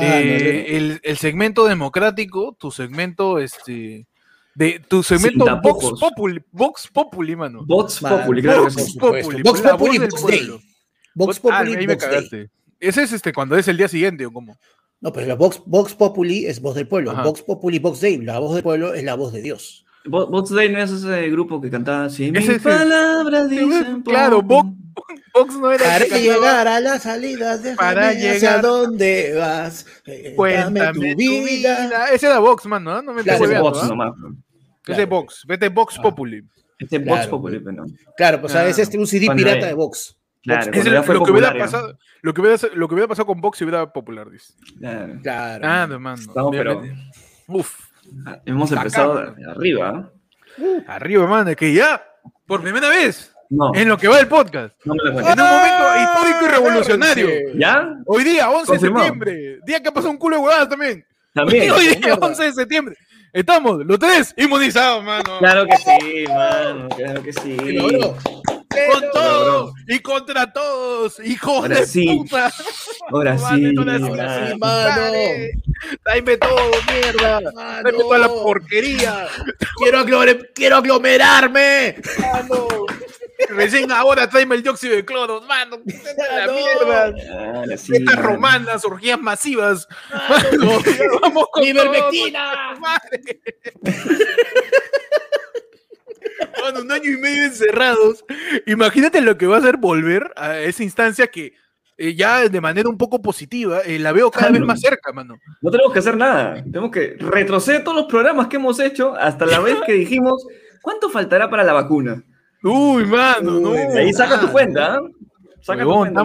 Eh, el, el, segmento democrático, tu segmento, este, de tu segmento Vox Populi, Vox Populi, mano. Vox Populi, claro Vox Populi, Vox Populi, Vox Day. Vox Populi, ah, ahí me cagaste. ¿Ese es este cuando es el día siguiente o cómo? No, pero la Vox, Vox Populi es voz del pueblo. Ajá. Vox Populi, Vox Day. La voz del pueblo es la voz de Dios. Vox Day no es ese grupo que cantaba así. Mis palabras dicen. Claro, Vox, Vox no era. Para llegar a las salidas de Para llegar. ¿A dónde vas? Cuéntame tu vida. vida. Ese era Vox, man, ¿no? No me claro, ese Vox nomás. Ese Vox. Vete Vox Ah. Populi. Este Claro. Vox Populi, no. Claro, pues Ah. es este un CD pirata era- de Vox. Claro, Es el- lo, que hubiera pasado, lo, que hubiera, lo que hubiera pasado con Vox si hubiera popular, dice. Claro. Claro. Ah, no, mano. Estamos, pero-. Uf. Hemos Acá, empezado arriba. Arriba, mano. Es que ya, por primera vez, No, en lo que va el podcast, no me lo en un momento histórico y revolucionario. ¿Ya? Hoy día, 11 de septiembre, día que ha pasado un culo de huevadas también. También. Hoy día, mierda. 11 de septiembre. Estamos, los tres, inmunizados, mano. Claro que sí, mano. Claro que sí. Con todo y contra todos, hijos Ahora de sí. puta. Ahora sí, Ahora sí, mano. mano. Tráeme todo, mierda. Tráeme toda la porquería. Quiero, aglome- quiero aglomerarme. Mano. Recién ahora tráeme el dióxido de cloro, mano. La No. mierda. Sí, Estas mano. romanas, orgías masivas. Mano, ya vamos con Ivermectina. Mano, un año y medio encerrados. Imagínate lo que va a ser volver a esa instancia que eh, ya de manera un poco positiva eh, la veo cada vez más cerca, mano. No tenemos que hacer nada. Tenemos que retroceder todos los programas que hemos hecho hasta la vez que dijimos, ¿cuánto faltará para la vacuna? Uy, mano, no. Ahí saca tu cuenta, ¿ah? Saca tu cuenta.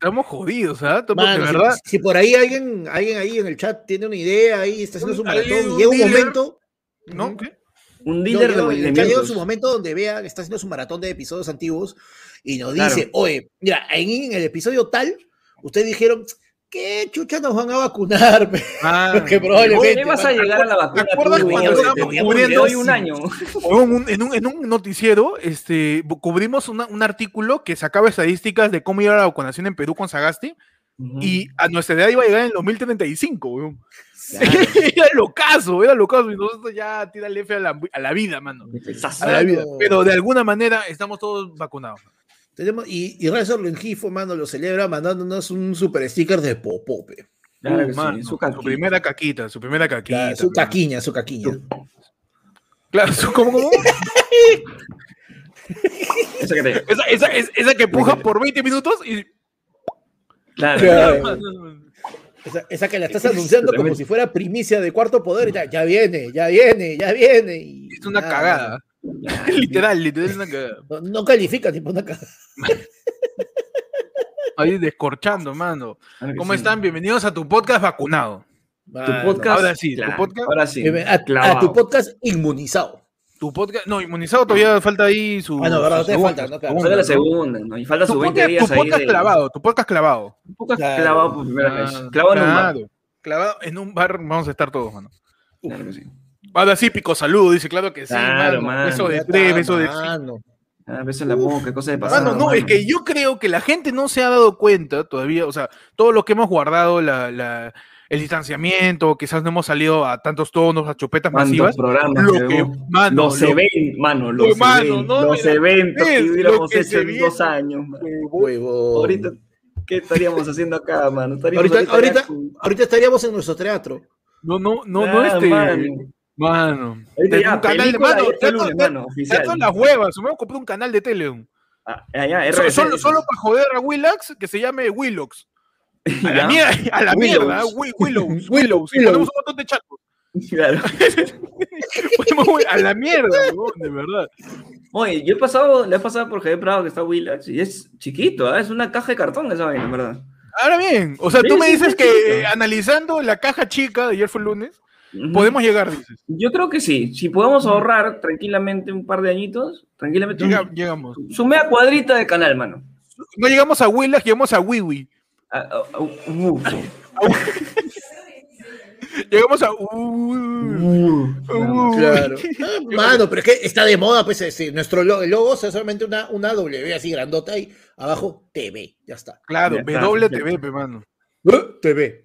estamos, jodidos, ¿ah? Porque, Mano, de si- verdad. si, por ahí alguien, alguien ahí en el chat tiene una idea ahí, está haciendo su maratón, y un llega un momento, ¿No? ¿Qué? Un no, dealer llega- de, llega mitos. su momento donde vea que está haciendo su maratón de episodios antiguos y nos Claro. dice, oye, mira, en, en el episodio tal, ustedes dijeron, ¿qué chucha nos van a vacunar? Ah, probablemente- ¿Qué vas a llegar a la vacuna? acuerdas tú, cuando estábamos Te- te- cubriendo- te un año. En, un, en un noticiero este, cubrimos una- un artículo que sacaba estadísticas de cómo iba la vacunación en Perú con Sagasti y a nuestra edad iba a llegar en el 2035, weón. era lo caso, era lo caso. Y nosotros ya tírale F a la, a la vida, mano. A la vida. Mano. Pero de alguna manera estamos todos vacunados. Tenemos, y, y Razor Lengifo, mano, lo celebra mandándonos un super sticker de Popope. Claro Uh, sí, su primera caquita, su primera caquita. Claro, su caquiña, su caquiña. Claro, su- ¿cómo, cómo? Esa que te- Esa, esa, esa, esa que puja por 20 minutos y. Claro. Claro. Esa, esa que la estás anunciando como si fuera primicia de cuarto poder ya, ya viene, ya viene, ya viene. y Es una nada, cagada. literal, literal es una cagada. No, no califica ni por una cagada. Ahí descorchando, mano. Claro ¿Cómo sí. están? Bienvenidos a tu podcast vacunado. Tu podcast. Ahora sí, tu claro, podcast. Ahora sí. A, a tu podcast inmunizado. Tu podcast. No, inmunizado todavía falta ahí su. Ah, no, verdad, su te segunda, falta, ¿no? su Claro. Falta la segunda. Y falta. Tu sus 20 podcast, días tu ahí podcast de... clavado, tu podcast clavado. Un podcast Claro. clavado por primera vez. Ah, Clavado en un bar. Clavado en un bar, vamos a estar todos, mano. Claro que sí. Ahora sí, pico saludo, dice, claro que sí, Claro, mano. mano. Beso de tres, beso de mano. Ah, beso en la boca, cosa de pasado. Mano, no, es que yo creo que la gente no se ha dado cuenta todavía, o sea, todo lo que hemos guardado, la, la- el distanciamiento, quizás no hemos salido a tantos tonos, a chupetas ¿Cuántos masivas. Lo que mano, los lo- eventos, mano, los, Uy, mano, eventos, no, los mira, eventos que es lo hubiéramos que hecho en dos años. mano. Huevo. Ahorita, ¿qué estaríamos haciendo acá, mano? Estaríamos Ahorita, ahorita, ahorita estaríamos en nuestro teatro. No, no, no, no, Ah, este. Mano. Ya, un canal de mano. este lunes, mano, las huevas. Me voy a comprar un canal de tele. weón. Ah, ya, ya, So- RBC. Solo, solo para joder a Willax, que se llame Willox. A la mierda, a la Willows. mierda. Wi- Willows, Willows. Y ponemos un montón de chatos. Claro. Ponemos a la mierda, de verdad. Oye, yo he pasado, le he pasado por Javier Prado que está Willax y es chiquito, ¿ah? es una caja de cartón esa vaina, en verdad. Ahora bien, o sea, Sí, tú me dices que eh, analizando la caja chica de ayer fue el lunes, Podemos llegar, dices. Yo creo que sí. Si podemos ahorrar tranquilamente un par de añitos, tranquilamente. Llega- llegamos. Su media cuadrita de canal, mano. No llegamos a Willax, llegamos a Wiwi. Ah, uh, Llegamos a. Uh, uh, Claro. Ah, Mano, pero es que está de moda, pues ese, nuestro logo, el logo es solamente una, una W así grandota y abajo TV, ya está. Claro, Ya está, WTV, mano. Uh, TV.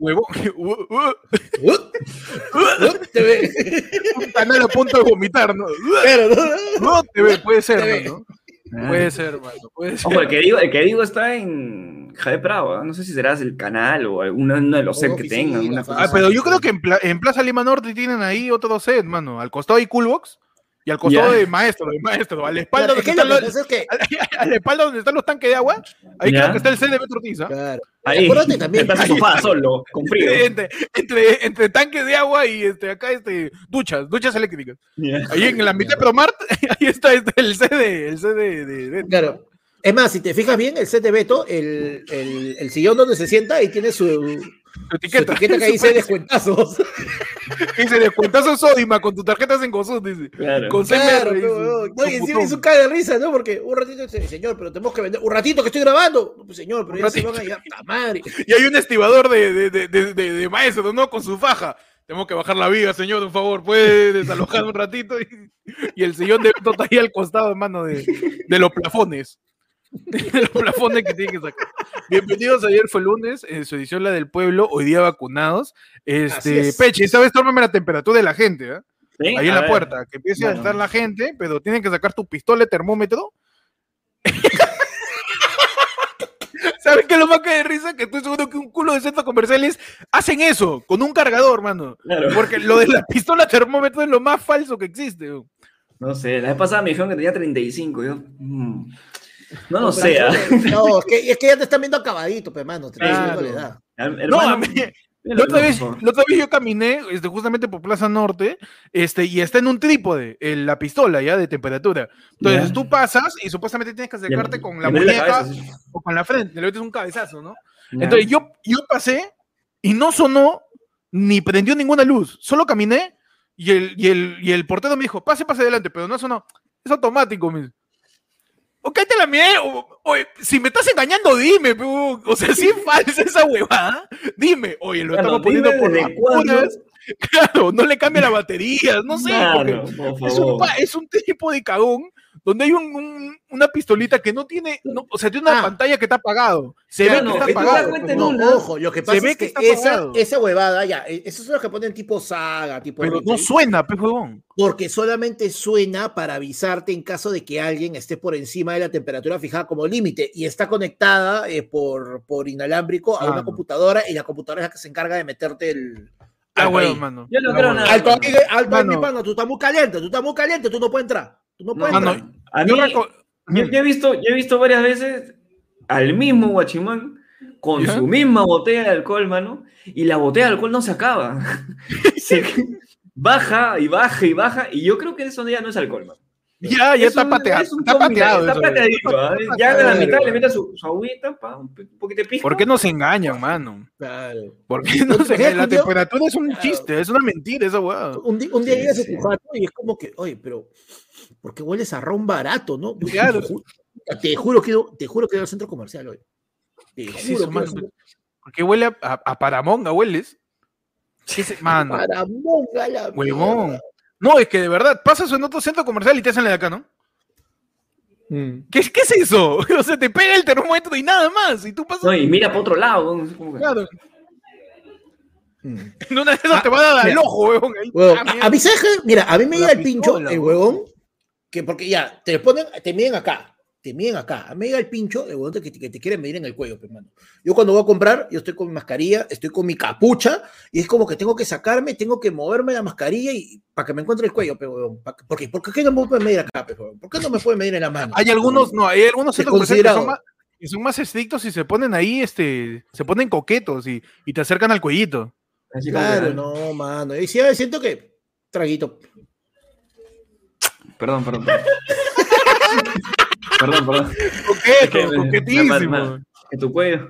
Huevo. TV. un canal a punto de vomitar, ¿no? Claro, ¿no? No, TV, puede ser, mano. Puede ser, mano. Puede ser. Ojo, el que digo, el que digo está en Jade Prado, ¿ah? no sé si será el canal o alguno uno de los sets que tengan. una Ah, pero yo creo que en, Pla- en Plaza Lima Norte tienen ahí otro set, mano. Al costado hay Coolbox y al costado Ya. de maestro, de maestro. A la espalda, Claro, donde están que los, pasa es que, a la espalda donde están los tanques de agua, ahí creo que está el set de Metro Ortiz, ¿ah? claro. Ahí, Acuérdate también, está en su sofá solo, con frío. Entre, entre, entre tanques de agua y este, acá este, duchas, duchas eléctricas. Ahí en la mitad de Promart, ahí está este, el set de, el set de, de- de- Claro. Es más, si te fijas bien, el set de Beto, el, el, el sillón donde se sienta, ahí tiene su, su su etiqueta. etiqueta que dice descuentazos. Dice descuentazo Sodima con tus tarjetas en Gozú, dice. Claro. Con Claro, CMR. dice, no, no, y su encima es un cae de risa, ¿no? Porque un ratito dice, señor, pero tenemos que vender. Un ratito que estoy grabando. No, pues, señor, pero Un ya se van a ir. ¡Ta madre! Y hay un estibador de, de, de, de, de- de maestro, ¿no? Con su faja. Tenemos que bajar la viga, señor, por favor. Puede desalojar un ratito. Y, y el sillón de Beto está ahí al costado, hermano, de, de los plafones. Los plafones que tiene que sacar. Bienvenidos, ayer fue lunes, en su edición La del Pueblo, hoy día vacunados. Este, es. Peche, esta vez tómame la temperatura de la gente, ¿eh? ¿Sí? Ahí en A la ver. puerta, que empiece a Bueno. estar la gente, pero tienen que sacar tu pistola de termómetro. ¿Sabes qué es lo más que de risa? Que estoy seguro que un culo de centros comerciales hacen eso, con un cargador, mano. Claro. Porque lo de la pistola termómetro es lo más falso que existe. No sé, la vez pasada me dijeron que tenía 35. Yo, mm, no lo sé. No, es que, es que ya te están viendo acabadito, pe, mano. Te Claro. la edad. Hermano, No, a mí, la otra, vez, la otra vez yo caminé este, justamente por Plaza Norte este, y está en un trípode en la pistola ya de temperatura. Entonces Ya. tú pasas y supuestamente tienes que acercarte Y- con la muñeca cabeza, sí. o con la frente, le metes un cabezazo, ¿no? Ya. Entonces yo, yo pasé y no sonó ni prendió ninguna luz. Solo caminé y el, y el, y el portero me dijo, pase, pase adelante, pero no sonó. Es automático, me dice. Ok, te la o- oye, si me estás engañando, dime. huevón. O sea, si es falsa esa huevada, dime. Oye, lo Claro, estamos poniendo por las puras. Claro, no le cambia la batería, no sé. es, un, es un tipo de cagón donde hay un- un- una pistolita que no tiene, no, o sea, tiene una Ah. pantalla que está apagado. Se Ya ve no, que está apagado. No, una- ojo, lo que pasa ve es que que, está esa, apagado. esa huevada, ya, e- esos son los que ponen tipo saga, tipo. Pero no suena, pe huevón. Porque solamente suena para avisarte en caso de que alguien esté por encima de la temperatura fijada como límite y está conectada eh, por, por inalámbrico a Ah, una no. computadora y la computadora es la que se encarga de meterte el. Ah, ahí. mano. Yo no Ah, creo nada. Alto ahí, alto ahí, mi Mano. tú estás muy caliente, tú estás muy caliente, tú no puedes entrar. Tú no puedes Mano, entrar. A Yo mí, yo, yo he visto, yo he visto varias veces al mismo guachimán con ¿Ya? su misma botella de alcohol, mano, y la botella de alcohol no se acaba. Se- baja y baja y baja, y yo creo que eso ya no es alcohol, mano. Ya, ya Es está un- pateado. Está pateado. Está pateadito, ¿ah? Está Ya en la mitad le mete su, su agüita, pa, un poquito de pisco. ¿Por qué nos engañan, mano? Claro. ¿Por qué no ¿Te se imaginas La temperatura es un chiste, es una mentira esa hueá. Un, día Sí, llegas a tu jato y es como que, oye, pero ¿por qué hueles a ron barato, no? Claro. Te, ju- te juro que te juro que era el centro comercial hoy. Te ¿Qué es juro eso, que mano? era el centro- ¿Por qué huele a, a- a paramonga, hueles? ¿Qué es- Mano, para monga la huevón. mierda. No, es que de verdad, pasas en otro centro comercial y te hacen la de acá, ¿no? Mm. ¿Qué, qué es eso? O sea, te pega el termómetro y nada más. Y tú pasas. No, y mira para otro lado. ¿no? Claro, Mm. en una de esas Ah, te va a dar al mira. ojo, huevón. ahí. Huevón, Ah, a, mí, ¿sabes? Mira, a mí me llega el pincho, el huevón. Que porque ya, te ponen, te miden acá, te miden acá. A mí me llega el pincho, el huevón que te, que te quiere medir en el cuello, pues, mano. Yo cuando voy a comprar, yo estoy con mi mascarilla, estoy con mi capucha, y es como que tengo que sacarme, tengo que moverme la mascarilla y para que me encuentre el cuello, pero ¿Por qué? ¿Por qué no me pueden medir acá, huevón? ¿Por qué no me pueden medir en la mano? Hay algunos, no, hay algunos que son, más, que son más estrictos y se ponen ahí, este, se ponen coquetos y, y te acercan al cuellito. así Claro, que- no, mano. Y sí, siento que, traguito. Perdón, perdón. Perdón, perdón. perdón. Coqueto, Es que me- coquetísimo. me- me- En tu cuello.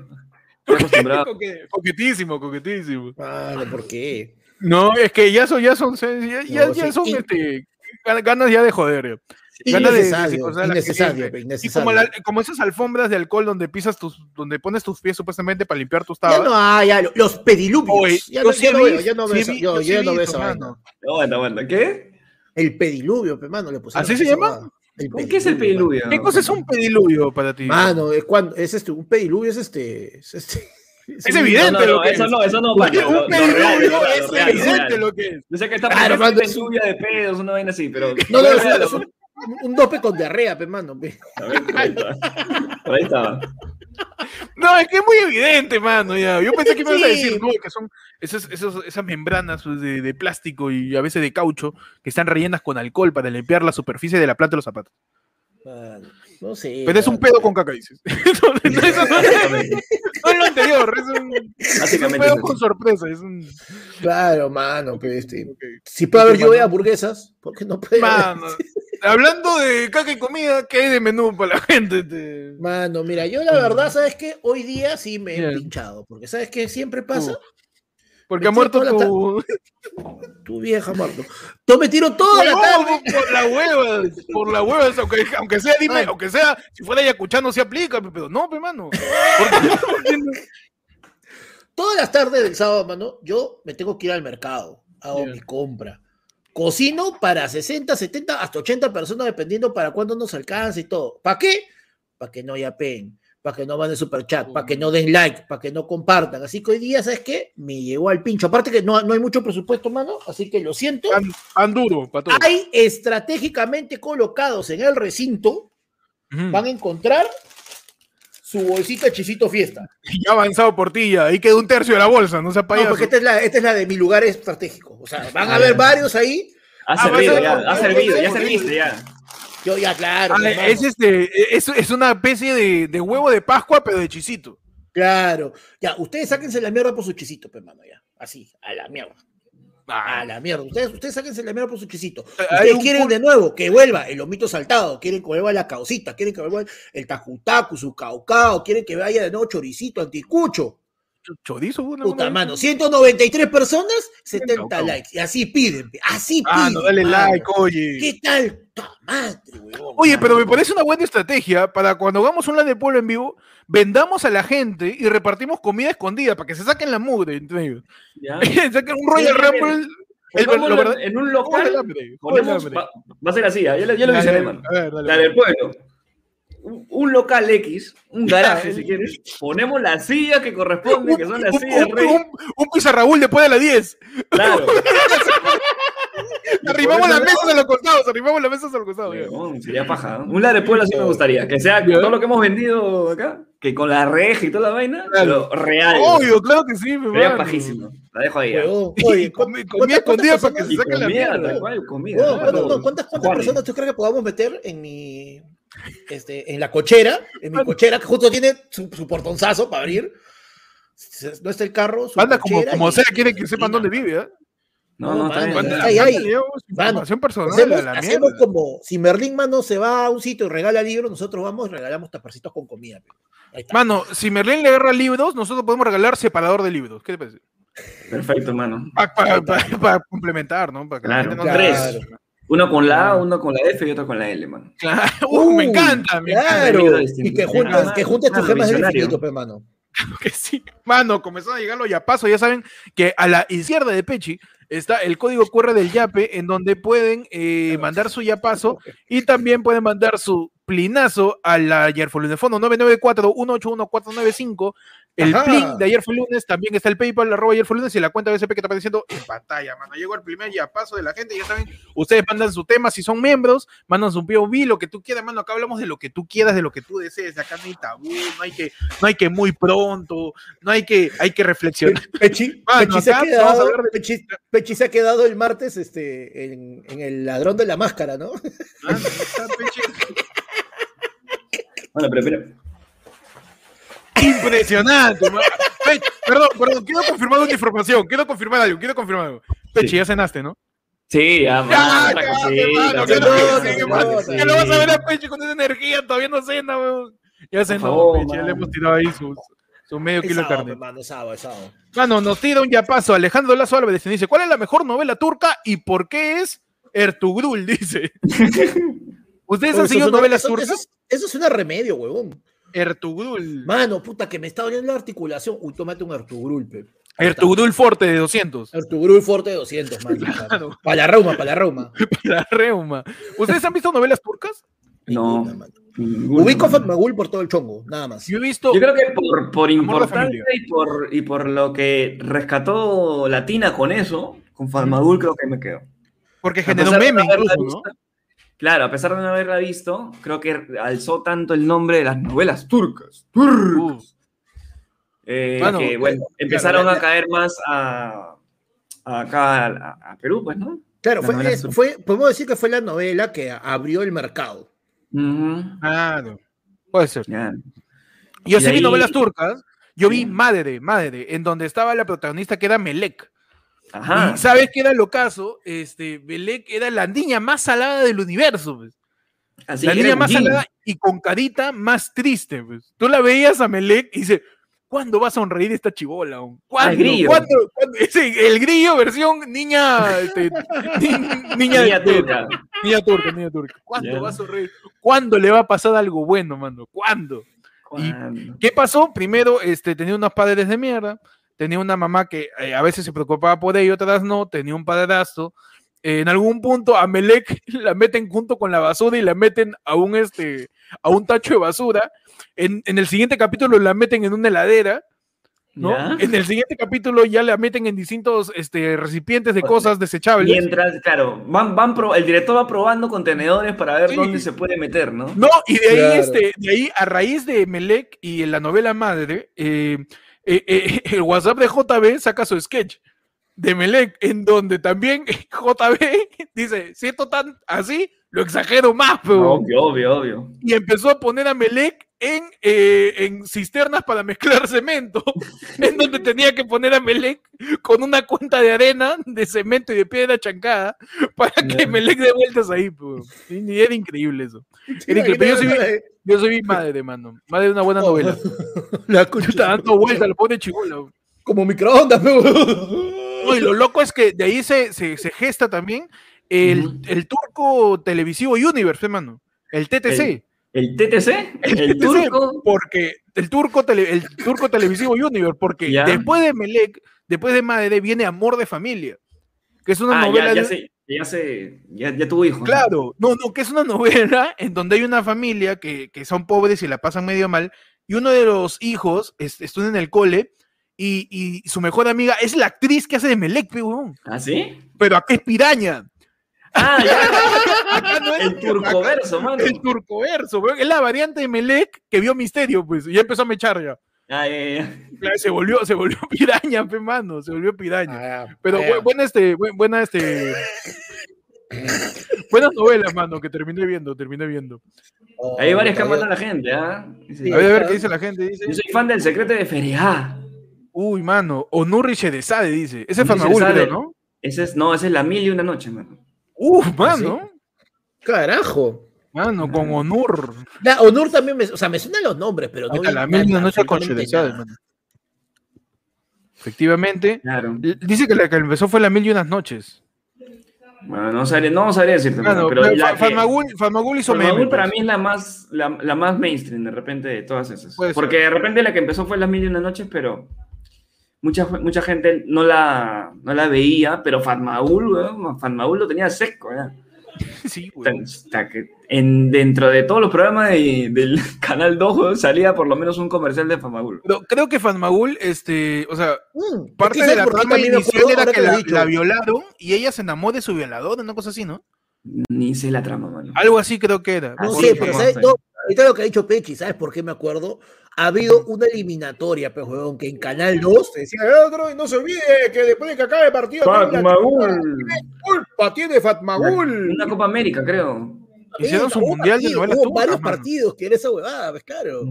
Estoy acostumbrado. Coque- coquetísimo, coquetísimo. Mano, ¿por qué? No, es que ya son, ya son, ya, ya, No, ya sí, son y- este, gan- ganas ya de joder. Ganas de- de Innecesario, Y como, la- como esas alfombras de alcohol donde pisas tus, donde pones tus pies supuestamente para limpiar tus Ya tabas. no hay, ya, lo- los pediluvios. Oye, ya yo no, sí ya no ya no sí veo yo- yo sí yo no veo mano. vaina. Aguanta, aguanta. ¿Qué? El pediluvio, pe, mano, le pusieron ¿Así se llama? huevada. El ¿Con qué es el pediluvio? ¿Qué cosa es un pediluvio para ti? Mano, es cuando es este, un pediluvio es este, es este. Es evidente No, no, lo no, que eso es. no, eso no, Un lo- lo real, pediluvio es evidente real. lo que es. Yo sé que está Claro, mano, es un- lluvia de pedos, una vaina así, pero. No, no, es, un- es un, un dope con diarrea, pe, mano. pe. A ver, por ahí está. Por ahí estaba. No, es que es muy evidente, mano. Ya. Yo pensé que me ibas a decir, no, que son esas, membranas pues, de, de plástico y a veces de caucho que están rellenas con alcohol para limpiar la superficie de la planta de los zapatos. No sé. Pero es un pedo con caca, dices. no, no, eso no, Exactamente. no es lo anterior, es un, es un Básicamente. pedo es con sorpresa. Es un. Claro, mano, pe, este. ok. Si puede haber lluvia de hamburguesas, ¿por qué no puede haber? Mano, hablando de caca y comida, ¿qué hay de menú para la gente? Te- Mano, mira, yo la verdad, ¿sabes qué? Hoy día sí me he Bien. pinchado, porque ¿sabes qué siempre pasa? Porque ha muerto tu. Tu vieja, Marto. Yo me tiro toda la tarde. No, por las huevas, por las huevas, aunque, aunque sea, dime, Ay. aunque sea, si fuera Yacuchá no se aplica, pero no, pe, mano. Porque- Todas las tardes del sábado, mano, yo me tengo que ir al mercado. Hago mi compra. Cocino para 60, 70, hasta 80 personas, dependiendo para cuándo nos alcance y todo. ¿Para qué? Para que no yapen, para que no manden super chat, para que no den like, para que no compartan. Así que hoy día, ¿sabes qué? Me llegó al pincho. Aparte que no, no hay mucho presupuesto, mano, así que lo siento. pan duro para todos. Hay estratégicamente colocados en el recinto, van a encontrar su bolsita chisito fiesta. Ya ha avanzado por ti, ya. Ahí quedó un tercio de la bolsa, no No, payaso. porque esta es, la, esta es la de mi lugar estratégico. O sea, van a Ah, haber varios ahí. Ha Ah, servido, ya. Ha servido, ya serviste, ya. Yo ya, claro. Ah, hermano, es, este, es, es una especie de, de huevo de Pascua, pero de chisito. Claro. Ya, ustedes sáquense la mierda por su chisito, pues, mano, ya. Así, a la mierda. A la mierda. Ustedes, ustedes sáquense la mierda por su chisito. Ustedes quieren de nuevo que vuelva el lomito saltado, quieren que vuelva la causita, quieren que vuelva el tajutacu, su caucao, quieren que vaya de nuevo choricito, anticucho. Chorizo, una Puta mano, 193 personas, 70 70 Caucao. likes. Y así piden, así Ah, piden. no, dale mano. like, oye. ¿Qué tal? ¡Ta madre, huevón, Oye, pero me parece una buena estrategia para cuando hagamos un LAN del pueblo en vivo, vendamos a la gente y repartimos comida escondida para que se saquen la mugre entre ellos. Ya. saquen un Royal Rumble. El, verdad- en un local. ponemos- va, va a ser así, ya, ya lo, ya lo Dale, mencioné, dale, mano. a ver, dale, La del pueblo. Un, local X, un garaje, si quieres. Ponemos las sillas que corresponden, que son las un, sillas un, rey. un, un pizarraúl después de las 10. Claro. Arribamos las mesas a los costados, arribamos las mesas a los costados. sería paja. ¿no? Un la de pueblo así me gustaría. Que sea todo lo que hemos vendido acá, que con la reja y toda la vaina, Claro. pero real. Obvio, claro que sí, mi Sería pajísimo. La dejo ahí. ya. Huevón, Y Oye, comi- ¿cu- comida escondida para que se saque la comida, mierda. tal cual, comida. ¿cuántas- ¿Cuántas, personas tú crees que podamos meter en mi, este, en la cochera? En mi cochera, que justo tiene su, su portonzazo para abrir. No está el carro, su Anda como, como y- sea, quieren que sepan dónde vive, ¿eh? No, no, mano, está yo, información personal Hacemos, la como si Merlín, mano, se va a un sitio y regala libros, nosotros vamos y regalamos taparcitos con comida. pe. Ahí está. Mano, si Merlín le agarra libros, nosotros podemos regalar separador de libros. ¿Qué te parece? Perfecto, hermano. Para complementar, ¿no? Para que Claro, la gente no claro. Uno con la A, uno con la F y otro con la L, mano. Claro. Uh, me encanta, me encanta. Claro. libro Y que juntes, Ah, que juntes tus gemas del infinito, pe, mano. que sí. Mano, comenzaron a llegar los yapazos. Ya saben que a la izquierda de Pechi está el código QR del Yape, en donde pueden eh, mandar su yapazo y también pueden mandar su plinazo a la ayer fue lunes fondo 994-181-495. El Ajá. plin de ayer fue lunes, también está el PayPal, arroba ayer fue lunes y la cuenta BCP que está apareciendo en pantalla, mano. Llegó el primer yapazo de la gente, ya saben, ustedes mandan su tema, si son miembros, mandan su POV, lo que tú quieras, mano. Acá hablamos de lo que tú quieras, de lo que tú desees. Acá no hay tabú, no hay que, no hay que muy pronto, no hay que, hay que reflexionar. Pechi, Mano, Pechi se ha acá vamos a quedado, de- Pechi, Pechi se ha quedado el martes este, en, en el ladrón de la máscara, ¿no? Mano, está, Pechi. Bueno, pero, pero Impresionante. Pechi, perdón, perdón, quiero confirmar una información, quiero confirmar algo, quiero confirmar algo. Pechi, Sí. ya cenaste, ¿no? Sí, ya, mano, Ya, ya, mano, no, lo vas a ver a Pechi con esa energía, todavía no cena, weón. Ya cenó, favor, Pechi, ya le mano. hemos tirado ahí su, Su medio Es kilo de sábado, carne. hermano, es sábado, es sábado. Mano, nos tira un yapazo. Alejandro Lazo Álvarez dice: ¿Cuál es la mejor novela turca y por qué es Ertugrul? Dice. ¿Ustedes han Eso seguido suena- novelas eso- turcas? Eso, es- eso suena a remedio, huevón. Ertugrul. Mano, puta, que me está doliendo la articulación. Uy, tómate un Ertugrul, pe. Ertugrul Forte de 200. Ertugrul Forte de 200, mano. Claro. Para la reuma, para la reuma. La reuma. ¿Ustedes han visto novelas turcas? No. Ninguna, mano. ninguna, Ubico a. Fatmagul por todo el chongo, nada más. Yo he visto. Yo creo que por, por importancia y por, y por lo que rescató Latina con eso, con Farmadul creo que me quedo. Porque generó de meme incluso, ¿no? Claro, a pesar de no haberla visto, creo que alzó tanto el nombre de las novelas turcas. turcas, eh, Bueno, que, eh, bueno, empezaron a caer más a, a acá a, a Perú, pues, ¿no? Claro, La fue, es- turca. fue, podemos decir que fue la novela que abrió el mercado. Claro. Puede ser. Yo Y sí vi novelas turcas. Yo vi. Madre, Madre, en donde estaba la protagonista que era Melek. Ajá. Y ¿sabes qué era el ocaso? Este, Melek era la niña más salada del universo. pues. Así la niña más salada y con carita más triste. pues. Tú la veías a Melek y dices, ¿cuándo va a sonreír esta chivola? aún? ¿Cuándo? grillo. ¿Cuándo? ¿Cuándo? Ese, el grillo versión niña, este, ni- niña, Niña turca. niña turca, niña turca. ¿Cuándo va a sonreír? ¿Cuándo le va a pasar algo bueno, mano? ¿Cuándo? Y- ¿Cuándo? ¿Qué pasó? Primero, este, tenía unos padres de mierda, tenía una mamá que eh, a veces se preocupaba por ella, otras no, tenía un padrastro. Eh, en algún punto a Melec la meten junto con la basura y la meten a un, este, a un tacho de basura. En, en el siguiente capítulo la meten en una heladera, ¿no? ¿Ya? En el siguiente capítulo ya la meten en distintos este, recipientes de O sea, cosas desechables. Mientras, claro, van, van pro- el director va probando contenedores para ver Sí. dónde se puede meter, ¿no? No, y de ahí, Claro. este, de ahí, a raíz de Melec y en la novela madre, eh, eh, eh, el WhatsApp de JB saca su sketch de Melec, en donde también JB dice, siento tan así, lo exagero más, pero... Obvio, obvio, obvio. Y empezó a poner a Melec en, eh, en cisternas para mezclar cemento, en donde tenía que poner a Melec con una cuenta de arena, de cemento y de piedra chancada, para que Ya. Melec dé vueltas ahí, pues. Y era increíble eso. Era increíble, pero yo soy madre, mano. Madre de una buena Oh, novela. La. Está dando vueltas, lo pone chivola. Como microondas, pe, No, y lo loco es que de ahí se, se, se gesta también el, el turco televisivo Universe, hermano. El TTC. ¿El TTC? ¿El TTC, turco? Porque el turco, tele- el turco televisivo Universe, porque Ya. después de Melec, después de Madre, viene Amor de Familia. Que es una Ah, novela. ya, ya, de- ya, sé, ya, ya tuvo hijos. Claro, no, no, que es una novela en donde hay una familia que, que son pobres y la pasan medio mal, y uno de los hijos es- estudia en el cole, y, y su mejor amiga es la actriz que hace de Melec. ¿Ah, sí? pero acá es piraña. Ah, ya. Acá no es el turcoverso, mano. el turcoverso, weón. es la variante de Melec que vio Misterio, pues, y ya empezó a mechar ya. Ah. Claro, Se volvió, se volvió piraña, pe, mano, se volvió piraña. Ah, Pero bu- buena este, bu- buena este. Buenas novelas, mano, que terminé viendo, terminé viendo. oh, Hay varias que mandan la gente, ¿ah? Dice, Sí. A ver, a ver qué dice la gente. Dice, Yo soy fan del secreto de Fereá. uy, mano, Onurri Shedesade dice. Ese es Famagul, ¿no? Ese es, no, esa es la mil y una noche, mano. Uf, mano. Carajo. Mano, con Onur. La, Honor también me, o sea, me suenan los nombres, pero no. La nada, mil y una noche con absolutamente Shedesade, nada. mano. Efectivamente. Claro. Dice que la que empezó fue la mil y unas noches. Bueno, no sabría, no sabría decirte, mano, pero pero la Fa- que- Famagul, Famagul hizo Farmagul meme. para pues. mí es la más, la, la más mainstream de repente de todas esas. Puede Porque ser. de repente la que empezó fue Las Mil y Una Noches, pero mucha, mucha gente no la, no la veía, pero Fatmaul, weón, Fatmaul lo tenía seco, ¿ya? Sí, Hasta- weón. en, dentro de todos los programas de- del Canal 2 weón, salía por lo menos un comercial de Fatmaul. Pero creo que Famagul, este, o sea, Mm, parte de la ¿sabes por qué trama inicial era que la, dicho. la violaron y ella se enamoró de su violador, una cosa así, ¿no? Ni sé la trama, mano. Algo así creo que era. No sé, pero ¿sabes? No, ahorita lo que ha dicho Pechi, ¿sabes por qué me acuerdo? Ha habido una eliminatoria, pues, huevón, que en Canal 2 te decía, "Eh, otro, y no se olvide que después de que acabe el partido, Fatmaul. culpa tiene Fatmagul. Una Copa América, creo. Hicieron Eh, su mundial de novelas hubo turcas, varios mano. partidos que era esa huevada, pues, claro.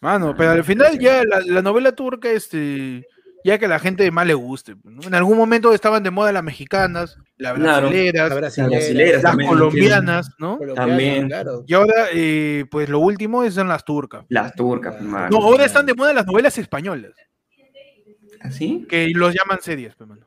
Mano, pero al final ya la, la novela turca, este, ya que a la gente más le guste. ¿no? En algún momento estaban de moda las mexicanas, las Claro. brasileras, La Las brasilera, brasileras las también, colombianas, ¿no? También. Claro. Y ahora, eh, pues lo último son las turcas. Las turcas. No, ahora están de moda las novelas españolas, ¿Así? que los llaman series, pues, mano.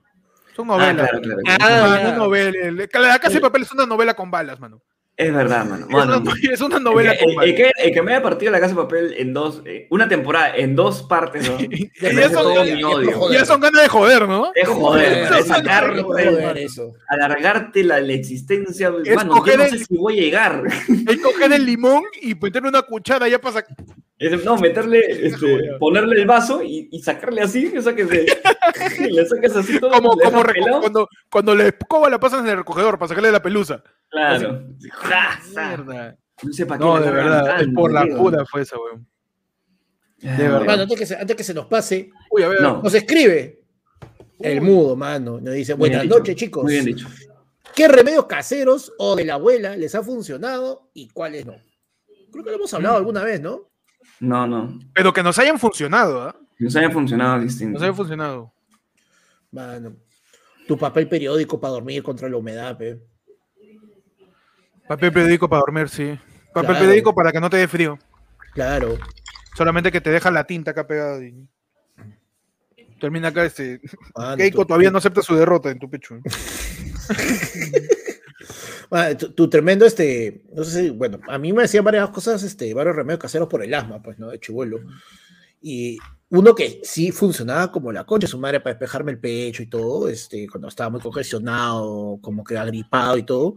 Son Ah, novelas. claro, claro. Ah, Ah, no novela. La casa de papel es una novela con balas, mano. Es verdad, mano. Es una, Mano, es una novela el que, el que me haya partido la casa de papel en dos, eh, una temporada, en dos partes, ¿no? Y ya son- ya-. Ya son ganas de joder, ¿no? Es joder, mano, es eso, sacar, joder, eso. alargarte la, la existencia. Es Mano, yo no el- sé si voy a llegar. Es coger el limón y meterle una cuchara ya pasa. Es- no, meterle, este, ponerle el vaso y, y sacarle así, o sea que se, le sacas así todo. Como, le como cuando, cuando la escoba la pasas en el recogedor para sacarle la pelusa. Claro. Mierda. No sé para qué No, de verdad, es por la pura fue esa, weón. Ah, de verdad. Mano, antes que, se, antes que se nos pase, Uy, a ver. No. nos escribe el mudo, mano. Nos dice, buenas noches, chicos. Muy bien dicho. ¿Qué remedios caseros o de la abuela les ha funcionado y cuáles no? Creo que lo hemos Mm. hablado alguna vez, ¿no? No, no. Pero que nos hayan funcionado, ¿ah? Nos haya funcionado distinto. Nos hayan funcionado. Mano, tu papel periódico para dormir contra la humedad, pe. Papel periódico para dormir, sí. Papel Claro. periódico para que no te dé frío. Claro. Solamente que te deja la tinta acá pegada. y- Termina acá este. Mano, Keiko tu- todavía no acepta su derrota en tu pecho. Ah, tu, tu tremendo, este, no sé si, bueno, a mí me decían varias cosas, este, varios remedios caseros por el asma, pues, ¿no? De chivuelo. Y uno que sí funcionaba como la concha su madre para despejarme el pecho y todo, este, cuando estaba muy congestionado, como que agripado y todo,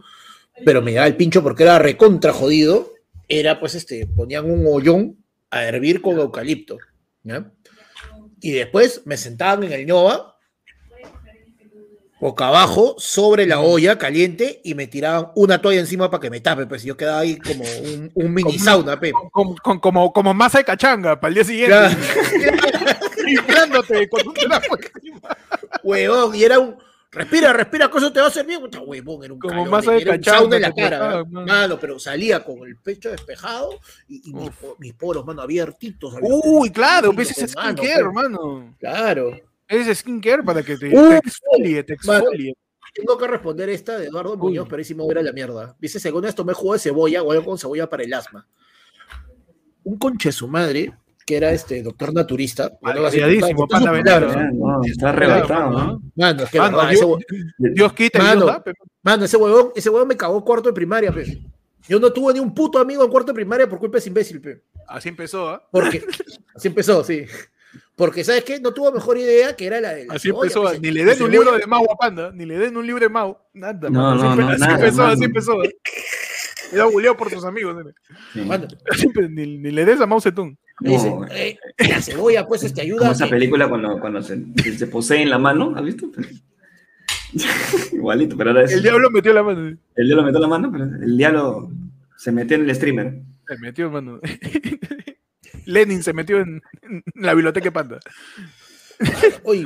pero me daba el pincho porque era recontra jodido, era pues, este, ponían un hoyón a hervir con eucalipto, ¿ya? Y después me sentaban en el ñoba, boca abajo, sobre la olla caliente y me tiraban una toalla encima para que me tape, pues yo quedaba ahí como un, un mini Como- sauna, pe. Con- con- como, como masa de cachanga para el día siguiente. Claro. Con. Huevón, y era un. Respira, respira, eso te va a hacer bien. Puta, huevón, era un Como masa de en la cara, mano. pero salía con el pecho despejado y, y mis, mis poros, mano, abiertitos. Uy, claro, ves ese skincare, pe. hermano. Claro. Ese skincare para que te, Uy, te exfolie, te exfolie. Tengo que responder esta de Eduardo Muñoz, pero ahí sí me voy a la mierda. Dice, según esto me jugo de cebolla o algo con cebolla para el asma. Un conche su madre, que era este doctor naturista. bueno, así, Variadísimo, con todas sus panda palabras, Ah, no, está arrebatado. ¿no? Mano, es que Mano, verdad, Dios- ese hue- Dios quita Mano. Dios da. Mano, ese huevón, ese huevón me cagó cuarto de primaria, pe. Yo no tuve ni un puto amigo en cuarto de primaria por culpa de ese imbécil, pe. Así empezó, ¿ah? Porque así empezó, sí. Porque, ¿sabes qué? No tuvo mejor idea que era la de la Así cebolla, empezó. pues, Ni le den un libro de Mau a Panda, ni le den un libro de Mau, nada. No, mano. no, así, no, así nada, empezó, así empezó. ¿eh? Era buleado por sus amigos. nene. Sí. Mano, Así, pues, ni, ni le des a Mao Zedong. Dice, No, eh, la cebolla, pues, te ayuda. Como a esa que- película cuando, cuando se, se, se posee en la mano, ¿has visto? Igualito, pero ahora es. El diablo metió la mano. El diablo metió la mano, pero el diablo se metió en el streamer. Se metió, mano. Lenin se metió en, en la biblioteca de Panda. Oye.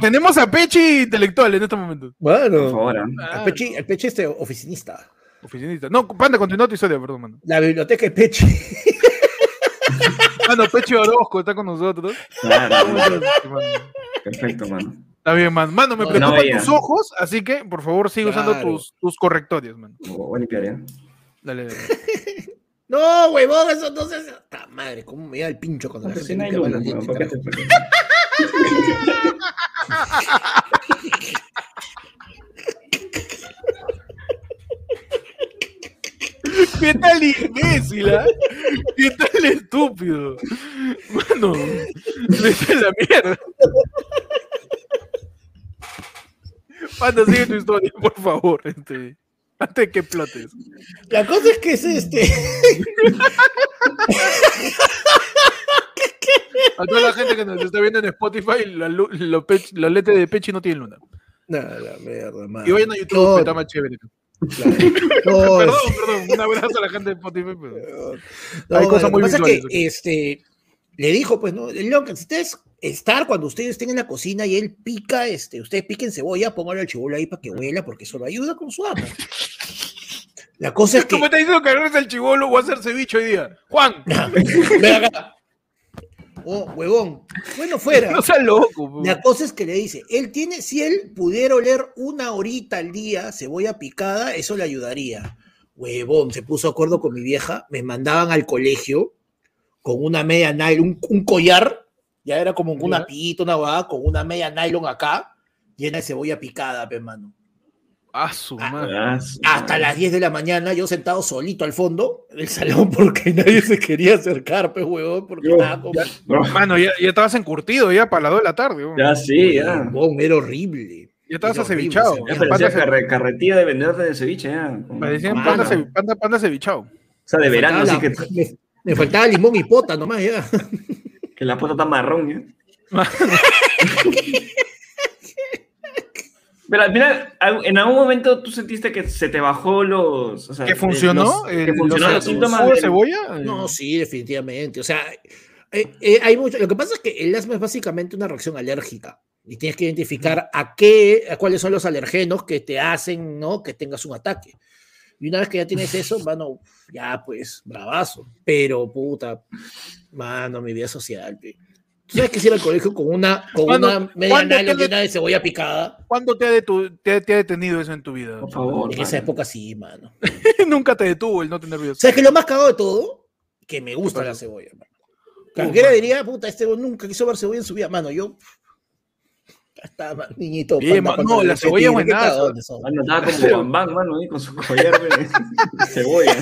Tenemos a Pechi intelectual en este momento. Por bueno, favor, ¿ah? el Pechi, el Pechi este oficinista. Oficinista. No, Panda, continúa tu historia, perdón, mano. La biblioteca de Pechi. Mano, Pechi Orozco está con nosotros. Claro, perfecto, mano. Está bien, man. Mano, me preocupan no tus ojos, así que, por favor, sigue usando Claro. tus, tus correctorios, man. Voy a limpiar, ¿ya? Dale, dale. No, huevón, eso hace. ¡Ta madre! ¿Cómo me da el pincho cuando la gente no hay limpia luna, weón, dientes, ¿por qué tal imbécil, ah? ¿Qué tal estúpido? Mano, vete a la mierda. Panda, sigue tu historia, por favor, este, antes de que explotes. La cosa es que es este. A toda la gente que nos está viendo en Spotify, la, lu- lo pech- la letra de Pechi no tiene luna. No, la mierda, man. Y vayan a YouTube, que está más chévere. Claro. No, Perdón, perdón, un abrazo a la gente de Spotify. pero- No, Hay cosas lo muy que pasa es que este, le dijo, pues, ¿no? El León, que si ustedes estar cuando ustedes estén en la cocina y él pica, este, ustedes piquen cebolla, pónganle al chibolo ahí para que huela, porque eso lo ayuda con su amo. La cosa es que. ¿Cómo te diciendo que agarres el chivolo o a hacer ceviche hoy día? Juan, Ven acá. Oh, huevón. Bueno, fuera. No seas loco. La cosa es que le dice, él tiene, si él pudiera oler una horita al día cebolla picada, eso le ayudaría. Huevón, se puso de acuerdo con mi vieja, me mandaban al colegio con una media nylon, un, un collar, ya era como una pita, una huevada, con una media nylon acá, llena de cebolla picada, pe, mano. Ah, su Ah, madre. Ah, su Hasta madre. las 10 de la mañana, yo sentado solito al fondo del salón porque nadie se quería acercar, pe, huevón, porque Yo, estaba como... Bro, Mano, ya, ya estabas encurtido ya para las 2 de la tarde. weón. Ya sí, ya. Huevón, era horrible. Ya estabas acevichado. Ya parecía carre- carretilla de vendedor de ceviche, ya. Parecían panda, panda, panda cevichado. O sea, de verano, así la- que, me, me faltaba limón y pota nomás, ya. que la puerta está marrón, ya. Pero al final, al- en algún momento tú sentiste que se te bajó los. O sea, ¿Que eh, funcionó? los- que el- funcionó los, el síntomas. de cebolla? Eh, No, sí, definitivamente. O sea, eh, eh, hay mucho. Lo que pasa es que el asma es básicamente una reacción alérgica. Y tienes que identificar a qué, a cuáles son los alergenos que te hacen, ¿no? Que tengas un ataque. Y una vez que ya tienes eso, mano, ya pues, bravazo. Pero, puta, mano, mi vida social, pe. ¿Tú sabes que si iba al colegio con una, con una media ¿cuándo nylon te- llena de cebolla picada? ¿Cuándo te ha, detu- te, te ha detenido eso en tu vida? Por favor. En esa época sí, mano. Nunca te detuvo el no tener vida. ¿Sabes qué es lo más cagado de todo? Que me gusta ¿Qué la cebolla. mano. Uh, Cualquiera mano. diría, puta, este nunca quiso ver cebolla en su vida. Mano, yo. Man, niñito. Bien, panda, no, la cebolla es "Tigre, qué buenaza". cagones son". Mano, estaba como Bambán, mano, ahí con su collar de cebolla.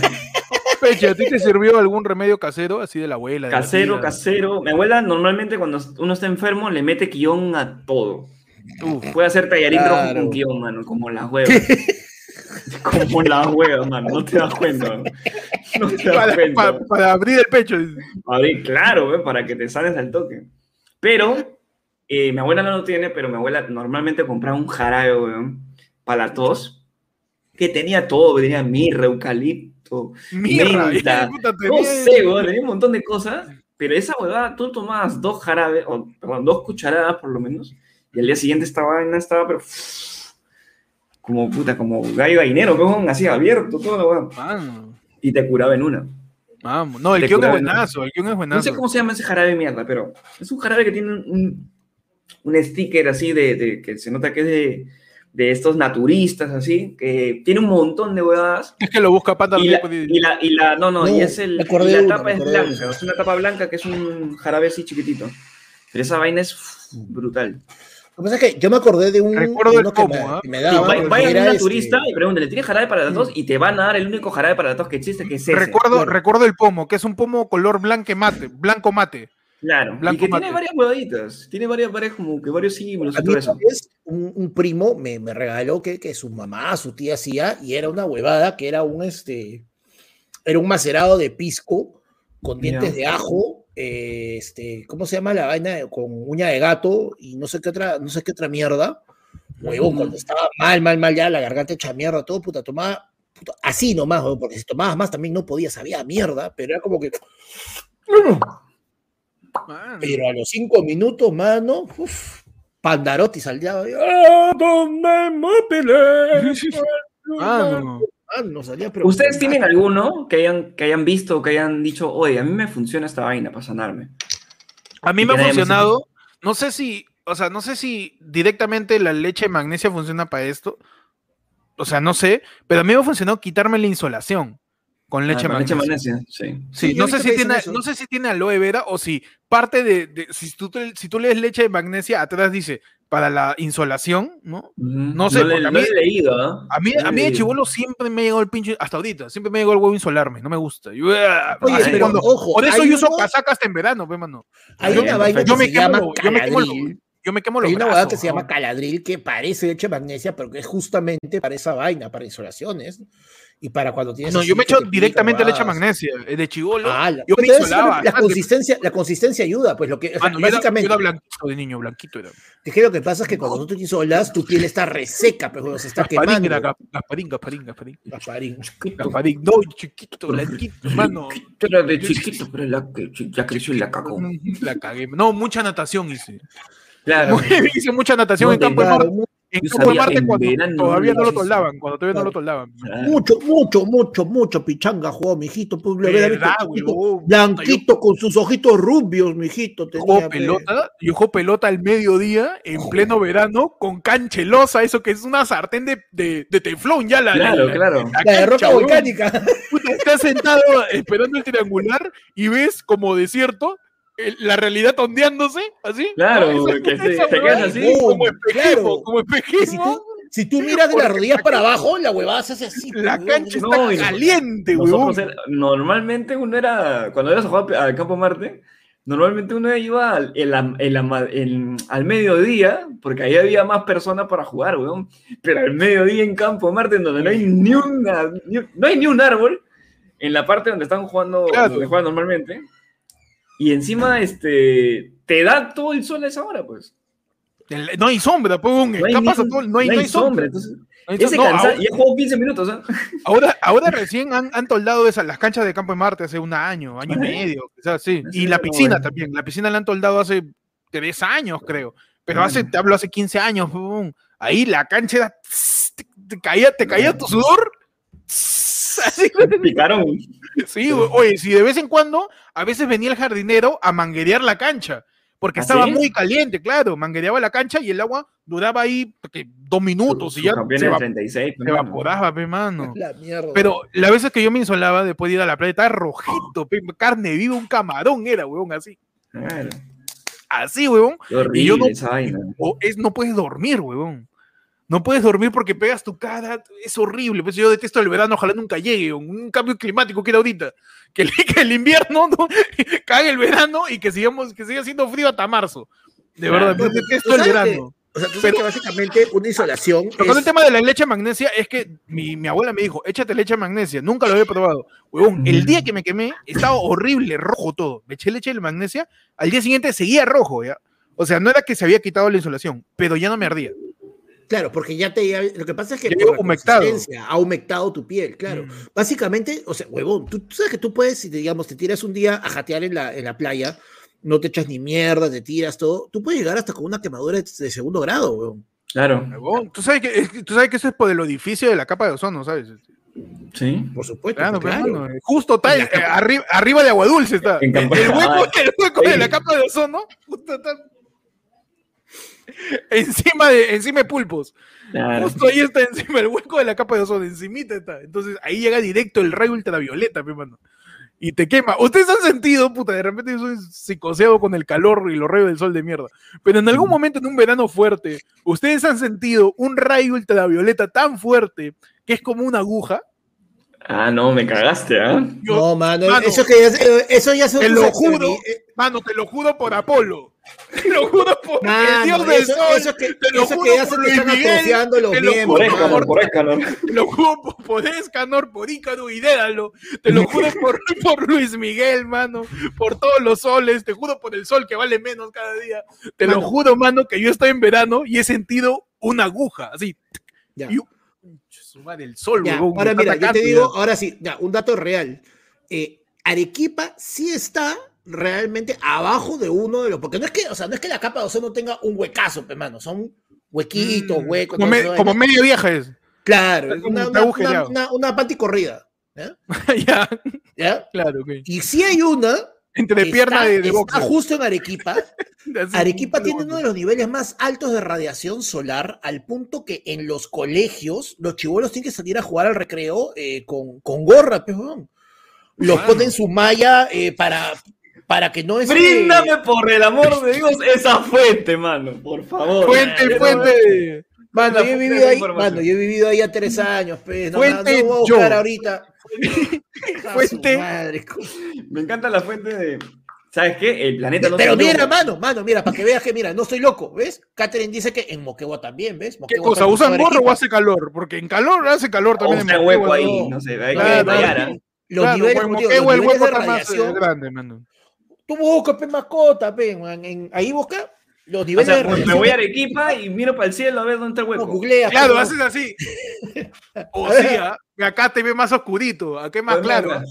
Peche, ¿a ti te sirvió algún remedio casero así de la abuela? de Casero, casero. Mi abuela normalmente cuando uno está enfermo le mete guion a todo. Uf, Puede hacer tallarín rojo Claro. con guion, mano, como las huevas. como las huevas, mano, no te das cuenta. No te das para, cuenta. para- para abrir el pecho. A ver, claro, ¿ve? para que te sales al toque. Pero, eh, mi abuela no lo tiene, pero mi abuela normalmente compraba un jarabe, weón, para la tos, que tenía todo, tenía mirra, eucalipto, Menta. puta, no sé, weón, tenía un montón de cosas, pero esa huevada, tú tomabas dos jarabes, o perdón, dos cucharadas por lo menos, y al día siguiente esta vaina estaba, pero como puta, como gallo gallinero, weón, así abierto, todo, weón, Mano, y te curaba en una. vamos. No, el guion es buenazo, el guion es No buenazo. sé cómo se llama ese jarabe de mierda, pero es un jarabe que tiene un, un, un sticker así de, de- que se nota que es de, de estos naturistas así, que tiene un montón de huevadas. Es que lo busca Panda. Y la, y la, y la- no, no, No, y es el, y la tapa es blanca, es una tapa blanca que es un jarabe así chiquitito. Pero esa vaina es brutal. Lo que pasa es que yo me acordé de un. Recuerdo de el que me, ¿ah? que me daba. vaya a un este- naturista y pregúntale, ¿tiene jarabe para la tos? Y te van a dar el único jarabe para la tos que existe, que es ese. recuerdo, claro. recuerdo el pomo, que es un pomo color blanco mate, blanco mate. Claro, y blanco que mate. tiene varias huevaditas, tiene varias, varias como que varios símbolos y A mí eso. vez un, un primo me, me regaló que, que su mamá, su tía hacía, y era una huevada que era un este. Era un macerado de pisco con dientes de ajo. eh, este, ¿cómo se llama la vaina? Con uña de gato y no sé qué otra, no sé qué otra mierda. Huevón, Ujú. cuando estaba mal, mal, mal, ya la garganta hecha mierda, todo, puta, tomaba puta, así nomás, porque si tomabas más también no podía, sabía mierda, pero era como que. Pero a los cinco minutos, mano, uf, Pandarotti salía. ¡Ah, donde me peleé! Mano. Mano, salía, ¿Ustedes tienen alguno que hayan, que hayan visto o que hayan dicho, oye, a mí me funciona esta vaina para sanarme? A mí me ha funcionado. No sé si, o sea, no sé si directamente la leche de magnesia funciona para esto. O sea, no sé, pero a mí me ha funcionado quitarme la insolación con leche Ah, con magnesia. magnesia, sí. Sí, Sí, yo no sé si tiene, no sé si tiene aloe vera o si parte de, de- si tú si tú lees leche de magnesia atrás dice para la insolación, ¿no? No sé, le, porque a no mí- lo he leído, ¿ah? A mí, No a mí de chivolo siempre me ha llegado el pinche, hasta ahorita, siempre me ha llegado el huevo insolarme, no me gusta. Yo, Oye, pero cuando- ojo, por eso yo uso uno- casaca hasta en verano, ve, mano. Hay Bien, una vaina perfecto. que Yo me se quemo, llama yo me quemo, yo me quemo los Hay una brazos. que se llama ¿no? caladril que parece leche de magnesia, pero que es justamente para esa vaina, para insolaciones. Y para cuando tienes. No, yo me echo te directamente leche de magnesia, eh, de chivolo. Ah, la- yo me la, la consistencia, la consistencia ayuda, pues lo que. o sea, Mano, yo, era, básicamente, yo era blanquito de niño, blanquito era. es que lo que pasa es que cuando tú te insolas, tu piel está reseca, pero se está Gasparín quemando. era, Ga- Gasparín, Gasparín, Gasparín. Gasparín. Gasparín, no, chiquito, blanquito, mano. Era de chiquito, pero la que ya creció y la cagó. La cagué. No, mucha natación hice. Claro. hice mucha natación en. Campo Norte. mu- En sabía, Marte cuando verano todavía no lo toldaban, cuando todavía no lo toldaban. Claro. Mucho, mucho, mucho, mucho pichanga jugó, mijito. Pues, ¿Verdad, chiquito, huevón? Blanquito con sus ojitos rubios, mijito. Tenía, Jugó pe. pelota, y jugó pelota al mediodía, en pleno verano, con canchelosa, eso que es una sartén de, de, de teflón ya la, la- Claro, la- claro. la La de roca volcánica. Puta, estás sentado esperando el triangular y ves como desierto la realidad ondeándose, así. Claro, que te huevada, quedas así. Como espejismo, Claro. como si espejismo. tú, si tú miras de las rodillas para abajo, la huevada se hace así. La pe, cancha está caliente, huevón. Era- normalmente uno era, cuando ibas a jugar al Campo Marte, normalmente uno iba al, el el el- al mediodía, porque ahí había más personas para jugar, weón. Pero al mediodía en Campo Marte, en donde no hay ni, una, ni no hay ni un árbol, en la parte donde están jugando, Claro. donde juegan normalmente, y encima este, te da todo el sol a esa hora, pues. El- No hay sombra, pues, huevón. No hay, Escapas ni- a todo- no hay, no hay sombra. Entonces, No hay ese no, cansa- ahora- y he jugado 15 minutos, ¿ah? Ahora, ahora recién han, han toldado esas, las canchas de Campo de Marte hace un año, año y medio, quizás, sí. Y la no, piscina bueno. también. La piscina la han toldado hace tres años, creo. Pero hace, te hablo hace 15 años, huevón. Ahí la cancha era. Te, te caía, te caía tu sudor. Así, Picaron. sí, oye, si de vez en cuando, a veces venía el jardinero a manguerear la cancha. Porque ¿Ah, estaba sí? muy caliente, claro. Manguereaba la cancha y el agua duraba ahí porque, dos minutos y ya se, de eva- 36. se hermano. evaporaba, pe, mano. La mierda. Pero las veces que yo me insolaba después de ir a la playa, estaba rojito, pe, carne viva, un camarón era, huevón, así. Claro. Así, horrible Y yo no- esa vaina. O es, no puedes dormir, huevón. No puedes dormir porque pegas tu cara, es horrible. Pues yo detesto el verano, ojalá nunca llegue. Un cambio climático que era ahorita. Que el, que el invierno ¿no? cague el verano y que, sigamos, que siga siendo frío hasta marzo. De Claro. verdad, yo detesto ¿Tú el verano. O sea, tú sabes Pero- que básicamente una insolación. Pero con el tema de la leche magnesia es que mi, mi abuela me dijo, échate leche magnesia, nunca lo había probado. Huevón, el día que me quemé estaba horrible, rojo todo. Me eché leche de magnesia, al día siguiente seguía rojo, ¿ya? O sea, no era que se había quitado la insolación, pero ya no me ardía. Claro, porque ya te. ya- lo que pasa es que por la humectado. ha humectado tu piel, claro. Mm. Básicamente, o sea, huevón, tú, tú sabes que tú puedes, si te, digamos, te tiras un día a jatear en la, en la playa, no te echas ni mierda, te tiras todo, tú puedes llegar hasta con una quemadura de, segundo grado, huevón. Claro. Huevón, Tú sabes, que, tú sabes que eso es por el edificio de la capa de ozono, ¿sabes? Sí. Por supuesto. Claro, claro. justo está capa. eh, arriba, arriba de Aguadulce está. En el, hueco, el hueco de la capa de ozono justo está encima de, encima de pulpos. Claro. Justo ahí está encima el hueco de la capa de ozono, encimita está. Entonces ahí llega directo el rayo ultravioleta, mi mano. Y te quema. Ustedes han sentido, puta, de repente yo soy psicoseado con el calor y los rayos del sol de mierda. Pero en algún momento en un verano fuerte, ustedes han sentido un rayo ultravioleta tan fuerte que es como una aguja. Ah, no, me cagaste, ¿ah? Yo- no, mano, mano, eso, que ya, eso ya son te lo juro, eh, mano, te lo juro por Apolo. Te lo juro por el dios del eso, sol. eso que, te lo eso juro que por Luis Miguel, los te lo Por. Escanor, por Escanor. Te lo juro por, por Escanor, por Ícaro y Dédalo. Te lo juro por, por Luis Miguel, mano. Por todos los soles. Te juro por el sol que vale menos cada día. Te lo juro, mano, que yo estoy en verano y he sentido una aguja, así. Ya. Y un- su madre, el sol, Ya, ahora mira, yo te digo, ahora sí, ya, un dato real. Eh, Arequipa sí está realmente abajo de uno de los, porque no es que, o sea, no es que la capa de ozono tenga un huecazo, hermano, son huequitos, Mm, huecos. Como, me- como media vieja es. claro, está una, está una, una, agujereado. una, una panty corrida, ¿ya? ya, ¿ya? claro, ok. Y si hay una Entre que pierna está, de, de está boxer. justo en Arequipa, Arequipa tiene uno de los niveles más altos de radiación solar, al punto que en los colegios los chibolos tienen que salir a jugar al recreo eh, con, con gorra, weón. Los ponen su malla eh, para, para que no es. Bríndame por el amor de Dios esa fuente, mano, por favor. Fuente, fuente. Mano, yo he vivido ahí, mano, yo he vivido ahí a tres años, pues. No, Fuente no, no voy a buscar yo. ahorita. Fuente. madre, Me encanta la fuente de. ¿Sabes qué? El planeta no Pero mira, logra. mano, mano, mira, para que veas que, mira, no estoy loco, ¿ves? Catherine dice que en Moquegua también, ¿ves? ¿Qué Moquegua cosa? está ¿Usan en gorro o hace calor? Porque en calor hace calor O también. en está Moquegua, hueco ahí, ¿no? no sé, hay Claro, que tallar, ¿ah? Los Claro, niveles, en como digo, Moquegua el los hueco niveles de está más eh, grande, mano. Tú busca, pe, mascota, pe, man, en- ahí busca los O niveles sea, de pues, me voy a Arequipa y miro para el cielo a ver dónde está el No, hueco. googleas, Claro, haces así. O sea, acá te ve más oscurito, acá es más Pues, claro. mira,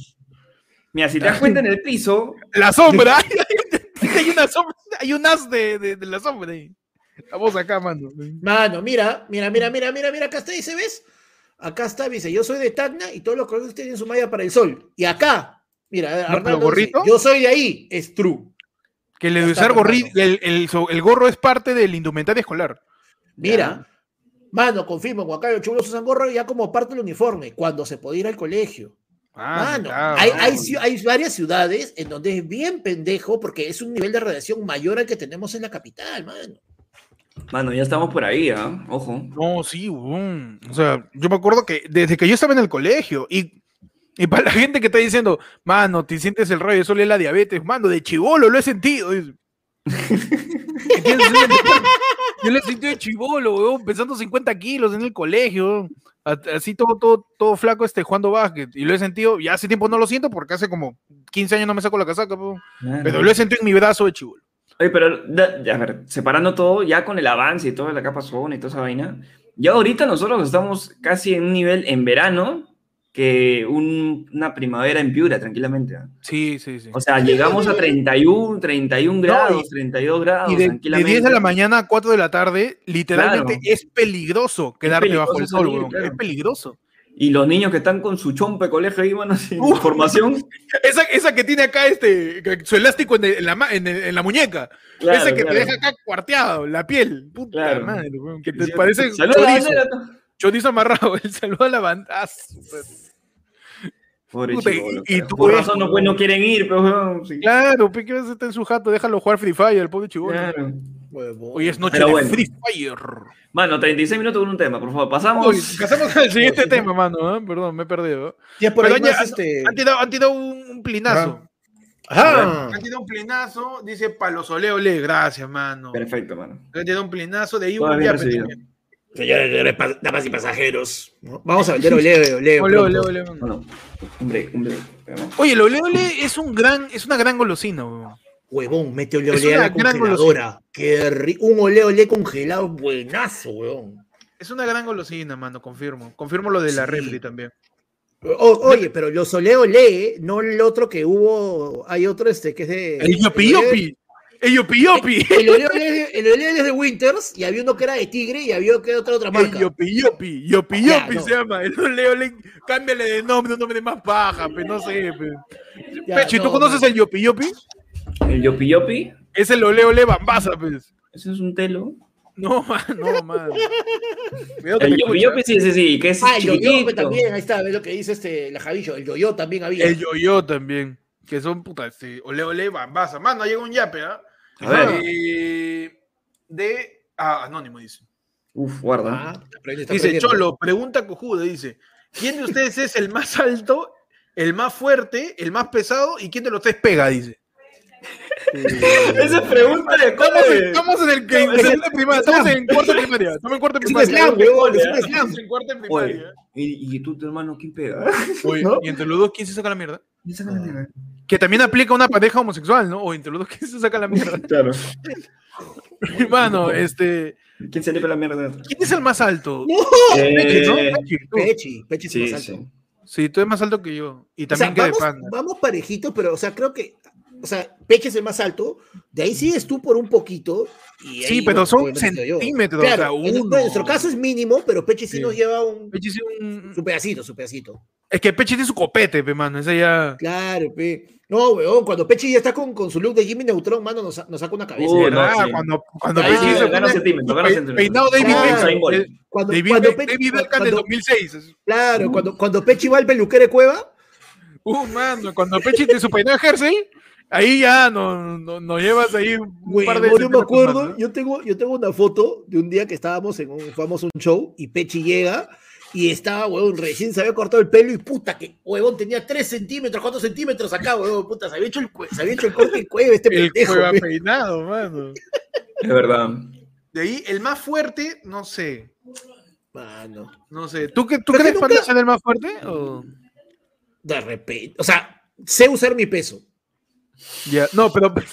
Mira, si te das cuenta en el piso, La sombra. hay una sombra, hay un as de, de, de la sombra ahí. Vamos acá, mano. Mano, mira, mira, mira, mira, mira, mira, acá está, dice, ¿ves? Acá está, dice, yo soy de Tacna y todos los colegios tienen su malla para el sol. Y acá, mira, Arnaldo gorrito. dice, yo soy de ahí, es true. Que le de usar gorri, hermano. el, el, so- el gorro es parte del indumentario escolar. Mira, mano, confirmo, en Huancayo chulos usan gorro ya como parte del uniforme, cuando se podía ir al colegio. Ah, Mano, claro, hay, hay, hay varias ciudades en donde es bien pendejo porque es un nivel de radiación mayor al que tenemos en la capital, mano. Mano, ya estamos por ahí, ¿ah? Ojo. No, sí, weón. O sea, yo me acuerdo que desde que yo estaba en el colegio y, y para la gente que está diciendo, mano, te sientes el rayo de sol y la diabetes, mano, de chivolo lo he sentido. yo lo he sentido de chivolo, weón, pesando 50 kilos en el colegio, así todo, todo, todo flaco este jugando básquet. Y lo he sentido, ya hace tiempo no lo siento porque hace como 15 años no me saco la casaca, weón. pero lo he sentido en mi brazo de chivolo. Oye, pero, a ver, separando todo, ya con el avance y toda la capa zona y toda esa vaina, ya ahorita nosotros estamos casi en un nivel en verano que un- una primavera en Piura, tranquilamente. ¿ah? Sí, sí, sí. O sea, llegamos a 31, 31 grados, 32 grados, Y de, de tranquilamente. 10 de la mañana a 4 de la tarde, literalmente Claro. es peligroso quedarte peligroso bajo el sol, salir, claro. Es peligroso. Y los niños que están con su chompe de colegio ahí, mano, sin formación. Esa, esa que tiene acá este, su elástico en, el- en la, en, el- en la muñeca. Claro, Ese que claro. te deja acá cuarteado, la piel. Puta Claro. madre, weón, que te Sí, parece saluda, chorizo, chorizo amarrado. El saludo a la banda. Ah, super. Pobre Puta, y- y tú Por razón no, pues, no quieren ir, pero sí. Claro, ¿qué vas a estar en su jato? Déjalo jugar Free Fire, el pobre chivolo. Claro. Hoy es noche Pero de bueno. Free Fire. Mano, 36 minutos con un tema, por favor. Pasamos. Uy, pasamos al siguiente tema, mano. ¿eh? Perdón, me he perdido. Ya por Pero ahí ya- más, este... Han tirado, han tirado un, un plinazo. Ajá. Han tirado un plinazo, dice Palos Ole Ole, gracias, mano. Perfecto, mano. Han tirado un plinazo, de ahí un también. Señores, señores, damas y pasajeros. ¿no? Vamos a vender oleo, oleo. Ole, ole, pronto. ole, mano. Bueno, un break, un break. Oye, el Ole Ole es, un gran, es una gran golosina, weón. Huevón, mete ole ole a la congeladora. Qué ri- Un ole ole congelado buenazo, huevón. Es una gran golosina, mano, confirmo. Confirmo lo de la Sí. refri también. O- oye, pero los ole ole, no el otro que hubo. Hay otro este que es de. El Yopi Yopi. El Yopi Yopi. El ole ole, el ole ole es de Winters y había uno que era de Tigre y había otro que otra El marca. Yopi Yopi. Yopi Ya, Yopi no. se llama. El Ole Ole. Cámbiale de nombre, un nombre más baja, pe, no sé, pe. Ya, Pechi, ¿tú no, conoces man. el Yopi Yopi? El Yopi Yopi. Es el Ole Ole Bambaza, pues. Ese es un telo. No, man, no, man. El Yopi. Yopi, sí, sí, sí. Que es Ah, el yoyo chiquitito. también, ahí está, ves lo que dice este la Javillo, el yoyo también había. El yo-yo también. Que son puta, este, ole ole bambaza. Mano, llega un yape, ¿ah? A ver. Eh, de. Ah, anónimo dice. Uf, guarda. Ah, Dice. Cholo, pregunta cojuda, dice. ¿Quién de ustedes es el más alto, el más fuerte, el más pesado y quién de los tres pega? Dice. Esa pregunta de cómo Estamos, en- de- estamos en el que primaria, estamos en cuarto de primaria. Estamos en cuarto de Es un primaria. slam, huevón, es un Oye, slam. Estamos en cuarto primaria. ¿y, y tú, tu hermano, quién pega? Oye, ¿No? Y entre los dos, ¿quién se saca la mierda? ¿Quién saca la mierda? Que también aplica a una pareja homosexual, ¿no? O entre los dos, ¿quién se saca la mierda? Claro. Hermano, este. ¿Quién se limpia la mierda? ¿Quién es el más alto? Pechi, ¿no? Eh, Pechi. Pechi, es sí, más alto. sí. Tú eres más alto que yo. Y O sea, también que de panda. vamos parejitos, pero, o sea, creo que, o sea, Peche es el más alto, de ahí sigues tú por un poquito. Y Sí, pero bueno, son centímetros, Claro, o sea, en, uno. en nuestro caso es mínimo, pero Peche sí, Sí. nos lleva un, Pechi sí un- su pedacito, su pedacito. Es que Pechi tiene su copete, pe, mano. Ese ya. Claro, pe. No, weón, cuando Peche ya está con, con su look de Jimmy Neutron, mano, nos, nos saca una cabeza. Uh, ¿verdad? no, sí. Cuando, cuando Pechi se gana pone centímetros, gana pe- centímetros. Peinado David Beckham. El- Cuando, David, cuando Peche- David Beckham del cuando- 2006. claro, cuando, cuando Peche va al peluquero de cueva, Uh, mano, cuando Pechi te su peinado de jersey, ahí ya no, no, no llevas ahí un Güey, par de yo me acuerdo, más, ¿no? yo tengo, yo tengo una foto de un día que estábamos en un, un show y Pechi llega y estaba, huevón, recién se había cortado el pelo y puta que, huevón, tenía 3 centímetros, 4 centímetros acá, huevón, puta, se había hecho el, se había hecho el corte de cuello este El pendejo. cueva pe. peinado, mano. Es verdad. De ahí, el más fuerte, no sé. Mano, No sé. ¿Tú, qué, tú crees que nunca- ser el más fuerte? O... de repente, o sea, sé usar mi peso. Ya, no, pero.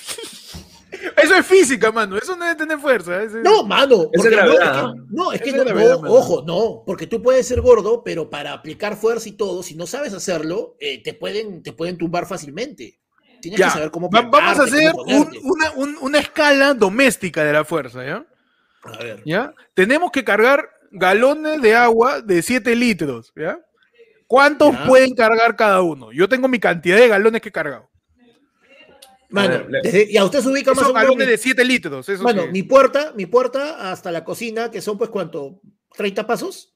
Eso es física, mano. Eso no debe tener fuerza. No, mano, no, es que, no, es que Esa no, es gravedad, no, mano. ojo, no, porque tú puedes ser gordo, pero para aplicar fuerza y todo, si no sabes hacerlo, eh, te, pueden, te pueden tumbar fácilmente. Tienes Ya, que saber cómo va- vamos a hacer un- una, un- una escala doméstica de la fuerza, ¿ya? A ver. ¿ya? Tenemos que cargar galones de agua de 7 litros, ¿ya? ¿Cuántos Ya. pueden cargar cada uno? Yo tengo mi cantidad de galones que he cargado. Mano, ver, desde- y a usted se ubica más o menos. de 7 litros. esos Bueno, que- mi puerta, mi puerta hasta la cocina, que son pues cuánto, 30 pasos.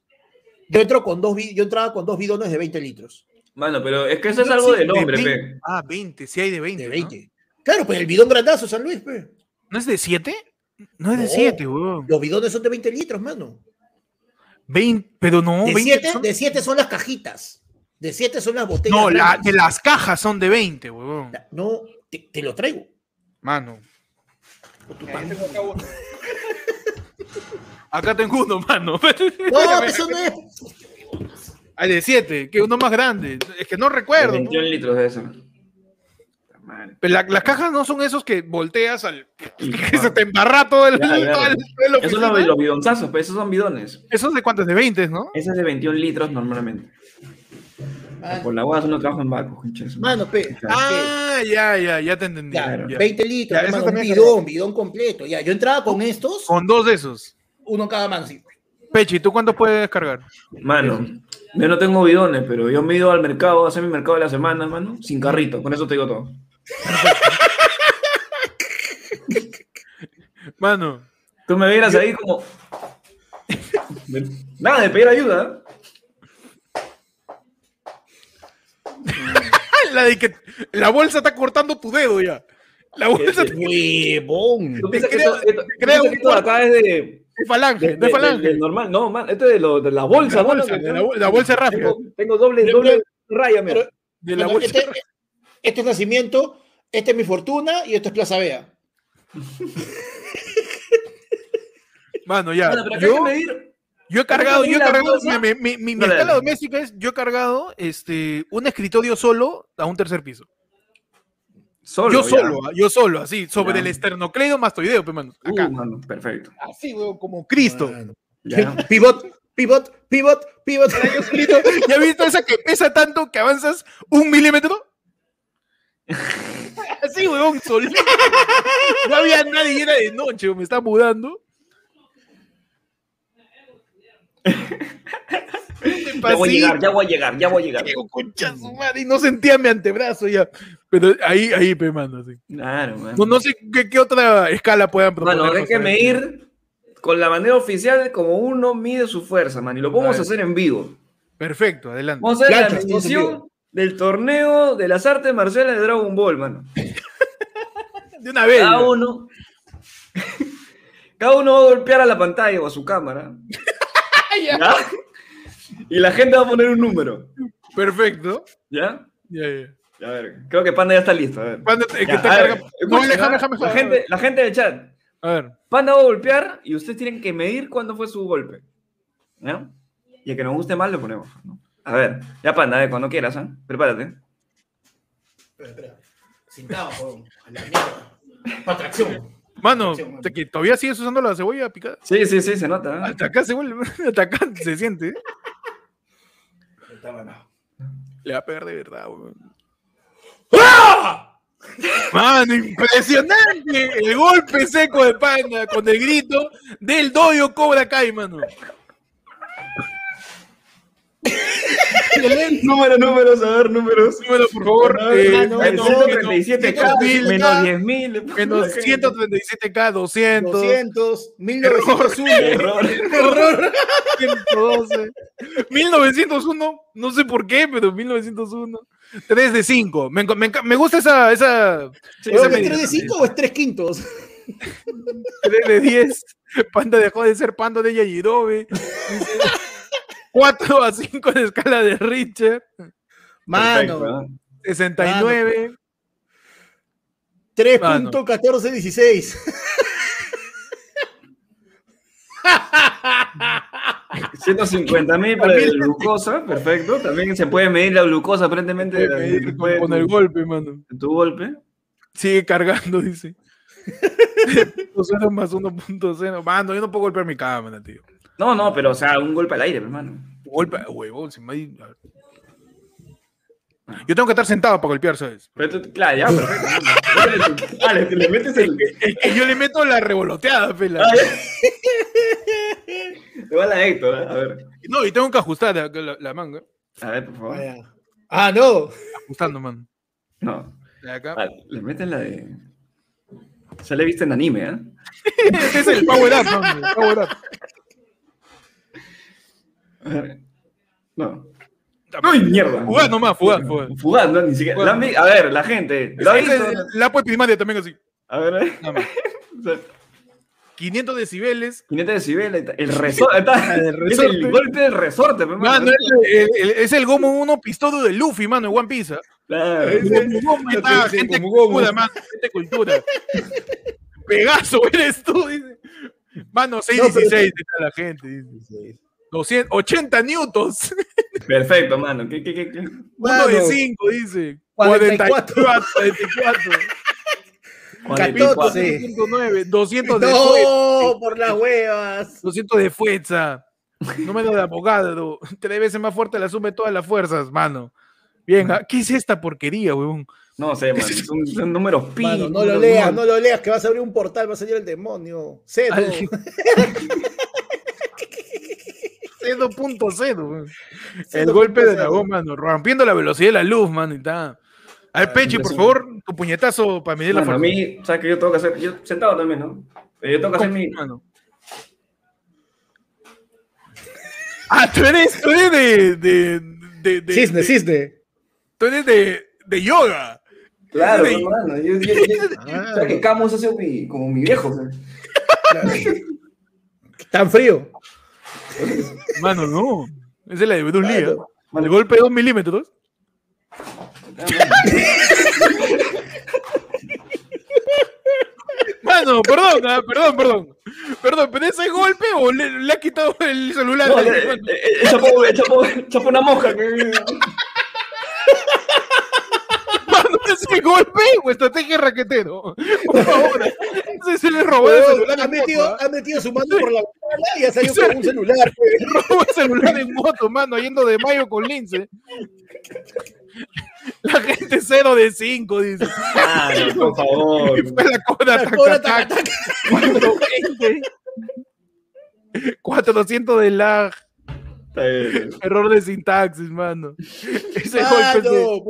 Yo entro con dos, yo entraba con dos bidones de 20 litros. Mano, pero es que eso es No, algo sí, del de hombre, 20. pe. Ah, 20, sí hay de 20. De ¿no? 20. Claro, pues el bidón grandazo, San Luis, pues. ¿No es de 7? No es de No. 7, weón. Los bidones son de 20 litros, mano. 20, pero no, De 20 7 son- de siete son las cajitas. De 7 son las botellas. No, la- de las cajas son de 20, weón. No, te, te lo traigo. Mano. Con tu Ahí pan. tengo acá uno. Acá tengo uno, mano. No, eso no es. Hay de 7, que uno más grande. Es que no recuerdo. 21 litros de eso. Pero la- las cajas no son esos que volteas al. que se te embarra todo el. Ya, ya. todo el- toda la Esos son los, bidonzazos, pues esos son bidones. Esos de cuántos, de 20, ¿no? Ese es de 21 litros normalmente. Por la hueá no trabajo en barco. Mano, pe. Ah, ya, ya, ya te entendí. Claro. ya. 20 litros, Ya, eso hermano, un bidón, bidón completo. Ya, yo entraba con estos, Con dos de esos. uno cada mano. así. Pechi, ¿tú cuántos puedes cargar? Mano, yo no tengo bidones, pero yo me he ido al mercado a hacer mi mercado de la semana, mano, sin carrito. Con eso te digo todo. Mano, Tú me vieras ahí como. Nada de pedir ayuda. La de que la bolsa está cortando tu dedo ya. La bolsa te- Huevón. ¿Tú piensas que creo- que esto acá es de, de falange, de, de, de- falange. de- de normal? No, man, esto es de, lo, de la bolsa, la mano, bolsa, que de la, la bolsa rápida. Tengo, tengo doble, Pero- doble raya, mira. pero- De la Bueno, bolsa este, este es nacimiento, este es mi fortuna y esto es Plaza Vea. Mano, ya. Mano, pero acá hay yo, que medir. Yo he cargado, yo he cargado, mi, mi- mi- mi escala doméstica es, yo he cargado este, un escritorio solo a un tercer piso. Solo, yo ya. solo, ah, yo solo, así, sobre Ya. el esternocleidomastoideo, pe, mano. Uh, Acá. mano, perfecto. Así, weón, como Cristo. Ya. Pivot, pivot, pivot, pivot. Yo solito, ¿Ya has visto esa que pesa tanto que avanzas un milímetro? Así, weón, solito. No había nadie era de noche, me estaba mudando. Ya voy a llegar, ya voy a llegar, ya voy a llegar. Digo, concha su madre, y no sentía mi antebrazo ya. Pero ahí, ahí, pe, mano, sí. Claro, man. No, no sé qué, qué otra escala puedan proponer. Hay que medir con la manera oficial como uno mide su fuerza, man. Y lo podemos hacer en vivo. Perfecto, adelante. Vamos a hacer la medición del torneo de las artes marciales de Dragon Ball, mano. De una vez. Cada uno. Cada uno va a golpear a la pantalla o a su cámara. ¿ya? Y la gente va a poner un número. Perfecto. ¿Ya? Ya, ya. A ver, creo que Panda ya está listo. A ver. Panda, es que Ya, está a ver, carga- No, escuchen, déjame, déjame, la, gente, la gente del chat. A ver. Panda va a golpear y ustedes tienen que medir cuándo fue su golpe. ¿Ya? Y el que nos guste más lo ponemos. ¿no? A ver, ya Panda, a ver, cuando quieras, ¿ah? Prepárate. Espera, espera. Sentado. A la mierda. Pa' tracción. Mano, Sí, mano. ¿te- que todavía sigues usando la cebolla picada. Sí, sí, sí, se nota. ¿eh? Hasta acá se vuelve, hasta acá se siente. ¿eh? Le va a pegar de verdad, weón. ¡Ah! Mano, impresionante el golpe seco de Panda con el grito del doyo Cobra Kai, mano. Número, números, a ver, números. Número, por favor. eh, mano, menos, 137K, menos, menos 10.000. menos 137K, 200, 200, 1901. Error. Error. 112, 1901, no sé por qué, pero 1901. 3 de 5. Me, me, me gusta esa, esa, Sí, esa ¿Es medida. 3 de 5 o es 3 quintos? 3 de 10. Panda dejó de ser Panda de Yajirobe. 4 a 5 en escala de Richard. Mano, ¿eh? 69. 3.1416. 150 mil para la glucosa, perfecto. También se puede medir la glucosa aparentemente de, Puede con, con el golpe, mano. tu golpe. Sigue cargando, dice. 0 más 1.0. Mano, yo no puedo golpear mi cámara, tío. No, no, pero o sea, un golpe al aire, hermano. Golpe, huevón, se me ha ido- a ver. Yo tengo que estar sentado para golpear, ¿sabes? Pero tú- claro, ya, perfecto. Ah, le, le metes el. Es que yo le meto la revoloteada, pela. Ah, Le va la Héctor, ¿eh? a ver. No, y tengo que ajustar la, la- la manga. A ver, por favor. Vaya. Ah, no. Ajustando, man. No. De acá. Ah, le meten la de. Se le he visto en anime, ¿eh? Ese es el power up, man. el power up. A ver. No. ¡Uy, mierda! Fugaz nomás, fugaz, fugaz. Fugaz, no, ni siquiera. Fugaz. la a ver, la gente. Es La pues primaria también así. A ver, ¿eh? Nada más. O sea, 500 decibeles. 500 decibeles. El resorte. El es el golpe del resorte, pe, mano. Mano, es el, el- es el Gomu 1 pistodo de Luffy, mano, en One Piece. ¿ah? Gomu está, gente cultura, mano, gente cultura. Pegaso eres tú, dice. Mano, No, 616 pero- está la gente, dice. 200, 80 newtons. Perfecto, mano. ¿Qué, qué, qué, qué? Uno de Mano. 5, dice. 44. 44. 44. 14. 109, 200 de fuerza. No, por las huevas. 200 de fuerza. Número de abogado. Tres veces más fuerte la suma de todas las fuerzas, mano. Bien. ¿qué es esta porquería, weón? No sé, mano. Son, son números pi. Mano, no lo leas, no lo leas, que vas a abrir un portal, va a salir el demonio. Cedo. Al- 0.0. weón. El 0.0. golpe de dragón, mano. Rompiendo la velocidad de la luz, mano. Y está. Al Ah, pecho, por favor, tu puñetazo para medir la Bueno, a fuerza. mí, ¿sabes que yo tengo que hacer? Yo sentado también, ¿no? Eh, Yo tengo que hacer mi. Mano. Ah, tú eres, tú eres de, de, de, de- Cisne, de- cisne. Tú eres de, de yoga. Claro, Sí. hermano. Yo, yo, yo- Ah. ¿Sabes que Camus hace mi, como mi viejo? o sea. Tan frío. Mano, no. Esa es la de. Mano. ¿ah? El golpe de 2 milímetros. Mano, perdón, ah, perdón, perdón. Perdón, pero ese golpe o le, le ha quitado el celular. No, eh, eh, eh, chapó, chapó, chapó una que- Ese golpe o estrategia de raquetero. Por favor. Ese se le robó el celular ha, metido. ¿ah? ha metido su mano por la ventana y ha salido con un celular. Robó el celular en moto, mano, yendo de mayo con lince. La gente 0 de 5, dice. Ah, no, por favor. Y fue la cobra La cobra taca, taca, taca, taca. 420. 400 de lag. Error de sintaxis, mano. Ese Ah, golpe no,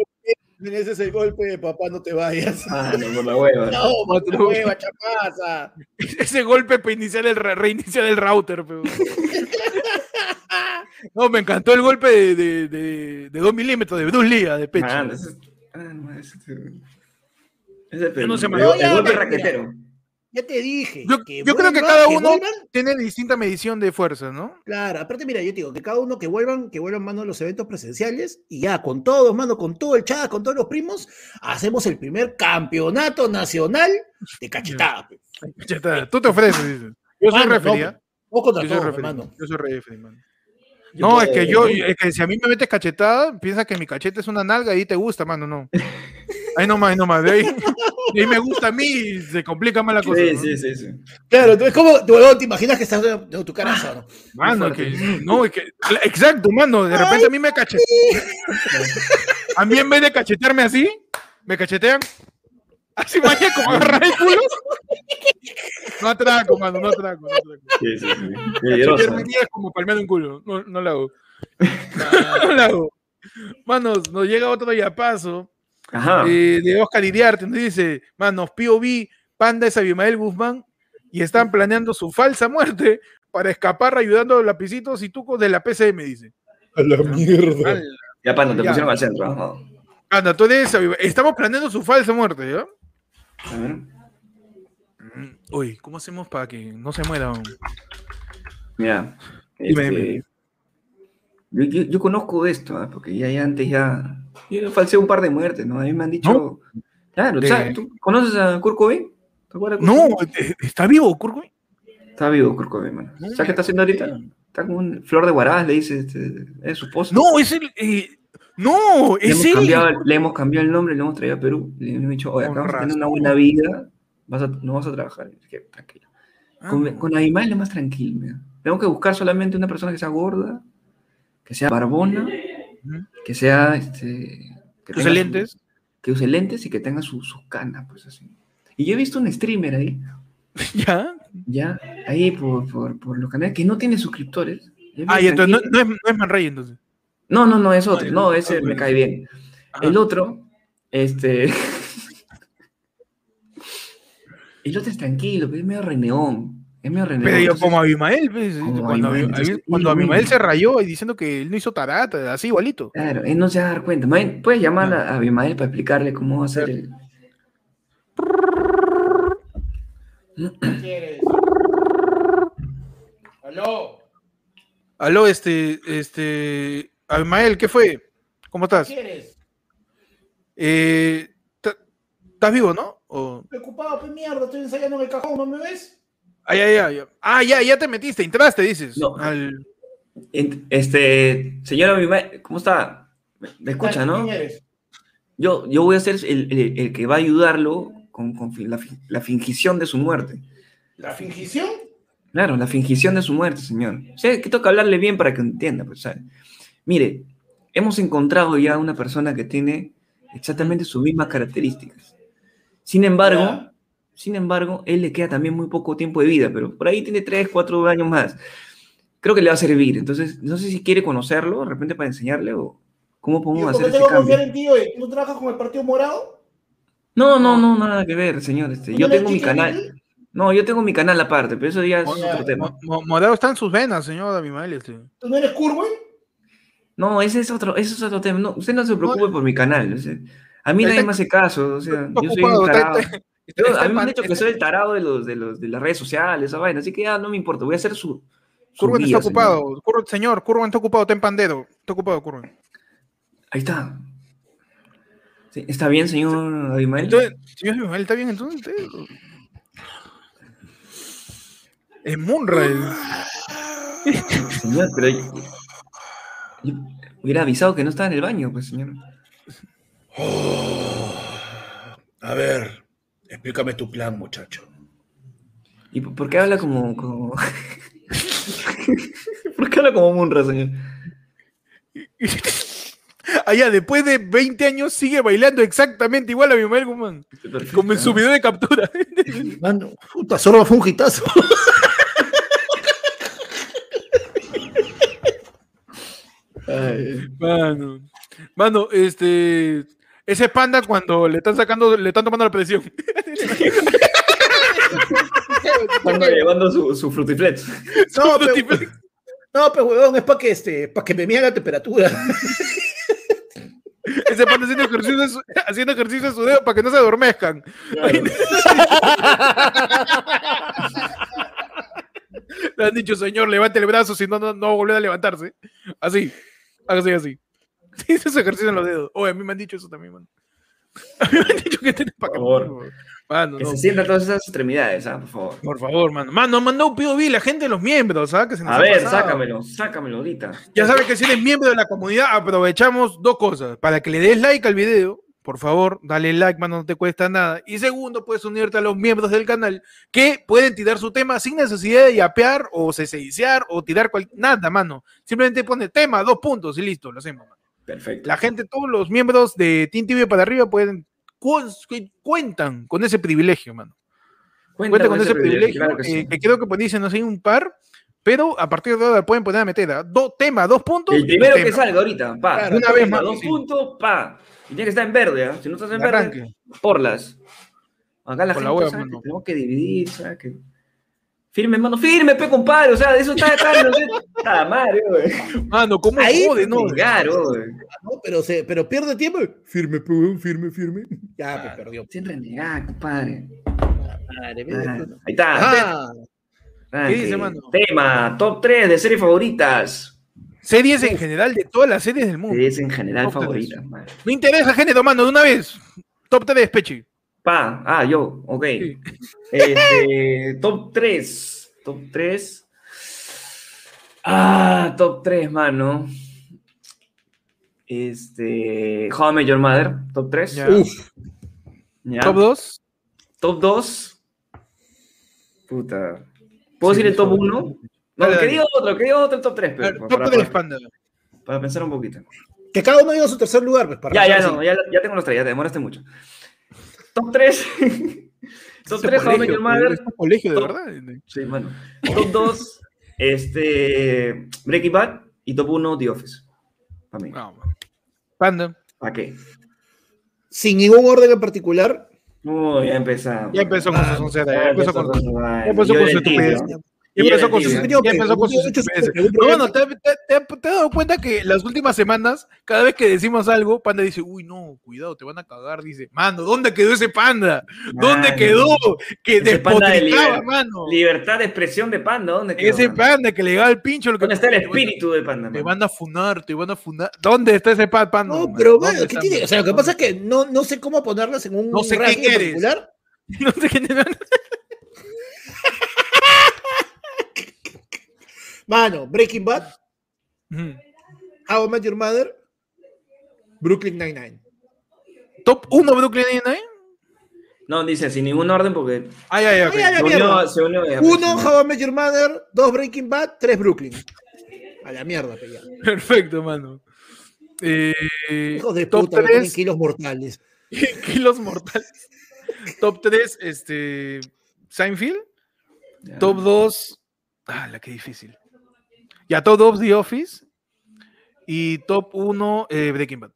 ese es el golpe de papá, no te vayas. Ah, no, por la hueva. No, por la hueva, chapaza. Ese golpe para iniciar el re- reiniciar el router, pero. No, me encantó el golpe de, de, de, de 2 milímetros de Bruce Lee, ah, de pecho. Man, ese es- ah, no, ese es- ese es Yo no sé, el, No, golpe mira. raquetero. Ya te dije. Yo, yo creo que cada uno vuelvan. tiene distinta medición de fuerza, ¿no? Claro, aparte, mira, yo te digo que cada uno que vuelvan, que vuelvan, mano, a los eventos presenciales y ya, con todos, mano, con todo el chat, con todos los primos, hacemos el primer campeonato nacional de cachetada. pe. Ya está, tú te ofreces, dices. Yo soy Mano, referee, no, ¿ah? Vos contra Yo soy referee. hermano. Yo soy referee, mano. No, es que yo, es que si a mí me metes cachetada, piensa que mi cachete es una nalga y te gusta, mano, no. Ahí nomás, ahí nomás, de ahí, de ahí me gusta a mí y se complica más la cosa. Sí, ¿no? sí, sí, sí. Claro, tú- es como, huevón, te imaginas que estás de tu cara asada, ¿no? Mano, que, no, es que, exacto, mano, de repente a mí me cachetean. A mí en vez de cachetearme así, me cachetean. Así vaya como agarrar el culo. No atraco, mano, no atraco, no atraco. Sí, sí, sí. Cachetearme es como palmear un culo. No, no lo hago. No lo hago. Manos, nos llega otro yapazo Ajá. eh, de Oscar Iriarte. Nos dice, manos, POV, Panda es Abimael Guzmán y están planeando su falsa muerte para escapar ayudando a lapicitos y tucos de la PCM, dice. A la mierda. Ya, pano, te Ya. pusieron al centro. Ajá. Anda, tú eres Abimael. Estamos planeando su falsa muerte, ¿ya? A ver. Mm, Uy, ¿cómo hacemos para que no se muera? Mira. Este. Yo, yo, yo conozco esto, ¿ah? porque ya, ya antes ya. Yo falseé un par de muertes, ¿no? A mí me han dicho. Claro, De- ¿sabes? ¿tú conoces a Kurt Cobain? ¿Te acuerdas Kurt No, Cobain? ¿está vivo, Kurkui? Está vivo Kurt Cobain, mano. No, ¿Sabes qué está haciendo ahorita? Está con un flor de guarás, le dice, este, es su esposo. No, es el. eh, no, le, es hemos él. le hemos cambiado el nombre, le hemos traído a Perú. Le hemos dicho, oye, acá Con vas a tener una buena vida, vas a, no vas a trabajar. Es que, tranquilo. Ah, Con, con Abimael es más tranquilo. Tengo que buscar solamente una persona que sea gorda, que sea barbona, Ujú. Que sea, este... Que ¿Tus tenga su- lentes? que use lentes y que tenga sus su canas, pues así. Y yo he visto un streamer ahí, ¿Ya? ya, ahí por, por, por los canales que no tiene suscriptores. Ah, y entonces no, no es, no es Man Ray, entonces. No, no, no, es otro. Ah, No, ya. ese Ah, me cae bien. Ajá. El otro, este. el otro es tranquilo, pero es medio reneón. Es medio reneón. Pero yo como Abimael, pues, Como cuando, Abimael, cuando Abimael se rayó y diciendo que él no hizo tarata, así igualito. Claro, él no se va a dar cuenta. Puedes llamar a Abimael para explicarle cómo va a hacer el. ¿Qué quieres? ¿Aló? Aló, este, este, Abimael, ¿qué fue? ¿Cómo ¿Qué estás? quieres? Eh, ¿ta- ¿Estás vivo, no? O... Preocupado, pues mierda, estoy ensayando en el cajón, ¿no me ves? Ah, ya, ya, ya. Ah, ya, ya te metiste, entraste, dices. No. Al- Este, señor Abimael, ¿cómo está? Me- escucha, ¿no? Yo, yo voy a ser el, el- el que va a ayudarlo con, con la, la fingición de su muerte. ¿La fingición? Claro, la fingición de su muerte, señor. O sea, que toca hablarle bien para que entienda, pues, ¿sabe? Mire, hemos encontrado ya una persona que tiene exactamente sus mismas características. Sin embargo, Ya. Sin embargo, él le queda también muy poco tiempo de vida, pero por ahí tiene 3, 4 años más. Creo que le va a servir. Entonces, no sé si quiere conocerlo, de repente para enseñarle o cómo ¿Yo podemos hacer ese cambio. en ti, oye? ¿Tú no trabajas con el Partido Morado? No, no, no, nada que ver, señor. Este, ¿Tú yo no tengo mi canal. Lili? No, yo tengo mi canal aparte, pero eso ya es Mo- otro tema. Mo- Mo- Morado está en sus venas, señor Abimael. Este. ¿Tú no eres Curwen? No, ese es otro, ese es otro tema. No, usted no se preocupe por mi canal. o sea, a mí nadie me hace caso. O sea, yo soy ocupado, un está- está- Está a mí me han dicho que soy el tarado de, los, de, los, de las redes sociales, esa vaina. Así que ya no me importa. Voy a hacer su. su Curwen guía, está ocupado. señor. Curwen está ocupado, está en pandero. Está ocupado, Curwen. Ahí está. Sí, ¿Está bien, señor Abimael? Entonces, señor Abimael, ¿está bien entonces? Es Munra. Señor, pero yo, yo hubiera avisado que no estaba en el baño, pues, señor. A ver, explícame tu plan, muchacho. ¿Y por qué habla como. como... ¿Por qué habla como Munra, señor? Allá, después de 20 años, sigue bailando exactamente igual a Abimael Guzmán. Como en su video de captura. Mano, puta, solo fue un hitazo. Ay. Mano, mano, este. Ese panda cuando le están sacando, le están tomando la presión. Llevando su, su frutiflex. No, Su pero, no, pero huevón, es para que, este, para que me mida la temperatura. Ese panda haciendo ejercicio, de su- haciendo ejercicio de su dedo para que no se adormezcan. Le han dicho, señor, levante el brazo, si no, no, no va a volver a levantarse. Así, así, así. Ese ejercicio en los dedos. Oye, a mí me han dicho eso también, mano. A mí me han dicho que tienes para Por favor. Mano, Que no. se sientan todas esas extremidades, ¿ah? Por favor. Por favor, mano. Mano, mandó un POV la gente de los miembros, ¿sabes? Que se nos A ver, pasado. sácamelo, sácamelo ahorita. Ya sabes que si eres miembro de la comunidad, aprovechamos dos cosas. Para que le des like al video, por favor, dale like, mano, no te cuesta nada. Y segundo, puedes unirte a los miembros del canal que pueden tirar su tema sin necesidad de yapear o ceseiciar o tirar cual... nada, mano. Simplemente pone tema, dos puntos y listo, lo hacemos. mano. Perfecto. La gente, todos los miembros de Team TV para arriba pueden cu- cuentan con ese privilegio, mano. Cuenta Cuenta con ese privilegio, claro que sí. eh, que creo que pues, dicen, no sé, un par, pero a partir de ahora pueden poner a meter ¿ah? dos temas, dos puntos. El primero tema. que salga ahorita, pa. Claro, una vez Tema, más, Dos sí. puntos, pa. Y tiene que estar en verde, ¿ah? Si no estás en verde, arranque. porlas. Acá la Por gente la hueva, sabe que tenemos que dividir, ¿sabes? Que... Firme, hermano, firme, pe, compadre. O sea, de eso está acá, no sé. Está madre, güey. Mano, ¿cómo Ahí, jode, no? Claro. ¿no? Pero, se, pero pierde tiempo. Firme, pues, huevón, firme, firme. Ya, pues perdió. Sin renegar, compadre. Madre, Ah, ahí está. Ah, ¿Qué dice, mano? Tema, top 3 de series favoritas. Series en general de todas las series del mundo. Series en general Top favoritas, man. Me interesa género, mano, de una vez. Top 3, Pechi. Pa, ah, yo, ok. Sí. Este, top 3. Top 3. Ah, top 3, mano. Este. How I Met Your Mother, top 3. Ya. uf, Top 2. Top 2. Puta. ¿Puedo Sí, decir el top favor. 1? No, Dale, que dale. diga otro, que diga otro top 3, pero, Top para, 3, para- pensar un poquito. Que cada uno diga su tercer lugar, pues, para Ya, ya, no, ya, ya tengo los tres, ya te demoraste mucho. 3. Top Este 3, How I Met Your colegio, Mother. este colegio, de Top- verdad. Sí, mano. Top 2, este, Breaking Bad. Y top 1, The Office. Para mí. No, man. Panda. ¿Para qué? Sin ningún orden en particular. Uy, ya empezamos. Ya empezó con Ah, su soncera, ya empezó con su ya empezó con su estupidez. Empezó con sus ya empezó con sus bueno, ¿te, te, te- te has dado cuenta que las últimas semanas, cada vez que decimos algo, Panda dice, uy, no, cuidado, te van a cagar. Dice, mano, ¿dónde quedó ese Panda? ¿Dónde Mano, quedó? Que despotricaba, liber- mano. Libertad de expresión de Panda. ¿Dónde quedó, Ese mano? Panda que le da el pincho. Lo que ¿Dónde está el espíritu de Panda? Te van a funar, te van a funar. ¿Dónde está ese pa- Panda? No, pero ¿Dónde bueno, ¿qué tiene? O sea, lo que pasa es que no, no sé cómo ponerlas en un No sé quién eres. No sé quién es. Mano, Breaking Bad, Ujú. How I Met Your Mother, Brooklyn Nine-Nine. Top 1 Brooklyn Nine-Nine. No, dice sin ningún orden porque Ay, ay, ok. Ay, ay, se unió, se unió ya, Uno, pues, How I Met Your Mother, dos, Breaking Bad, tres, Brooklyn. A la mierda, pe, ya. Perfecto, mano. Eh, Hijos de top puta, me ponen 3, kilos mortales. kilos mortales. Top 3, este, Seinfeld. ya. Top 2, ah, la que difícil. Ya, top 2, The Office. Y top 1, eh, Breaking Bad.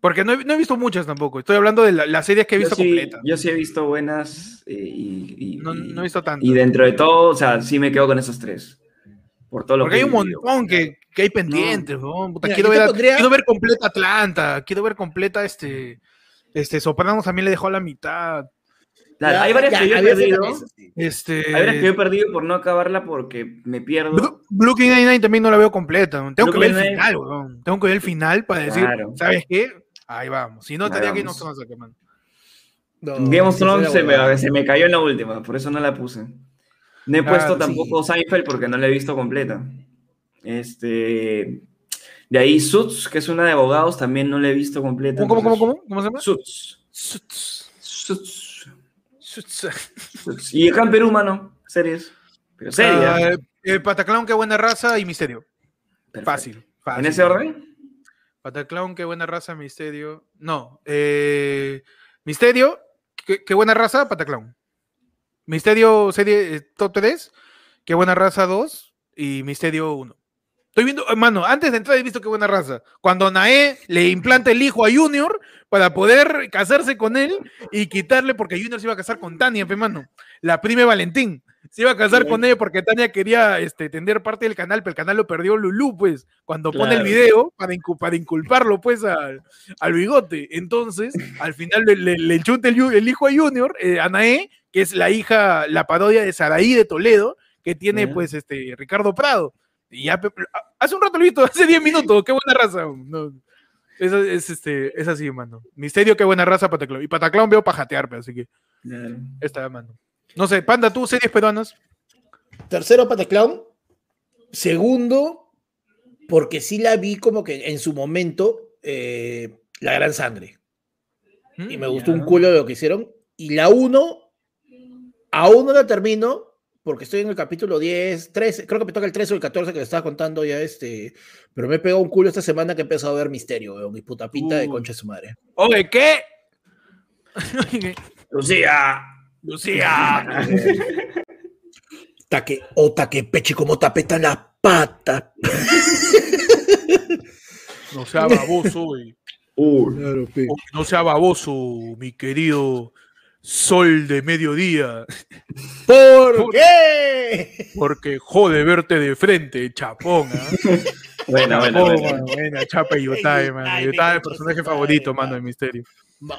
Porque no he, no he visto muchas tampoco. Estoy hablando de la- las series que he Yo visto sí, completas. yo sí he visto buenas eh, y, y- No, y- no he visto tanto. y dentro de todo, o sea, sí me quedo con esos tres. Por todo lo Porque que hay un montón que, que hay pendientes. Puta, Mira, yo ver, quiero ver completa Atlanta, quiero ver completa este. Este, Sopranos también le dejó a la mitad. Claro, Ya, hay varias ya, que yo he perdido. sí. Este. Hay varias que yo he perdido por no acabarla porque me pierdo. Bru- Brooklyn Nine-Nine también no la veo completa. Tengo que ver el final, weón. Tengo que ver el final para decir, Claro. ¿sabes qué? Ahí vamos. Si no, Ahí estaría aquí no vamos. se nos saca, man. No, Game of sí, Thrones sí, se la me, se me cayó en la última, por eso no la puse. No he Ah, puesto sí. tampoco Seinfeld porque no la he visto completa. Este. De ahí Suits, que es una de abogados, también no la he visto completa. ¿Cómo, cómo, cómo? ¿Cómo se llama? Suits. Suits. Suits. Y acá en Perú, mano, series. Pero series. Ah, eh, Pataclown, qué buena raza y misterio. Fácil, fácil. ¿En ese orden? Pataclown, qué buena raza, misterio. No, eh, misterio, qué, qué buena raza, Pataclown. Misterio, serie eh, top 3, qué buena raza 2 y misterio 1. Estoy viendo, hermano, antes de entrar he visto qué buena raza. Cuando Nae le implanta el hijo a Junior para poder casarse con él y quitarle, porque Junior se iba a casar con Tania, pe, mano, la prime Valentín. Se iba a casar Sí. con ella porque Tania quería este, tender parte del canal, pero el canal lo perdió Lulú, pues, cuando pone el video para, incu- para inculparlo, pues, al, al bigote. Entonces, al final le, le, el, hijo a Junior, eh, Anaé, que es la hija, la parodia de Saraí de Toledo, que tiene, pues, este, Ricardo Prado. Y ya, hace un rato lo he visto, hace 10 minutos, qué buena raza. No, es, es, este, es así, mano. Misterio, qué buena raza, Pataclown. Y Pataclown veo pajatear, pe, así que Claro. está, mano. No sé, Panda, tú, series peruanas. Tercero, Pataclown. Segundo, porque sí la vi como que en su momento, eh, La Gran Sangre. Y me Mm, gustó un culo lo que hicieron. Y la 1, aún no la termino, porque estoy en el capítulo 10, 13, creo que me toca el 13 o el 14 que le estaba contando ya este, pero me he pegado un culo esta semana que he empezado a ver Misterio, weón, mi puta pinta de Uy. concha de su madre. Oye, ¿qué? Lucía. Lucía. Taque, o taque peche como tapeta la pata. No sea baboso, güey. Uy. Claro. No sea baboso, mi querido sol de mediodía. ¿Por Por- qué? Porque jode verte de frente, chapón. ¿ah? Buena, buena, Oh, buena. mano, buena, chapa y Yotay, mano. Yotay, me el personaje favorito, mano, de Misterio.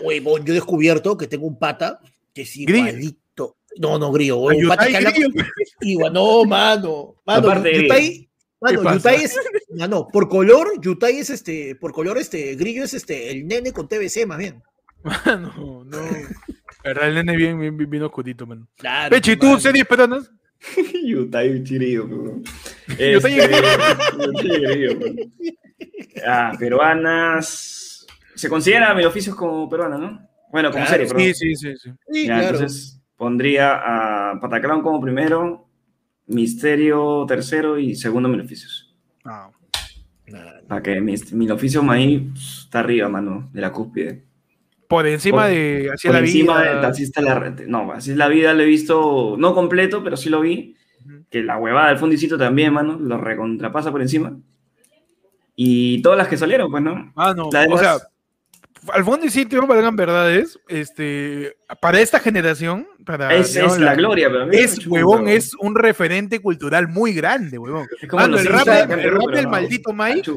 Huevón, yo he descubierto que tengo un pata que es Grillo. igualito. No, no, grillo. Un pata que habla-. Igual, no, mano. Mano, Yutay, mano. Yutay es, mano, por color, Yutay es este, por color, este, Grillo es este, el nene con TBC, más bien. Mano, no. Verdad, el nene bien, bien, bien, bien oscurito, mano. Claro. Pechi, ¿tú series peruanas? Yutay un chirillo, weón. Yutay Este, y- Yutay y Grillo, weón. Ah, peruanas. Se considera mi oficio como peruana, ¿no? Bueno, como Claro, serie, perdón. Sí, sí, sí, sí. Sí, Ya, claro. entonces pondría a Pataclown como primero, Misterio tercero y segundo mil oficios. Ah. Para que mi, mi oficio maíz pss, está arriba, mano, de la cúspide. Por encima Por- de Así Por la encima vida. de Así está la. No, así es la vida, lo he visto, no completo, pero sí lo vi. Que la huevada del fundicito también, mano, lo recontrapasa por encima. Y todas las que salieron, pues, ¿no? Ah, no. O sea, al fondo y sitio, valgan verdades, este, para esta generación, para es, digamos, es la gloria, pero es, huevón, es un referente cultural muy grande, huevón. Es como Mano, los el rap, de- el del no, maldito Mike,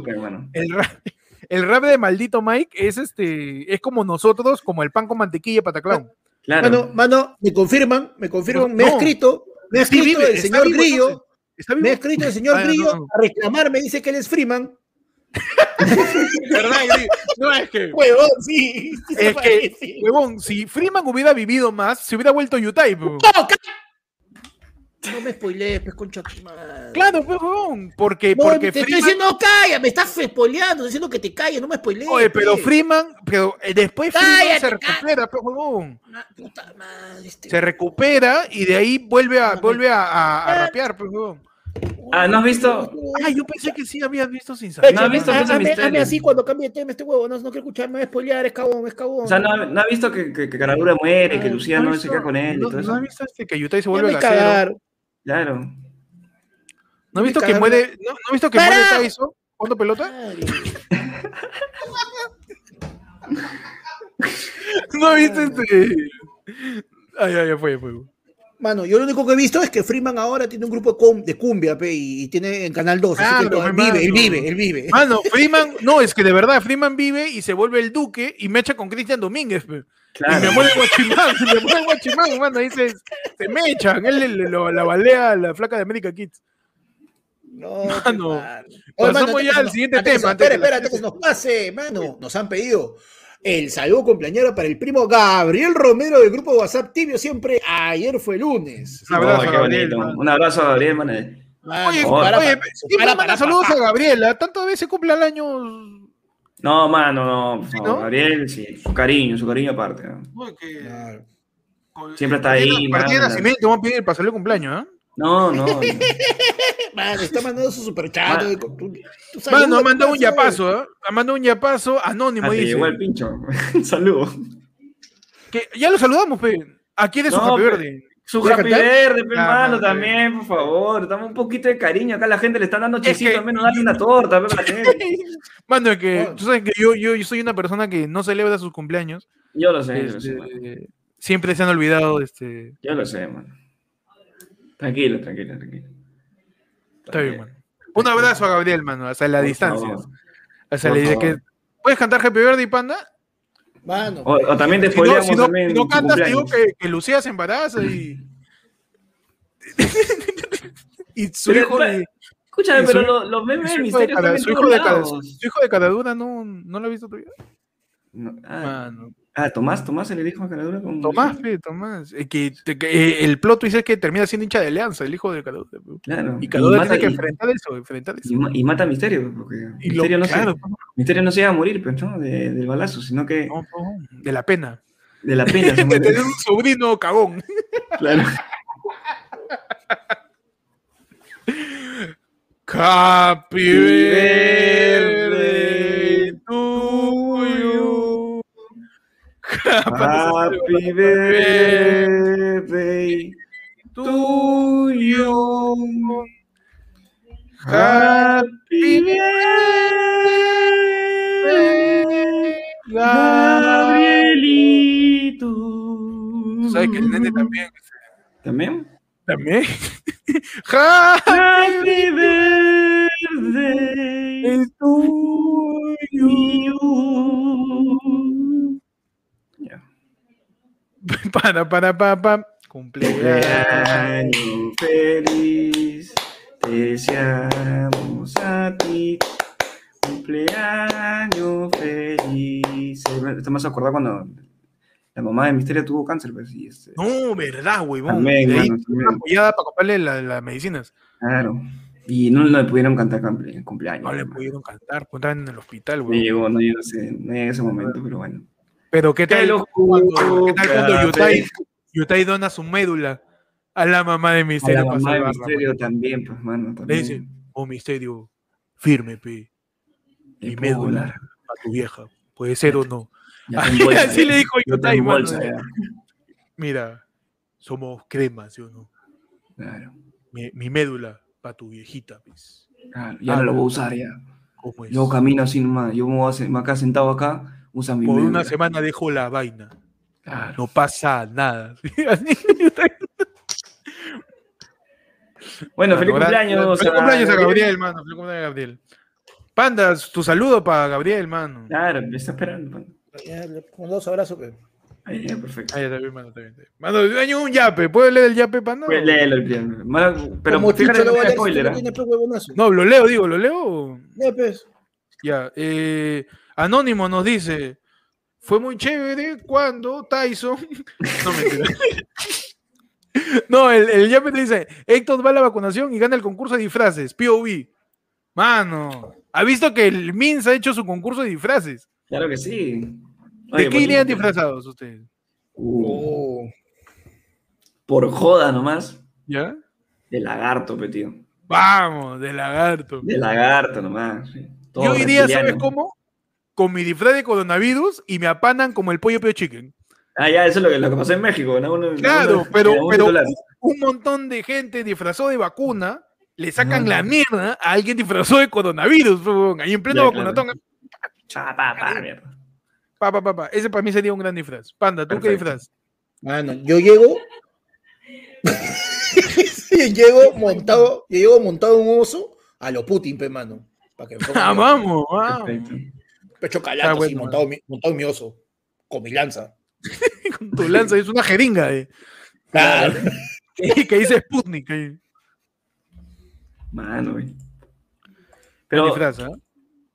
el rap, el rap de maldito Mike es este, es como nosotros, como el pan con mantequilla pataclón. Claro. Mano, mano, me confirman, me confirman, No, me ha escrito, me ha Sí, escrito vive, el está señor vivo, Grillo, entonces. ¿Está vivo? me ha escrito el señor no, Grillo no. a reclamar, me dice que él es Freeman. ¿Verdad? Sí. No, es que, Huevón, sí. es que, huevón, si Freeman hubiera vivido más, se hubiera vuelto Yutai. ¡No, me spoilees, pues, concha tu madre. Claro, pues, huevón, porque, No, porque te estoy Freeman- diciendo, calla, me estás spoileando, estoy diciendo que te calles, no me spoilees. Oye, pero pues. Freeman, pero eh, después Freeman Cállate, se recupera, pues, huevón. Ah, Puta madre, este- Se recupera y de ahí vuelve a, vuelve a, a- a Ah. rapear, pues, huevón. Ah, ¿no has visto? Ah, yo pensé que sí habías visto sin saber. ¿No has visto hazme- Peso hazme- así cuando cambie de tema este huevo, no, no quiero escuchar, me voy a spoilear, es cabón, es cabón. O sea, ¿no, no has visto que, que, que Caradura muere, que Ah, Lucía ¿No se queda con él y ¿No, has visto este que Yutai se vuelve me gasero? cagaron. Claro. ¿No has visto que muere, no, ¿no has visto que ¡Para! muere Tyson jugando pelota? ¿No has visto este? Ay, ay, ya fue, fue. Mano, yo lo único que he visto es que Freeman ahora tiene un grupo de, cum- de cumbia, pe, y, tiene en Canal 2. así que Claro, todo- mi vive, él vive, él vive. Mano, Freeman, no, es que de verdad, Freeman vive y se vuelve el duque y me echa con Cristian Domínguez, pe. Y Claro. me muere el guachimán, me muere el guachimán, mano, ahí se, me echan, él le- le- lo- la balea a la flaca de América Kids. No, Mano, mano. pasamos ya al siguiente antes tema, Espera, espera, antes que nos pase, mano. Nos han pedido el saludo cumpleañero para el primo Gabriel Romero del grupo WhatsApp Tibio siempre. Ayer fue lunes. Un abrazo Oh, qué Gabriel, bonito. Un abrazo a Gabriel, mano. Mano, Oye, Oye, oye, para- para saludos a. Gabriela, tantas veces cumple al año. No, mano, no. Gabriel, sí. Su cariño, su cariño aparte. ¿no? Claro. Siempre está ahí, Partida de nacimiento, vamos a pedir para salir cumpleaños, ¿ah? No, no. no. Mano, está mandando su superchat. Ma- eh, Mano, ha mandado un yapazo, ¿ah? Ha mandado un yapazo anónimo, Ah, te dice. llegó el pincho. Un saludo. Que ya lo saludamos, pe. Aquí de su No, happy pe- verde. Su ¿Voy a happy verde, pe, Ah, mano, pe. también, por favor. Dame un poquito de cariño. Acá la gente le están dando Es chisito, que- al menos dale una torta, la gente. Mano, es que Bueno. tú sabes que yo, yo, yo soy una persona que no celebra sus cumpleaños. Yo lo sé, yo lo Este, sé, siempre se han olvidado, este. Yo lo sé, mano. Tranquilo, tranquilo, tranquilo. Está bien, mano. Un abrazo a Gabriel, mano, hasta la Por distancia. favor. Hasta Por la idea favor. que. ¿Puedes cantar Happy Verde y Panda? Mano. O, o también te Si no, si no, también si no cantas, te digo que, que Lucía se embaraza y. y su Pero, hijo. y- Escúchame, pero lo- los memes su de hijo de misterio su hijo de cada- su hijo de Caradura no, no lo has visto todavía. No, ah, Mano. Ah, Tomás, Tomás se le dijo a Caradura con... Tomás, pe, Tomás. Eh, que, eh, el plot twist es que termina siendo hincha de Alianza, el hijo de Caradura. Claro. Y Caradura tiene que y- enfrentar eso, enfrentar eso. y ma- y mata a Misterio, porque Y lo- Misterio, no claro, se, Misterio no se iba a morir, pues, ¿no? De- del balazo, sino que no, no, de la pena. de la pena De tener un sobrino cagón. claro. To you. Happy birthday to you. Happy birthday, Gabrielito. ¿Sabes que el nene también? ¿También? También. Happy birthday to you. Ya. Para, para, para, para. Cumpleaños. Feliz, te deseamos a ti. Cumpleaños feliz. Esto me hace acordar cuando la mamá de Misterio tuvo cáncer, pues, y este, No, verdad, huevón. También, De ahí mano, también. una apoyada para comprarle la- las medicinas. claro. Y no le pudieron cantar cumple- cumpleaños. No le pudieron cantar, pues estaban en el hospital, No huevón. llegó, no llegó ese, no llegó ese momento, pero bueno. Pero qué tal cuando, ¿qué tal cuando fe. Yutai, Yutai dona su médula a la mamá de A Misterio la para mamá de Misterio mano? también, pues, mano. Le dice, oh Misterio, firme, pe. Mi puedo médula a tu vieja. Puede ser o no. Bolsa, Así ya. le dijo mano. bolsa. Mira, somos cremas, ¿sí o no? Claro, Mi, mi médula para tu viejita, pues. claro, ya no lo voy a usar ya. ¿Cómo es? Yo camino así nomás. Yo me voy a sen- acá sentado acá, usa mi Por una semana dejo la vaina. Claro. No pasa nada. Bueno, feliz cumpleaños. Feliz cumpleaños a Gabriel, mano. Feliz cumpleaños a Gabriel. Pandas, tu saludo para Gabriel, mano. Claro, me está esperando. pongo dos abrazos, pe. Ahí, ya, perfecto. Ahí está bien, mano, está bien. está bien. Mano, daño un yape. ¿Puedes leer el yape, panda? Pues léelo el Pero Como fíjate no voy a tiene leer si spoiler. tú ¿ah? no. No, lo leo, digo, lo leo. Ya, pues. Ya, eh, Anónimo nos dice, fue muy chévere cuando Tyson... No, mentira. No, el, el yape te dice, Héctor va a la vacunación y gana el concurso de disfraces, POV. Mano, ¿ha visto que el MINS ha hecho su concurso de disfraces? Claro que sí. ¿De qué irían disfrazados ustedes? Uh, Oh. por joda nomás. ¿Ya? De lagarto, pe, tío. Vamos, de lagarto. De lagarto nomás. sí. Todo Yo iría, ¿sabes reptiliano. cómo? Con mi disfraz de coronavirus y me apanan como el pollo pio chicken. Ah, ya, eso es lo que, lo que pasó en México. ¿no? Uno- Claro, uno- pero, pero un, montón de gente disfrazó de vacuna, le sacan Ajá. la mierda a alguien disfrazó de coronavirus, huevón, ahí en pleno Ya, vacunatón. Pa, pa, pa, mierda. Pa, pa, pa, pa. Ese para mí sería un gran disfraz. Panda, ¿tú qué Perfecto. disfraz? Mano, yo llego. yo llego montado, yo llego montado un oso a lo Putin, pe, mano. Para que Ah, vamos, vamos. Pecho calato, Ah, así, montado, mi- montado en mi oso. Con mi lanza. Con tu lanza, es una jeringa eh, Claro. que, que dice Sputnik. ahí. Mano, güey. Pero, disfraz, ¿ah?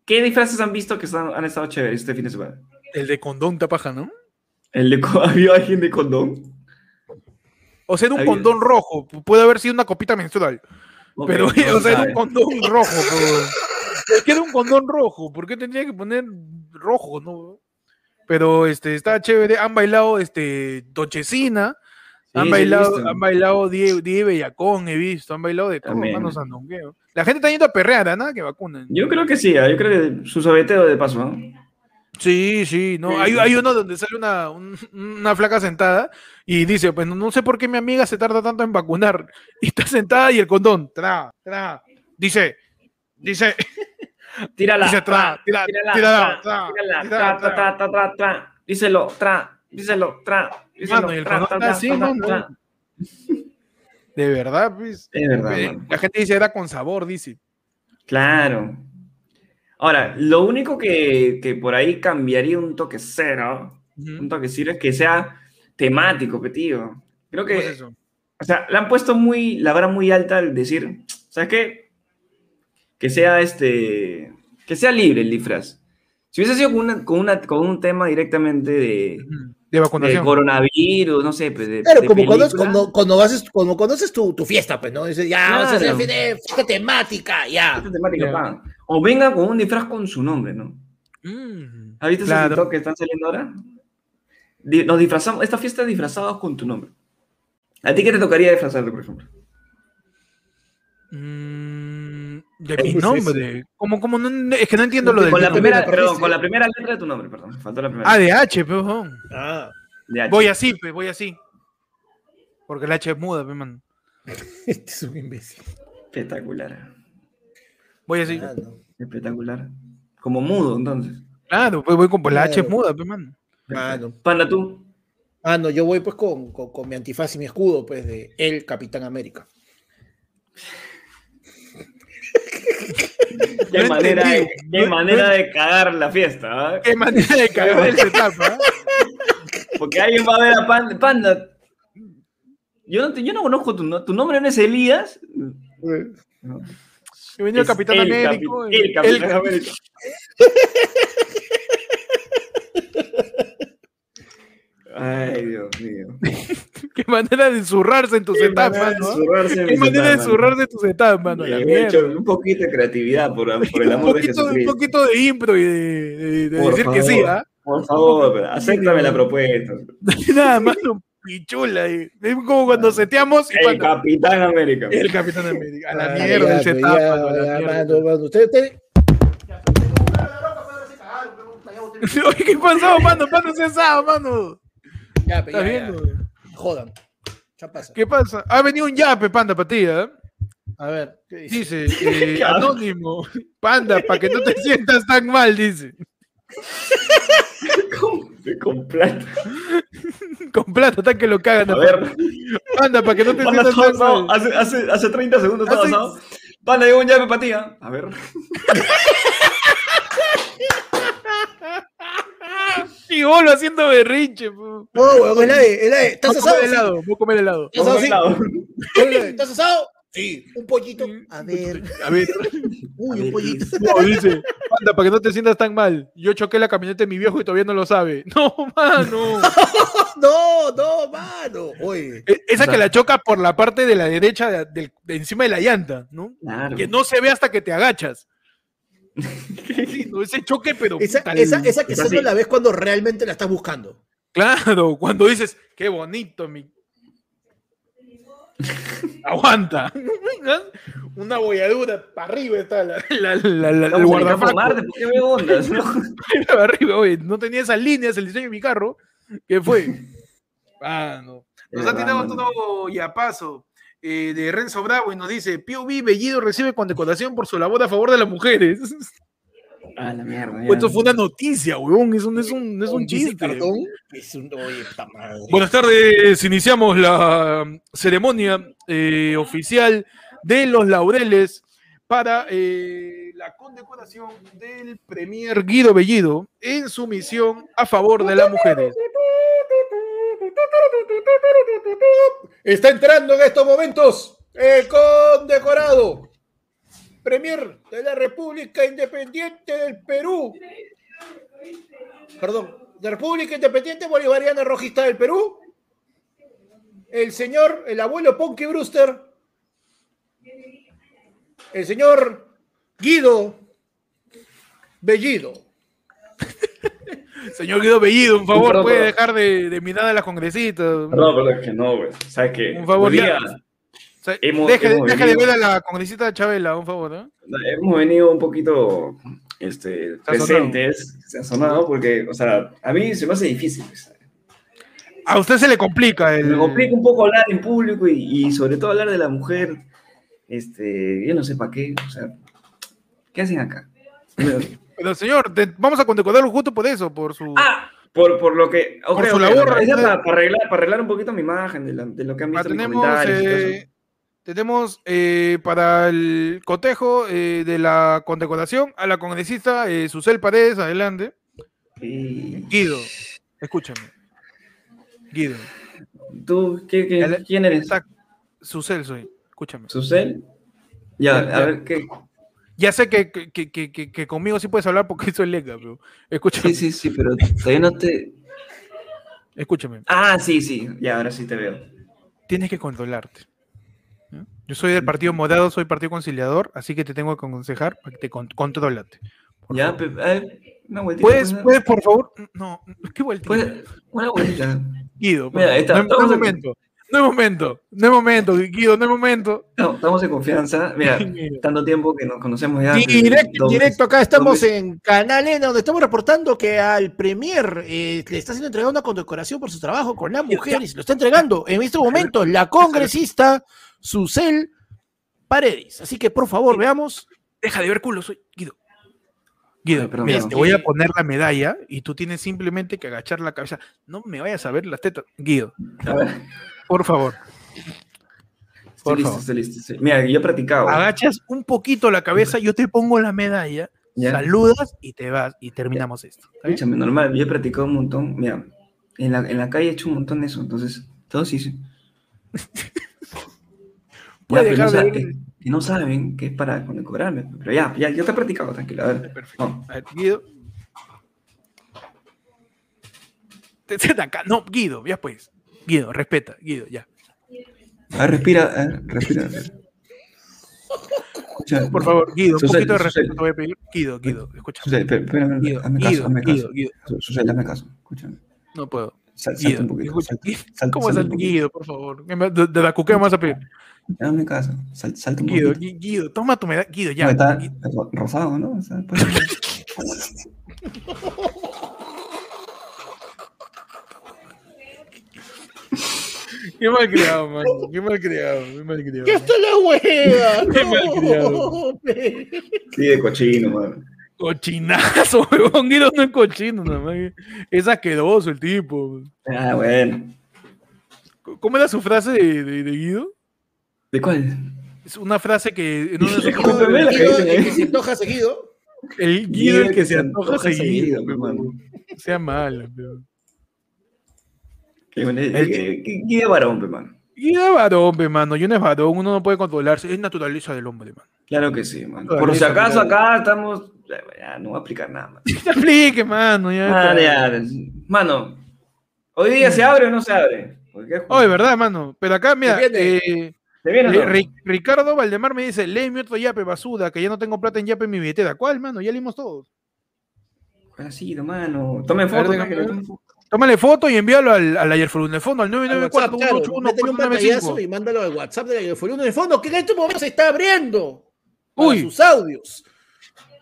¿qué disfraces han visto que están- han estado chéveres este fin de semana? El de condón tapaja, ¿no? ¿El de ¿Había alguien de condón? O sea, era un Había- condón rojo. Puede haber sido una copita menstrual. Pero, no o sea, era un condón rojo. pero- Era un condón rojo. ¿Por qué tendría que poner rojo, no? Pero este, está chévere. Han bailado este, Tochecina. Sí, han bailado, han bailado Die, Die Bellacón, he visto. Han bailado de todo, También. hermano sandungueo. La gente está yendo a perrear, ¿ah? nada que vacunan. Yo creo que sí, ah, yo creo que su sobeteo de paso, ¿no? Sí, sí, no. Sí, Hay, sí. hay uno donde sale una, un- una flaca sentada y dice, pues no, no sé por qué mi amiga se tarda tanto en vacunar. Y está sentada y el condón, tra, tra. Dice, dice, Tírala. Dice tra, tírala, tírala, tra, tra, tírala, tírala, tra. Díselo, tra, díselo, tra, díselo, tra, de verdad, pues. Es verdad, Eh. La gente dice, era con sabor, dice. Claro. Ahora, lo único que, que por ahí cambiaría un toque cero, un Ujú. toque cero, es que sea temático, pe, tío. Creo ¿Cómo que, es eso? o sea, le han puesto muy, la vara muy alta al decir, ¿sabes qué? Que sea este, que sea libre el disfraz. Si hubiese sido con, una, con, una, con un tema directamente de. De de vacunación. coronavirus, no sé, pues de, Claro, de como conoces, cuando, cuando, haces, cuando conoces tu, tu fiesta, pues, ¿no? Dices, ya, vamos a hacer Claro. fiesta, fiesta temática, ya. Esta temática, Ya. pa. O venga con un disfraz con su nombre, ¿no? Mm, ¿Has visto claro. esos TikTok que están saliendo ahora? Nos disfrazamos, esta fiesta es disfrazados con tu nombre. ¿A ti qué te tocaría disfrazarte, por ejemplo? Mm, de mi nombre. ¿Cómo, cómo no- es que no entiendo lo del con la nombre. primera, me perdón, parece. con la primera letra de tu nombre, perdón. Faltó la primera. Ah, de H, pejón. Ah, De H. Voy así, pues, voy así. Porque el H es muda, pe, man. este es un imbécil. Espectacular. Voy así. Ah, no. Espectacular. Como mudo, entonces. Claro, pues voy con pues, la H es Claro. muda, pe, man. Ah, no. Panda, tú. Ah, no, yo voy pues con, con, con mi antifaz y mi escudo, pues, de El Capitán América. Qué No manera, de, qué No- manera no- de cagar la fiesta, ¿ah? Qué manera de cagar el setup, ¿ah? Porque alguien va a ver a Panda. Panda. Yo no, te- yo no conozco tu, tu nombre, ¿no es Elías? Que venía el Capitán el Américo. capi- el Capitán el- América. Ay, Dios mío. Qué manera de zurrarse en tu Qué setup, manera de mano. zurrarse en Qué manera de mano. zurrarse en tu setup, mano. Eh, he hecho un poquito de creatividad por, por el un, amor de poquito, un Jesucristo. poquito de impro y de, de- de decir que sí, favor. ¿ah? Por favor, acéptame la propuesta. Nada más un pichula. ahí. Es como cuando seteamos y El cuando- Capitán América. el Capitán América. A la mierda el pues, setup, mano, a la ya, mierda. mano, mano. Usted- usted- Oye, ¿qué pasó, mano? Mano cesado, mano. Ya, pe, ¿Estás viendo? Jodan. Ya pasa. ¿Qué pasa? Ha venido un yape, panda, para ti, ¿eh? A ver, ¿qué dice? Dice, eh, anónimo, panda, para que no te sientas tan mal, dice. Con, con plata. Con plata, hasta que lo cagan. A ver. Panda, para que no te Panda, sientas tan mal. Hace, hace, hace 30 segundos estaba asado. Panda, llegó un llave para ti. A ver. Y bolo haciendo berrinche. pu. No, weón, es la de, es la de. ¿Estás comer asado? Sí. helado, voy a comer helado. ¿Estás asado? Sí. Lado. ¿Estás asado? Sí. Un pollito. A ver. A ver, Uy, un pollito. no, dice, panda, para que no te sientas tan mal. Yo choqué la camioneta de mi viejo y todavía no lo sabe. No, mano. No, no, mano. Oye. E- Esa que la choca por la parte de la derecha de, de encima de la llanta, ¿no? Claro. Que no se ve hasta que te agachas. No, ese choque, pero. Esa, tal- esa, esa que es solo así. la ves cuando realmente la estás buscando. Claro, cuando dices, qué bonito, mi. Aguanta. Una bolladura para arriba está la, la, la, la- el Estamos en el campo guardafaco. Marte, ¿por qué veo ondas? no? Para arriba, oye, no tenía esas líneas el diseño de mi carro. ¿Qué fue? Ah, no. Nos Es ha tirado todo yapazo eh, de Renzo Bravo y nos dice: POV Bellido recibe condecoración por su labor a favor de las mujeres. Ah, la mierda. Esto fue una noticia, weón. Es un, es un, es un chiste. Es un. Oye. Buenas tardes, iniciamos la um, ceremonia eh, oficial de los laureles para eh, la condecoración del Premier Guido Bellido en su misión a favor de las mujeres. Está entrando en estos momentos el condecorado. Premier de la República Independiente del Perú. Perdón, de República Independiente Bolivariana Rojista del Perú. El señor, el abuelo Ponky Brewster. El señor Guido Bellido. Señor Guido Bellido, un favor, puede perdón. dejar de, de mirar a las congresistas. No, pero es que no, güey. ¿Sabes qué? Un favor, día O sea, hemos- deje, hemos deje de ver a la congresista Chabela, un favor. ¿eh? hemos venido un poquito este, presentes, sazonado, porque, o sea, a mí se me hace difícil. pues. A usted se le complica el. Me complica un poco hablar en público y, y sobre todo hablar de la mujer. Este, yo no sé para qué, o sea, ¿qué hacen acá? Pero señor, te- vamos a condecorarlo justo por eso, por su. Ah, por, por lo que. Por su labor, para, para arreglar, para arreglar un poquito mi imagen de, la- de lo que han Ah, visto en mis tenemos eh, tenemos eh, para el cotejo eh, de la condecoración a la congresista Susel Paredes, adelante. Y- Guido, escúchame. Guido, ¿Tú qué, qué- El- quién eres? Susel soy, escúchame. ¿Susel? Ya, Ya, a ver, ¿qué? Ya sé que, que, que- conmigo sí puedes hablar porque soy lega, pero escúchame, Sí, sí, sí, pero todavía no te. escúchame. Ah, sí, sí, ya, ahora sí te veo. Tienes que controlarte. Yo soy del partido morado, soy partido conciliador, así que te tengo que aconsejar para que te con- controlate. Ya, ver, una vueltita. ¿Puedes, pues, puedes, por favor? No, qué vueltita. una vueltita. Guido, Mira, está- no, momento. No es momento, no es momento, Guido, no es momento. No, estamos en confianza. Mira, tanto tiempo que nos conocemos ya. Directo, directo, acá estamos en Canal N, donde estamos reportando que al Premier eh, le está siendo entregada una condecoración por su trabajo con las mujeres. Lo está entregando en este momento la congresista Susel Paredes. Así que por favor, veamos. Deja de ver culo, soy Guido. Guido, Ay, perdón, mira, te voy a poner la medalla y tú tienes simplemente que agachar la cabeza. No me vayas a ver las tetas. Guido, A ver, por favor. estoy Por listo, favor. estoy listo. Mira, yo he practicado. Agachas un poquito la cabeza, yo te pongo la medalla, Ya. saludas y te vas y terminamos esto. Escúchame, normal, yo he practicado un montón. Mira, en la, en la calle he hecho un montón de eso, entonces, todo sí. Ya, pero no, de sa- que, que no saben que es para condecorarme. Pero ya, ya, ya te he practicado, tranquilo. A ver, Perfecto. no. A ver, Guido. Te- te- acá. No, Guido, ya pues. Guido, respeta, Guido, ya. A ver, respira, a ver, respira. Escucha, Por favor, Guido, un Susel, poquito de respeto te voy a pedir. Guido, Guido, escucha. Espérame, Guido, hazme caso, Guido, hazme Guido, caso. Guido. Susel, hazme caso, escúchame. No puedo. Sal, salta Guido, un poquito. escucha. salta, salta, ¿Cómo salta. Guido, por favor? ¿Qué me- De, de la cuquea más a pedir. Hazme caso, sal, salta un Guido, poquito. Gui- Guido, toma tu medalla. Guido, ya. No, está rosado, ¿no? O sea, pues- Qué mal criado, mano. Qué mal criado. Qué mal criado. ¡Que está la hueva! Qué malcriado. No, pe. Sí, de cochino, mano. Cochinazo, huevón. Guido no es cochino, nada más. Es asqueroso el tipo. Ah, bueno. ¿Cómo era su frase de, de- de Guido? ¿De cuál? Es una frase que Guido, dicen el que se antoja seguido. El Guido el que se antoja seguido. Sea malo, pe. Qué- qué de varón, pe, mano. Guido es varón, pe, mano. Y uno es varón, uno no puede controlarse. Es naturaleza del hombre, mano. Claro que sí, mano. Toda Por si acaso acá estamos. Ya, no voy a explicar nada, mano. Te aplique, mano. Ya, Ah, ya. Mano, ¿hoy día se abre o no se abre? Oye, verdad, mano. Pero acá, mira, eh, eh, Ricardo Valdemar me dice, léeme otro yape, basura, que ya no tengo plata en yape en mi billetera. ¿Cuál, mano? Ya leímos todos. Así, mano. Tomen foto, Tómale foto y envíalo al, al el fondo, al Al WhatsApp, claro. Métele un 994 y mándalo al WhatsApp de la Fue en el fondo, que en este momento se está abriendo. Para Uy. sus audios.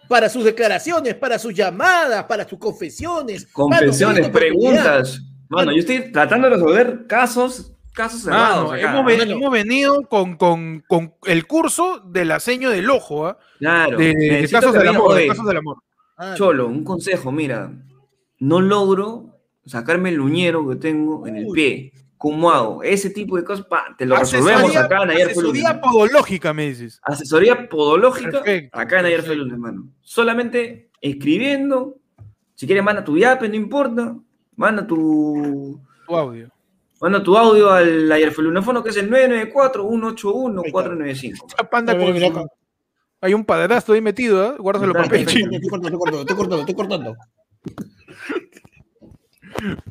Para sus declaraciones, para sus llamadas, para sus confesiones. Confesiones, preguntas. Mano, yo estoy tratando de resolver casos, casos cerrados. Mano, hemos, ve- Mano. hemos venido con, con, con el curso de la seño del ojo, ¿ah? Claro. de, de casos del amor, de casos del amor. Ah, Cholo, un consejo, mira. No logro sacarme el uñero que tengo en el pie. ¿Cómo hago? Ese tipo de cosas, pa, te lo Asesoría- resolvemos acá en Ayer fue asesoría lunes. podológica, me dices. Asesoría podológica Perfecto, acá en Ayer fue perfecto. lunes, hermano. Solamente escribiendo. Si quieres, manda tu yape, no importa. Manda tu, Tu audio. manda tu audio al Ayer fue lunefono, que es el 994-181-495. Esa panda A ver, con mira su- acá. Hay un padrastro ahí metido. Guárdaselo Está, papel está, chino. Estoy cortando, estoy cortando, estoy cortando, estoy cortando.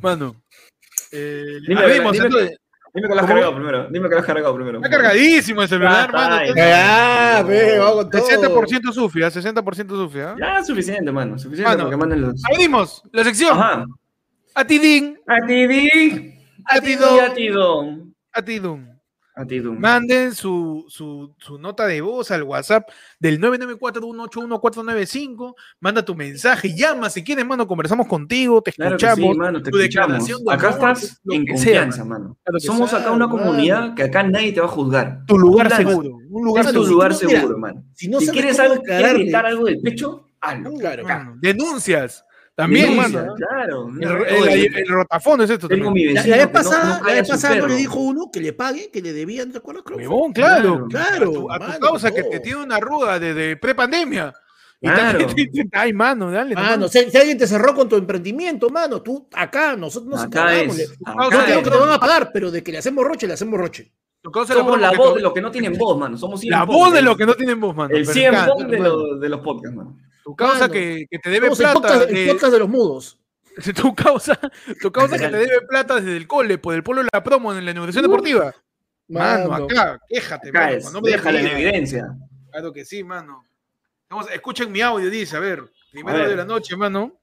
Mano. Eh, Dime, abrimos, dime- entonces. Dime que lo has cargado primero. Dime que lo has cargado primero. Está cargadísimo el celular, hermano. ya. Ah, ve, vamos con todo. 60% sufia, 60% sufia. Ya, suficiente, mano. Suficiente Mano. porque manden los. Abrimos la sección. Ajá. A ti, Din. A ti, Manden su, su, su nota de voz al WhatsApp del 994-181-495. Manda tu mensaje, llama si quieres, mano. Conversamos contigo, te Claro escuchamos. sí, mano, te tu escuchamos. declaración de Acá amor, estás en que sea, confianza, mano. Claro Somos acá una comunidad que acá nadie te va a juzgar. Tu lugar seguro. Un lugar Es tu seguro. lugar Si mira, mano. Si no si quieres algo, quieres gritar algo del pecho, hazlo. Claro. Mano, Denuncias. También, mano. Claro. El, Oye, el- el rotafón es esto tengo mi La, vecino la vez que no- pasada, no la vez pasada no le dijo uno que le pague, que le debían, ¿te acuerdas? Creo que. Huevón, claro. Claro, A tu, a tu mano, causa que no. te tiene una arruga de, de prepandemia. Claro. Ay, mano, dale. Mano, si, si alguien te cerró con tu emprendimiento, mano, tú acá, nosotros nos Acá encargamos. es. No Acá digo es. que te van a pagar, pero de que le hacemos roche, le hacemos roche. La Somos la que voz de los que no tienen voz, mano. Somos La 100 voz de los que no tienen voz, mano. El Me 100 encanta, Pong de, los- de los podcasts, mano. Tu causa que, que te debe Somos el plata. podcast, el de- podcast de los mudos. tu causa, tu causa que te debe plata desde el cole, por el pueblo de la promo en la inauguración deportiva. Mano, Mano. acá, quéjate, Acá mano. es. nombre y Déjala en evidencia. Claro que sí, mano. Vamos, escuchen mi audio, dice, a ver. Primero A ver. de la noche, mano.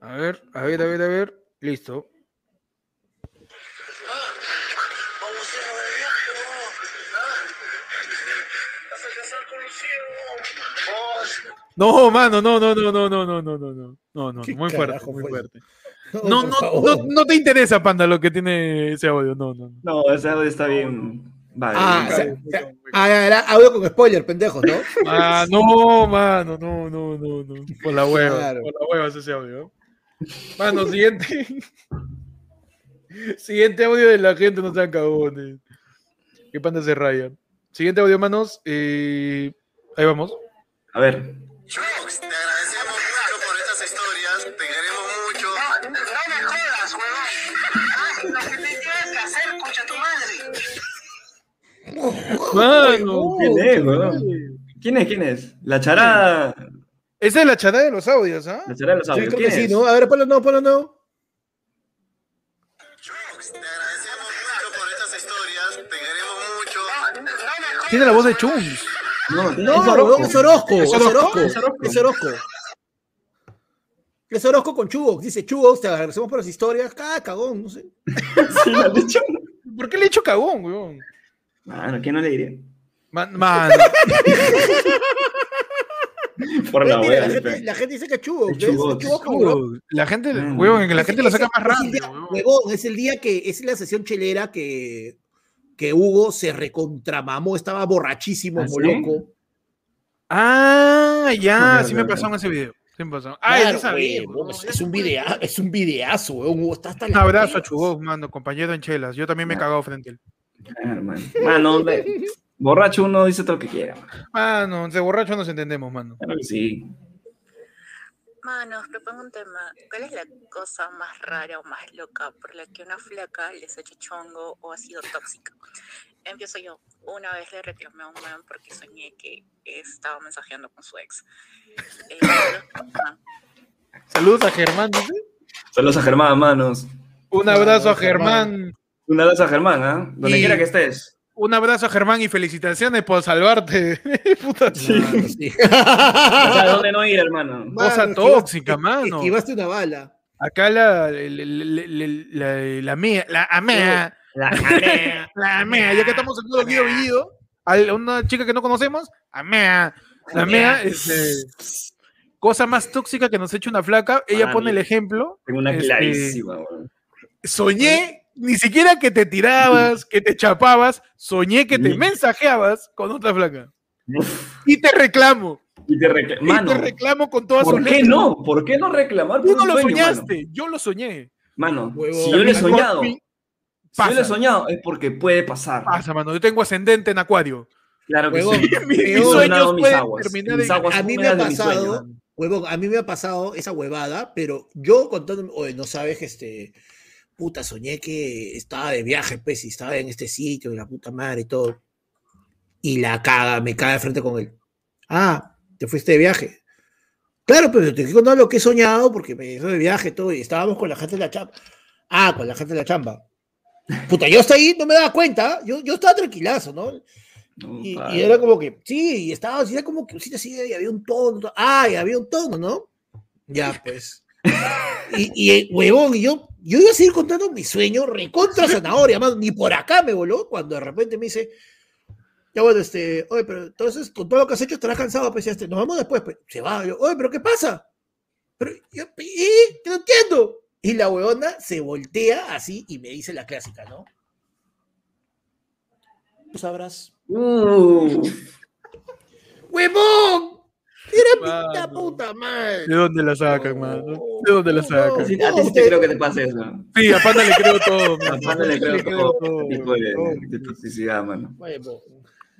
A ver, a ver, a ver, a ver. Listo. No, mano, no, no, no, no, no, no, no, no, no, no, no, ¿Qué muy fuerte, muy fue? fuerte. No, No, no, no, no te interesa, panda, lo que tiene ese audio, no, no. no. No, ese audio está bien. Vale. Ah, o sea, o sea, ah, era audio con spoiler, pendejos, ¿no? Ah, no, mano, no, no, no, no. Por la hueva, Claro. por la hueva es ese audio. Mano, siguiente. siguiente audio de la gente, no sean cagones. Qué panda se rayan. Siguiente audio, manos. eh, ahí vamos. A ver. Chux, te agradecemos mucho por estas historias, te queremos mucho. No, no me jodas, huevón. Haz lo que te tienes que hacer, concha tu madre. Mano, ¿Quién es, weón? ¿Quién es? ¿Quién es? La charada. esa es la charada de los audios, ¿ah? La charada de los audios. creo ¿Quién que sí? ¿no? A ver, ponlo no, ponlo no. Te agradecemos mucho por estas historias, te queremos mucho. No, no me jodas. Tiene la voz de Chums. No, No, es Orozco. es Orozco. ¿Es Es Orozco? Es Orozco. Es. Es con Chubox. Dice Chubox, te agradecemos por las historias. Ah, cagón, no sé. Sí, dicho. ¿Por qué le he hecho cagón, weón? Mano, ¿quién no le diría? Man, mano. Por la Mira, wea. la, gente, pega. la gente dice que es chubo. Es. Es chubo, La gente, Mm. que la Es- gente lo saca es- más es el rápido. día- huevón, es el día que es la sesión chelera que, que Hugo se recontramamó, estaba borrachísimo, ¿Ah, como sí? loco. Ah, ya, sí me pasó en ese video. Sí me pasó. Ah, Claro, sabía, es, un videa, es un videazo, huevón. Hugo está hasta Un abrazo a. Chubó, mano, compañero en chelas. Yo también me he cagado frente a él. Claro, mano. Borracho uno dice todo lo que quiera. mano. Mano, de borracho nos entendemos, mano. Claro que sí. Manos, propongo un tema. ¿Cuál es la cosa más rara o más loca por la que una flaca les ha hecho chongo o ha sido tóxica? Empiezo yo. Una vez le reclamé a un man porque soñé que estaba mensajeando con su ex. Eh, ah, Saludos a Germán. Saludos a Germán, manos. Un abrazo a Germán. Un abrazo a Germán, ¿ah? Donde Y- quiera que estés. Un abrazo a Germán y felicitaciones por salvarte. Puta Mano, sí. ¿A dónde no ir, hermano? Cosa Mano, tóxica, mano. Esquivaste una bala. Acá la, la, la, la, la, la mea, la amea, la amea, ya que estamos en todo Villido, a una chica que no conocemos, amea, la amea, este, cosa más tóxica que nos ha hecho una flaca, ella pone el ejemplo, Tengo una Este, clarísima, soñé, ni siquiera que te tirabas, que te chapabas, soñé que te mensajeabas con otra flaca. Y te reclamo, Y te recla- y Mano, te reclamo con todas ¿por qué letras. no? ¿Por qué no reclamar por Tú no lo sueño, mano? soñaste, yo lo soñé. Mano, si yo lo he soñado, si yo lo he soñado es porque puede pasar. Pasa, mano. Yo tengo ascendente en Acuario. Claro que sí. Mis sueños mis pueden aguas. terminar Mis en- aguas A mí me ha pasado, huevón, a mí me ha pasado esa huevada, pero yo contando, oye, no sabes este, puta, soñé que estaba de viaje, pues, y estaba en este sitio, y la puta madre y todo. Y la caga, me caga de frente con él. Ah, te fuiste de viaje. Claro, pero te estoy contando lo que he soñado, porque me fui de viaje todo, y estábamos con la gente de la chamba. Ah, con la gente de la chamba. Puta, yo hasta ahí no me daba cuenta, yo, yo estaba tranquilazo, ¿no? No, Y, y era como que, sí, y estaba así, era como que sí, así, y había un tono. to- Ah, y había un tono, ¿no? Ya, pues. Y, y eh, huevón, y yo, yo iba a seguir contando mi sueño, recontra zanahoria, más ni por acá me voló, cuando de repente me dice, ya bueno, este, oye, pero entonces con todo lo que has hecho estarás cansado, pues, ya, este, nos vamos después, pues, se va, yo, oye, pero ¿qué pasa? Pero, yo, ¿y? Que no entiendo. Y la huevona se voltea así y me dice la clásica, ¿no? Tú sabrás. Uh, ¡Huevón! Mano. pinta puta madre. ¿De dónde la sacan, mano? ¿De dónde la sacan? a ti a ti sí te creo que te pase eso. Sí, a Panda le creo todo, A mano. Panda le creo todo todo, tipo de, de toxicidad, mano.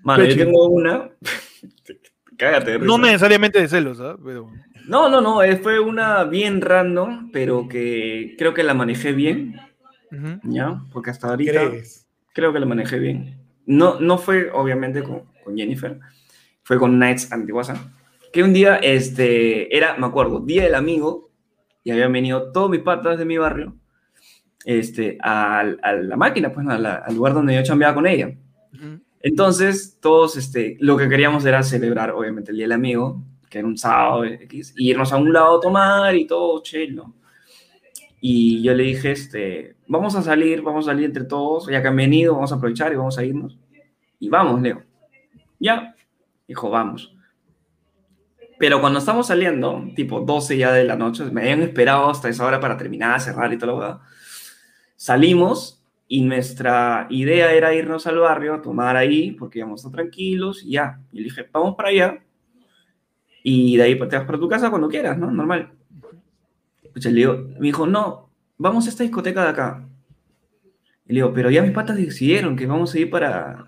Mano, yo tengo una. Cágate de No necesariamente de celos, ¿ah? Pero... No, no, no, eh, fue una bien random, pero que creo que la manejé bien. ¿ya? Porque hasta ahorita ¿Crees? creo que la manejé bien. No, no fue obviamente con, con Jennifer, fue con Nights Antiguasa, que un día, este, era, me acuerdo, Día del Amigo, y habían venido todos mis patas de mi barrio, este, a, la máquina, pues, a la- al lugar donde yo chambeaba con ella. Entonces, todos, este, lo que queríamos era celebrar, obviamente, el Día del Amigo, que era un sábado, X, y irnos a un lado a tomar y todo, chill, ¿no? Y yo le dije, este, vamos a salir, vamos a salir entre todos, ya que han venido, vamos a aprovechar y vamos a irnos. Y vamos, Leo. Ya. Dijo, vamos. Pero cuando estamos saliendo, tipo 12 ya de la noche, me habían esperado hasta esa hora para terminar, cerrar y todo lo que Salimos y nuestra idea era irnos al barrio a tomar ahí, porque íbamos a tranquilos y ya. Y le dije, vamos para allá. Y de ahí te vas para tu casa cuando quieras, ¿no? Normal. Escucha, le digo, me dijo, no, vamos a esta discoteca de acá. Y le digo, pero ya mis patas decidieron que vamos a ir para,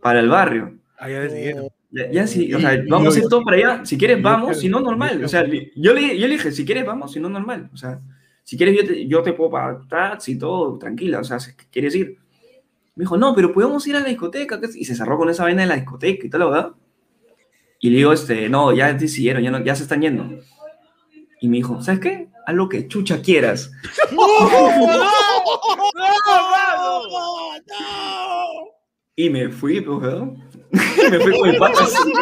para el barrio. Ah, ya decidieron. Ya, ya sí, o sea, Y- y vamos a ir todos para allá. Si quieres, vamos, si no, normal. yo O sea, le- yo le, yo le dije, si quieres, vamos, si no, normal. O sea, si quieres, yo te, yo te puedo pagar taxi y todo, tranquila. O sea, si quieres ir. Me dijo, no, pero podemos ir a la discoteca. ¿qué es?". Y se cerró con esa vaina de la discoteca y todo, la verdad. Y le digo, este, no, ya decidieron, ya, no, ya se están yendo. Y me dijo, ¿sabes qué? Haz lo que chucha quieras. Y me fui, pues. me fui con mi pata así.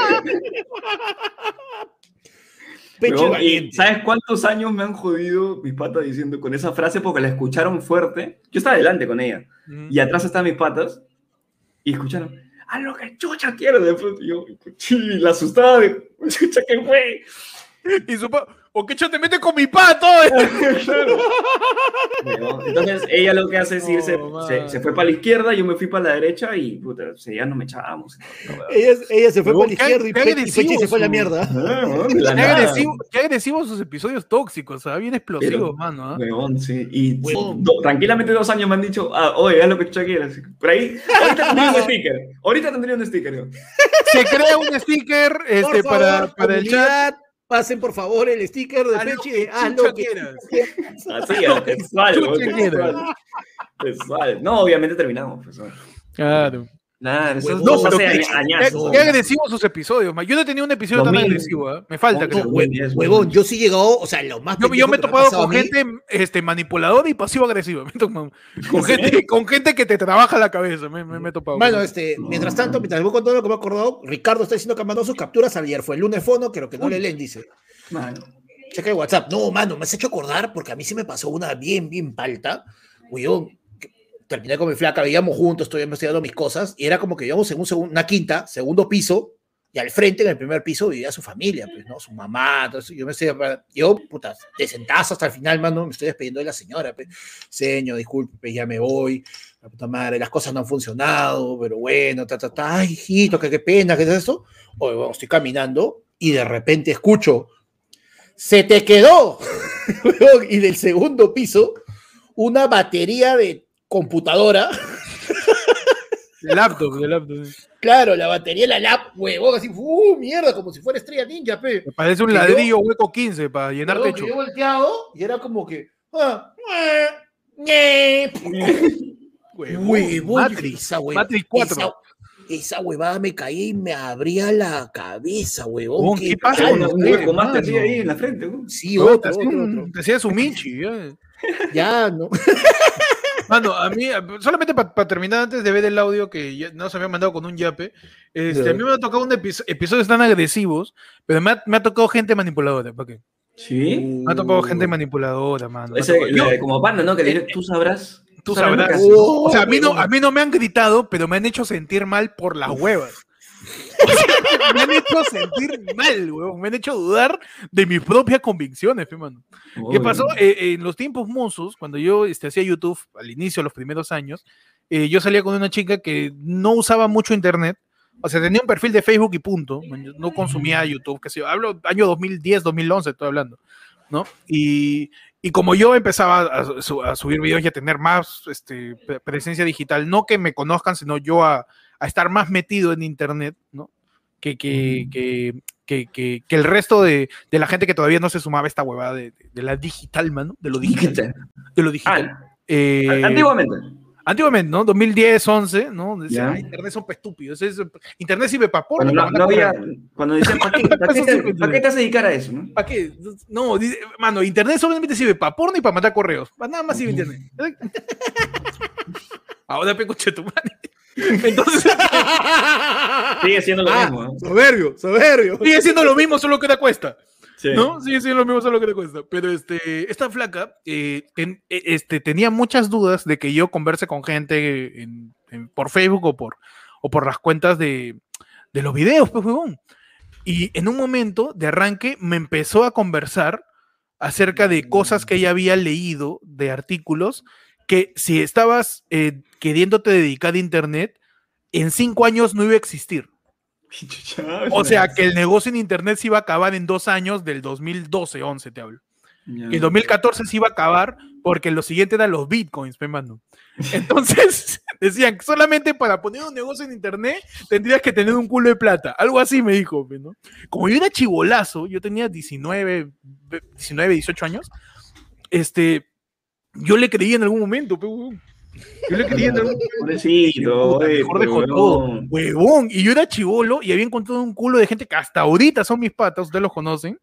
Pecho valiente. ¿Sabes cuántos años me han jodido mis patas diciendo con esa frase? Porque la escucharon fuerte. Yo estaba adelante con ella. Ujú. Y atrás estaban mis patas. Y escucharon, a lo que chucha quiero. De pronto yo, la asustada de, chucha, ¿qué fue? Y su pa- ¿o qué te metes con mi pato? Entonces ella lo que hace es irse, Oh, se, fue para la izquierda, yo me fui para la derecha y puta, o sea, ya no me echábamos. Ella, ella se fue No, para la qué- izquierda y, qué Pe- y Pechi se fue a la mierda. Ah, de la Qué agresivo, qué agresivo sus episodios tóxicos, ¿sabes? Bien explosivos, Pero- mano. ¿ah? Weón, sí. Y do- tranquilamente dos años me han dicho, ah, oye, haz lo que chucha quieras. Por ahí, ahorita tendría un sticker. Ahorita tendría un sticker. yo. Se crea un sticker este, para, para el chat. Pasen por favor el sticker de lo Pechi de haz lo que quieras. Así, textual. Textual. No, obviamente terminamos. Pues, bueno. Claro. Nada, eso Huevón, no, pero qué- agresivos sus episodios, man. Yo no he tenido un episodio tan 2000. agresivo, ¿ah? Me falta, No, creo. no, Hue- 2010, Huevón, yo sí he llegado, o sea, lo más Yo, yo pendejo me he que topado con gente este, manipuladora y pasivo-agresiva. Con, ¿Sí? gente, con gente que te trabaja la cabeza. Me, me- me he topado. Bueno, este, mientras tanto, mientras voy con todo lo que me he acordado, Ricardo está diciendo que mandó sus capturas ayer. Fue el lunes fono, creo que no le leen, dice. Mano. Checa el WhatsApp. No, mano, me has hecho acordar porque a mí sí me pasó una bien, bien palta. Que terminé con mi flaca, veíamos juntos, estoy investigando mis cosas, y era como que íbamos en un segun- una quinta, segundo piso, y al frente, en el primer piso, vivía su familia, pues, ¿no? Su mamá, eso. Yo me estoy, yo, puta, de sentazo hasta el final, mano, me estoy despidiendo de la señora, pues. Señor, disculpe, pues, ya me voy. La puta madre, las cosas no han funcionado, pero bueno, ta, ta, ta, ay, hijito, que qué pena, ¿qué es esto? Oye, bueno, estoy caminando y de repente escucho, se te quedó. Y del segundo piso, una batería de computadora. De laptop, de laptop. sí. Claro, la batería la lap, huevón, así, ¡uh, mierda! Como si fuera estrella ninja, pe. Me parece un Que yo- ladrillo hueco 15 para llenar Huevón, techo. yo volteado y era como que. ah, ñe. Huevón, Matrix. esa hue- Matrix 4. Esa, esa huevada me caía y me abría la cabeza, huevón. Huevón, qué ¿qué pasa con Un hueco más te hacía ahí en la frente. weón. Sí, Huevón, otro, te hacía otro, un- otro. te hacía su Michi. ya. Ya, ¿no? Mano, a mí, solamente para terminar antes de ver el audio que ya no se había mandado con un yape, este, a mí me ha tocado un episo- episodios tan agresivos, pero me ha, me ha tocado gente manipuladora. ¿para qué? Sí. Me ha tocado gente manipuladora, mano. Ese, tocado- yo- como panda, ¿no? Que dice, tú sabrás. Tú sabrás. haces". Oh, o sea, a mí, no, a mí no me han gritado, pero me han hecho sentir mal por las huevas. Me han hecho sentir mal, huevón. Me han hecho dudar de mis propias convicciones, pe, mano. ¿Qué pasó? Eh, en los tiempos mozos, cuando yo este, hacía YouTube, al inicio, los primeros años, eh, yo salía con una chica que no usaba mucho internet. O sea, tenía un perfil de Facebook y punto. No consumía YouTube, que sé yo. Hablo año 2010, 2011, estoy hablando. ¿no? Y, y como yo empezaba a, su- a subir videos y a tener más este, pre- presencia digital, no que me conozcan, sino yo a, a estar más metido en internet, ¿no? Que, que, que, que, que- que el resto de, de la gente que todavía no se sumaba a esta huevada de, de la digital, mano, de lo digital. De lo digital. Ah, Eh, antiguamente. Antiguamente, ¿no? 2010, 11, ¿no? Decía, Ya. "Ah, internet son estúpidos. es- internet sirve para porno. Cuando no, para no había, correos". cuando decían, ¿para qué, te, para qué te vas a dedicar a eso? ¿no? ¿Para qué? No, dice, mano, internet solamente sirve para porno y para mandar correos. Para nada más sirve internet. Ahora peco tu madre. Entonces, Sigue siendo lo Ah, mismo. ¿no? soberbio, soberbio. sigue siendo lo mismo, solo que te cuesta. Sí. ¿No? Sigue siendo lo mismo, solo que te cuesta. Pero este, esta flaca eh, ten- eh, este, tenía muchas dudas de que yo converse con gente en- en- por Facebook o por, o por las cuentas de, de los videos, pues, huevón. Y en un momento de arranque me empezó a conversar acerca de cosas que ella había leído, de artículos, que si estabas eh, queriéndote dedicar a Internet, en cinco años no iba a existir. O sea, que el negocio en Internet se iba a acabar en dos años del 2012, 11 te hablo. Que en 2014 se iba a acabar porque lo siguiente eran los bitcoins, pe, mano. Entonces, decían que solamente para poner un negocio en internet tendrías que tener un culo de plata. Algo así me dijo, ¿no? Como yo era chivolazo, yo tenía 19, ve- 19, 18 años, este, yo le creí en algún momento, pe, huevón. Yo le en algún momento. Pobrecito, huevón. Huevón. Y yo era chivolo y había encontrado un culo de gente que hasta ahorita son mis patas, ustedes los conocen,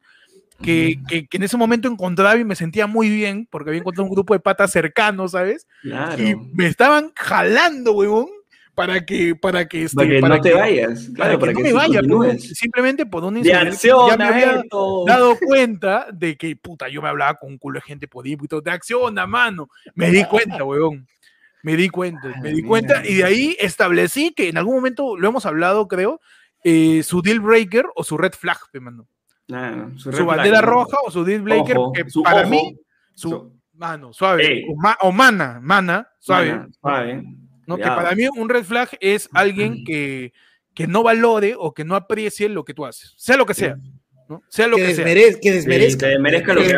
que, que, que en ese momento encontraba y me sentía muy bien porque había encontrado un grupo de patas cercanos, ¿sabes? Claro. Y me estaban jalando, huevón, para que, para que, este, para que para no te vayas. Claro, para que no me vaya, simplemente por que acción, ya me había dado cuenta de que, puta, yo me hablaba con un culo de gente puto, de acción, a mano. Me di cuenta, huevón. Me di cuenta, Ah, me di mira. cuenta y de ahí establecí que en algún momento lo hemos hablado, creo, eh, su deal breaker o su red flag, pe, mano. Claro, Su bandera roja o su deal breaker, Ojo, que su para ojo, mí, su, su- mano, suave, o, ma- o mana, mana, suave, Mana, suave. ¿no? Que para mí un red flag es alguien que, que no valore o que no aprecie lo que tú haces, sea lo que sea, ¿no? Sea lo Que, que, sea. desmerez- que Sí, desmerezca. que merezca lo Que, que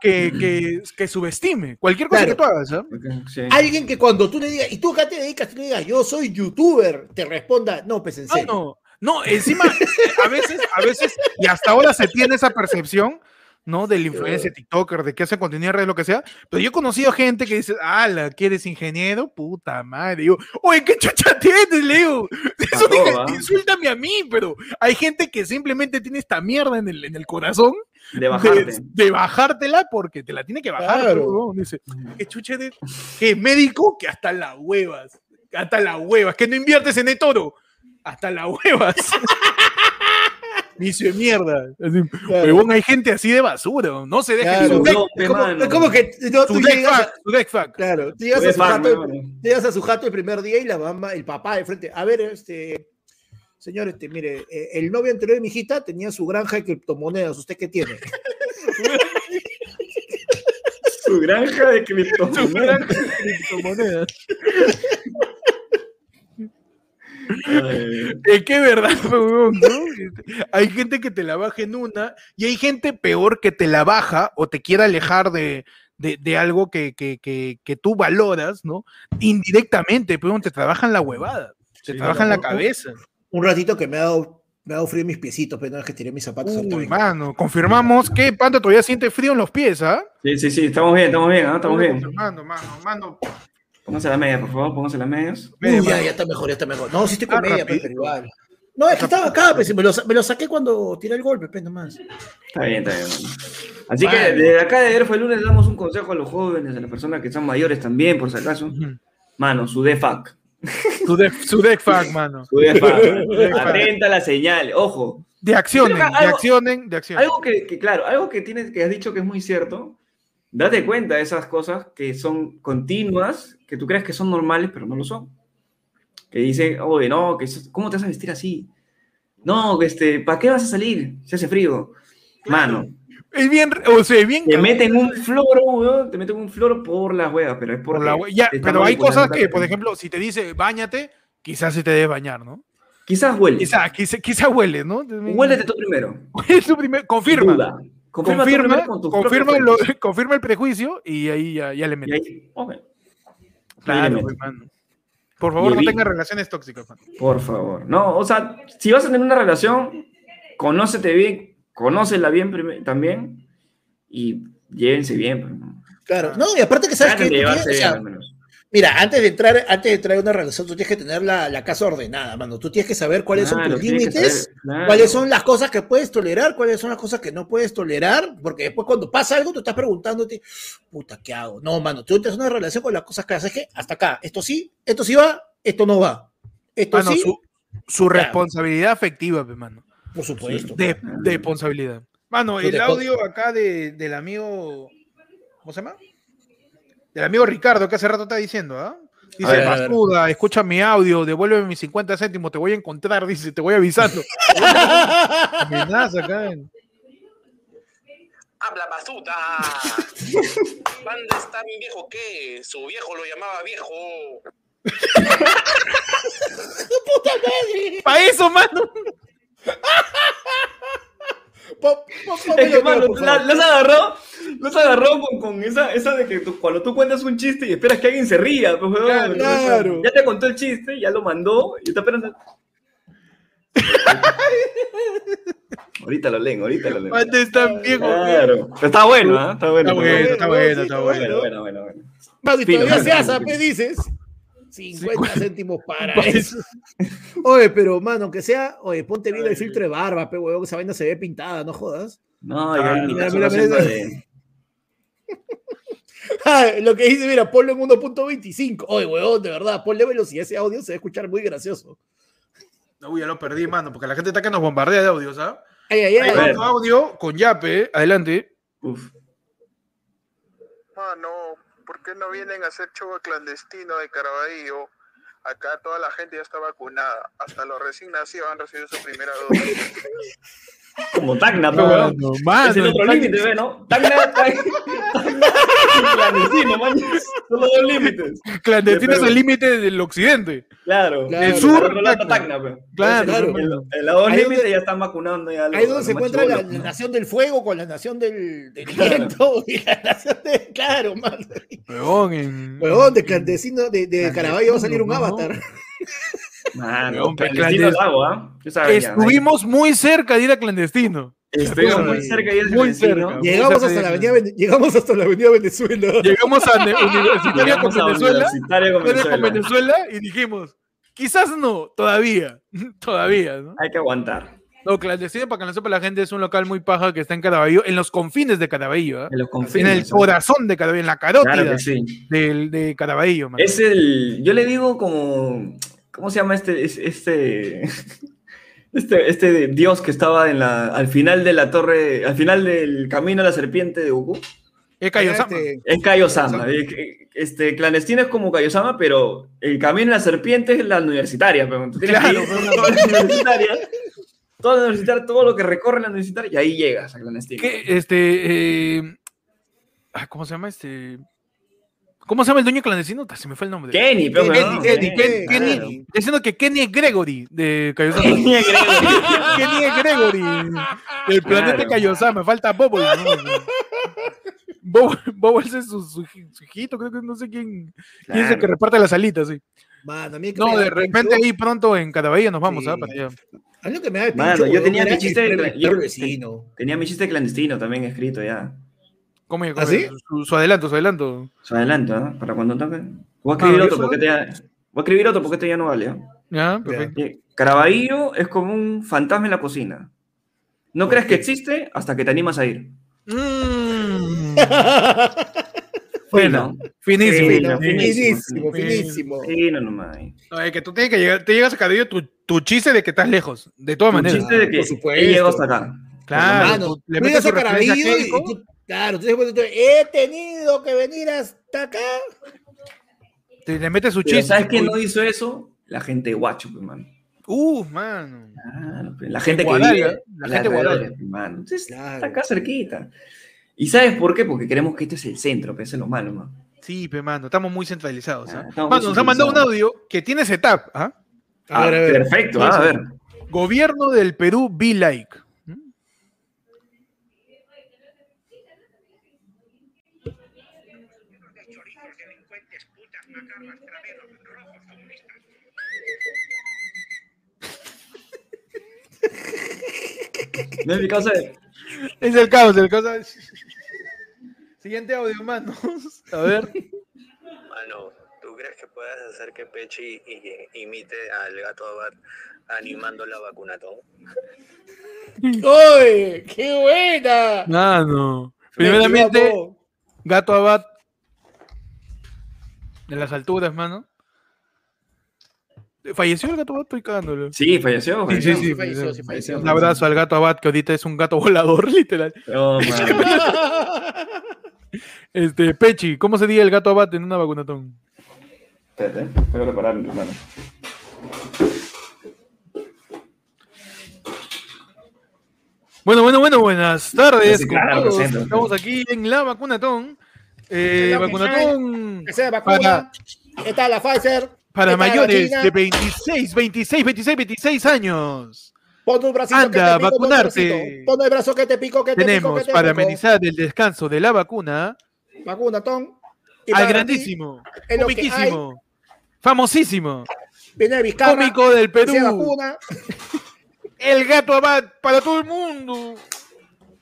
que, que, que subestime cualquier cosa Claro. que tú hagas, ¿ah? Ok, sí. Alguien que cuando tú le digas, y tú acá te dedicas, tú le digas, yo soy youtuber, te responda, no, pues en No, serio. no, no, encima, a veces, a veces, y hasta ahora se tiene esa percepción, ¿no? Del influencer, TikToker, de que hace contenido en redes, lo que sea, pero yo he conocido gente que dice, ala, que eres ingeniero, puta madre, digo, oye, ¿qué chucha tienes, Leo? Eso insúltame a mí, pero hay gente que simplemente tiene esta mierda en el, en el corazón De de, bajarte. de bajártela porque te la tiene que bajar. Claro. huevón. Dice, ¿qué chucha eres? ¿Qué médico? Que hasta las huevas, hasta las huevas, que no inviertes en el toro, hasta las huevas. Vicio de mierda. Así, Claro. huevón, hay gente así de basura, no se deja Claro. su Es como, mano. es como que no, tú llegas, claro, tú llegas a su jato, mano. llegas a su jato el primer día y la mamá, el papá de frente, a ver, este, señor, este, mire, eh, el novio anterior de mi hijita tenía su granja de criptomonedas, ¿usted qué tiene? Su granja de Su criptomonedas. gran criptomonedas. Es que es verdad, huevón, ¿no? Hay gente que te la baja en una y hay gente peor que te la baja o te quiere alejar de, de, de algo que, que, que, que tú valoras, ¿no? Indirectamente, pero te trabajan la huevada, te Sí, trabajan la no, no. cabeza. Un ratito que me ha dado, me ha dado frío en mis piecitos, pero no es que tiré mis zapatos. Uy, mano, confirmamos que Panta todavía siente frío en los pies, ¿ah? Sí, sí, sí, estamos bien, estamos bien, ¿ah? estamos bien. Confirmando, mano, mano. Pónganse las medias, por favor, pónganse las medias. Media Uy, ya, está mejor, ya está mejor. No, sí estoy con Ah, media, pero igual. No, es que estaba acá, pues, me lo, sa- me lo saqué cuando tiré el golpe, pues, nomás. Está bien, está bien. mano. Así que desde acá de fue el lunes damos un consejo a los jóvenes, a las personas que son mayores también, por si acaso. Mano, su defac. Su deck, su deck fuck, mano. Su defac. defac. Atenta a la señal. Ojo, De que de accionen, de accionen. algo que, que, claro, algo que tienes que has dicho que es muy cierto. Date cuenta de esas cosas que son continuas, que tú crees que son normales, pero no lo son. Que dice, oye, no, que eso- ¿cómo te vas a vestir así? No, que este, ¿para qué vas a salir? Si hace frío. Mano, Es bien, o sea, bien te meten un floro, weón, te meten un floro por las huevas, pero es Por la hue- ya, te están pero hay cosas que, la- por ejemplo, si te dice bañate, quizás se te debe bañar, ¿no? Quizás huele. Quizás, quizás, quizás huele, ¿no? Huélete tú primero. Huele tú primero, confirma. Duda. Confirma, Confirma, con confirma, lo- el prejuicio y ahí ya, ya le metes. ahí. Claro. Por favor, no tengas relaciones tóxicas, mano. Por favor. No, o sea, si vas a tener una relación, conócete bien, conócela bien también y llévense bien. pues, ¿no? Claro. No, y aparte que sabes que. De llevarse bien, sea, al menos. Mira, antes de entrar, antes de entrar a una relación, tú tienes que tener la, la casa ordenada, mano. Tú tienes que saber cuáles son tus límites, claro. cuáles son las cosas que puedes tolerar, cuáles son las cosas que no puedes tolerar, porque después cuando pasa algo, tú estás preguntándote, puta, ¿qué hago? No, mano, tú tienes una relación con las cosas que haces que hasta acá, esto sí, esto sí va, esto no va. Esto Mano, sí, su, su Claro. responsabilidad afectiva, mano. por supuesto. De, de responsabilidad. Mano, el audio acá de, del amigo. ¿Cómo se llama? Del amigo Ricardo, que hace rato está diciendo, ¿ah? Dice, ver, escucha mi audio, devuélveme mis 50 céntimos, te voy a encontrar, dice, te voy avisando. Amenaza acá. en- ¡Habla basuta! ¿Dónde está mi viejo qué? Su viejo lo llamaba viejo. ¡Pa' eso, mano! Po- po- Es que, mano, la- los agarró, los agarró con, con esa, esa de que tú- cuando tú cuentas un chiste y esperas que alguien se ría, pues. Claro, claro. Ya te contó el chiste, ya lo mandó y está esperando. ahorita lo leen, ahorita lo leen. ¿Dónde está viejo? Claro. Pero está bueno, ¿ah? Está bueno. Está bueno, está bueno, está bueno. bueno, bueno, bueno, bueno. Y Fino, todavía se hace, fino. ¿qué dices? 50 Cincuenta. céntimos para Para eso. Oye, pero, mano, aunque sea, oye, ponte bien el filtro de barba, pe, huevón, que esa vaina se ve pintada, no jodas. No, ya mira, mira, mira. de- Ah, lo que dice, mira, ponlo en 1.25. Oye, huevón, de verdad, ponle velocidad ese audio, se va a escuchar muy gracioso. Uy, ya lo perdí, mano, porque la gente está que nos bombardea de audios, ¿ah? Ay, ay, ay. otro audio con Yape, adelante. Uf. Mano, ¿por ¿por qué no vienen a hacer show clandestino de Caraballo? Acá toda la gente ya está vacunada. Hasta los recién nacidos han recibido su primera dosis. Como Tacna, weón. mano, Es el otro límite, ¿ve, no? Tacna, Tacna, clandestino, man. Son los dos límites. Clandestino es el límite del occidente. Claro. Claro. El sur, sur, otro lado está Tacna. Tacna, pero. Claro, Claro. Ahí límites donde- ya están vacunando ya. Ahí a donde se encuentra la, ¿no? nación del fuego con la nación del, del Claro. viento y la nación de. Claro, mano. Huevón, en... Huevón, de clandestino, de, de Caraballo va a salir un ¿no? avatar. Mano, clandestino al agua, ¿ah? Estuvimos muy cerca de ir a clandestino. Estuvimos muy cerca de ir muy clandestino. cerca. Llegamos hasta, la avenida, llegamos hasta la avenida Venezuela. Llegamos a Universitaria con a Venezuela, Universitaria con Venezuela. Y dijimos, quizás no, todavía, todavía, ¿no? Hay que aguantar. No, clandestino, para que no sepa la gente, es un local muy paja que está en Caraballo, en los confines de Caraballo, ¿ah? En los en confines. el corazón de Caraballo, en la carótida Claro que sí. del, de Caraballo, man. Es el. Yo le digo como. ¿Cómo se llama este. es- Este. Este, este dios que estaba en la, al final de la torre, al final del camino a la serpiente de Goku, Es Kaiosama. Es Kaiosama. Este, clandestino es como Kaiosama, pero el camino a la serpiente es la universitaria. Pero tú tienes Claro, que ir por toda la universitaria, toda la universitaria, todo lo que recorre la universitaria, y ahí llegas a clandestino. este eh, ah, ¿cómo se llama este? ¿Cómo se llama el dueño clandestino? Se me fue el nombre. Kenny, pero Kenny, Kenny, Kenny, claro. Kenny, diciendo que Kenny es Gregory de Kaiosama. Kenny es Gregory. Kenny es Gregory del planeta Claro. Kaiosama. Falta Bobo. ¿no? Bobo, Bobo ese es su, su, su hijito, creo que no sé quién, quién es el Claro. que reparte las alitas. Sí. mano, No, de el repente pincho- ahí pronto en Caraballo nos vamos, Sí. ¿ah? Para allá. A mí lo que me da el Mano, pincho, yo mi chiste el de-. Tenía mi chiste clandestino también escrito ya. ¿Cómo, ¿Ah, cómo- sí? su, su adelanto, su adelanto. Se adelanto, ¿no? Para cuando toque. Voy a escribir Ah, otro ¿eso? porque este ya. Voy a escribir otro porque este ya no vale. ¿eh? Ya, perfecto. Eh, Caraballo es como un fantasma en la cocina. No crees que existe hasta que te animas a ir. Mm. Fino. Finísimo. Fino, Finísimo, finísimo, finísimo. Fino nomás. ahí. No, es que tú tienes que llegar, te llegas a Caraballo tu, tu chiste de que estás lejos, de todas maneras. chiste de que he llegado hasta acá. Claro, Mano, le metes tu a Caraballo y, Keiko, y tú- claro, tú- he tenido que venir hasta acá. te le metes su chiste. ¿sabes quién no hizo eso? La gente de guacho, pues, mano. Uh, mano. Claro, pues, la gente que Guadalga, vive. la gente de Guadalga. pues, mano. Entonces, Claro. Está acá cerquita. ¿Y sabes por qué? Porque queremos que este es el centro, es lo malo, man. Sí, pe, mano, estamos muy centralizados. ¿ah? Ah, muy Mano, nos ha mandado un audio que tiene setup. ¿ah? A Ah, ver, a ver. perfecto, ah, a ver. Gobierno del Perú, be like. ¿Mm? No es mi causa Es el caos, el caos. Siguiente audio, manos. A ver. Mano, ¿tú crees que puedas hacer que Pechi imite al gato Abad animando la vacunatón? ¡Oye! ¡Qué buena! Mano. Me Primeramente. Gato Abad. De las alturas, mano. ¿Falleció el gato Abad? Estoy cagándolo. Sí, falleció. Sí, sí, falleció. sí. falleció, sí, falleció. Un abrazo al gato Abad, que ahorita es un gato volador, literal. No, man. Este, Pechi, ¿cómo sería el gato Abad en una vacunatón? Espérate, eh. tengo que preparar, hermano. Bueno, bueno, bueno, buenas tardes. Sí, claro. Estamos aquí en la vacunatón. Eh, La vacunatón Que sea vacuna. Está la Pfizer. Para mayores China. de 26, 26, 26, 26 años. Pon un bracito Anda, que te pico, vacunarte. Pon el brazo que te pico, que te pico, Tenemos que te para pico. amenizar el descanso de la vacuna Vacuna, Tom. Y al grandísimo, comiquísimo, famosísimo, Viene Vizcarra. cómico del Perú, vacuna. el gato Abad para todo el mundo.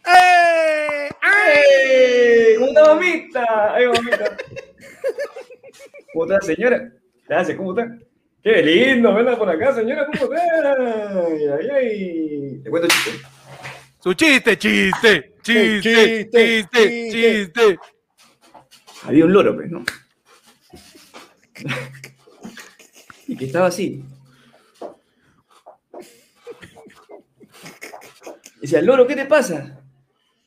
¡Eh! ¡Ay! ¡Una mamita! ¡Ay, mamita! ¿Cómo está, señora? Gracias, ¿cómo está? ¡Qué lindo! Venga por acá, señora, ¿cómo está? ¡Ay, ay! Te cuento chiste. Su chiste, chiste, chiste, Chiste, chiste, chiste. Había un loro, pues, ¿no? y que estaba así. Decía, loro, ¿qué te pasa?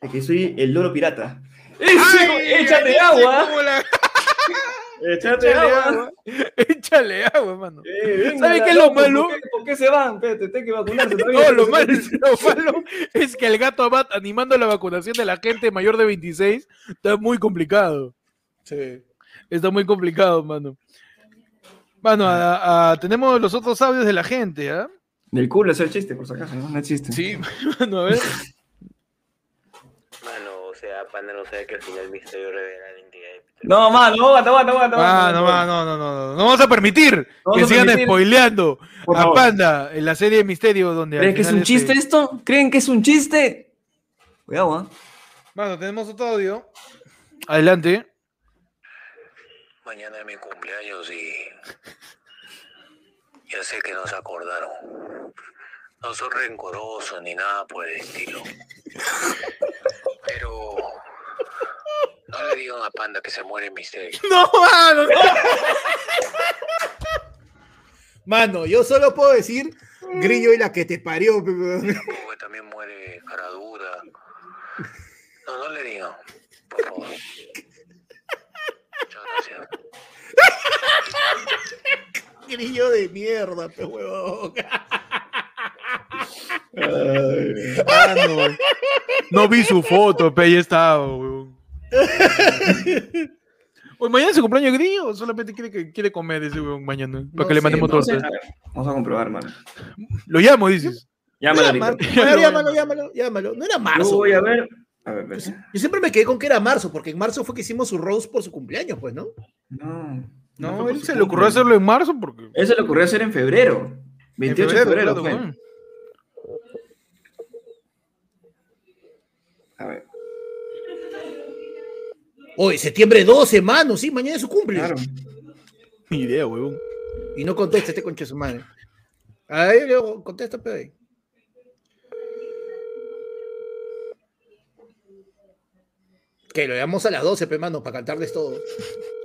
Es que soy el loro pirata. ¡Ese, ¡Échate agua! Échate Échale agua. agua. Échale agua, mano. Eh, venga, ¿Sabe la qué es lo loco, malo? ¿Por qué, por qué se van? Espérate, tengo que vacunarse. No, lo malo, lo malo es que el gato Abad animando la vacunación de la gente mayor de 26 está muy complicado. Sí. Está muy complicado, mano. Mano, a- a- tenemos los otros audios de la gente, ¿ah? Del culo es el chiste, por si acaso, no, no es chiste. Sí, mano, a ver. Mano, o sea, Panda no sabe que al final Misterio revela de Peter. No, aguanta, aguanta, aguanta. Ah, no, va, no, no, no, no. No vamos a permitir No que a sigan permitir. spoileando Por a favor. Panda en la serie de Misterio donde ¿Creen que es un chiste este- esto? ¿Creen que es un chiste? Cuidado, ¿ah? Mano, tenemos otro audio. Adelante. Mañana es mi cumpleaños y ya sé que no se acordaron. No soy rencoroso ni nada por el estilo. Pero no le digan a Panda que se muere en misterio. No, mano, no. Mano, yo solo puedo decir grillo y la que te parió. que también muere cara dura. No, no le digan, por favor. Muchas gracias. Grillo de mierda, pe huevón. Mano. No vi su foto, pe, ahí estaba, weón. Oye, ¿Mañana es su cumpleaños grillo o solamente quiere, que, quiere comer ese weón mañana? Para No que le mandemos no. A ver, Vamos a comprobar, mano. Lo llamo, dices. Llámalo Llámalo, llámalo, llámalo, llámalo. No era Yo marzo. voy a ver. A ver, ver. Yo siempre me quedé con que era marzo, porque en marzo fue que hicimos su rose por su cumpleaños, pues, ¿no? No. No, él se le ocurrió hacerlo en marzo porque. Eso le ocurrió hacer en febrero. 28 de febrero, claro, fue. weón. A ver. Hoy, septiembre 12, mano, sí, mañana es su cumple. Ni idea, weón. Y no contesta este concha de su madre. Ahí luego contesta, pe. ahí. Que lo llamamos a las 12, pe, mano, para cantarles todo.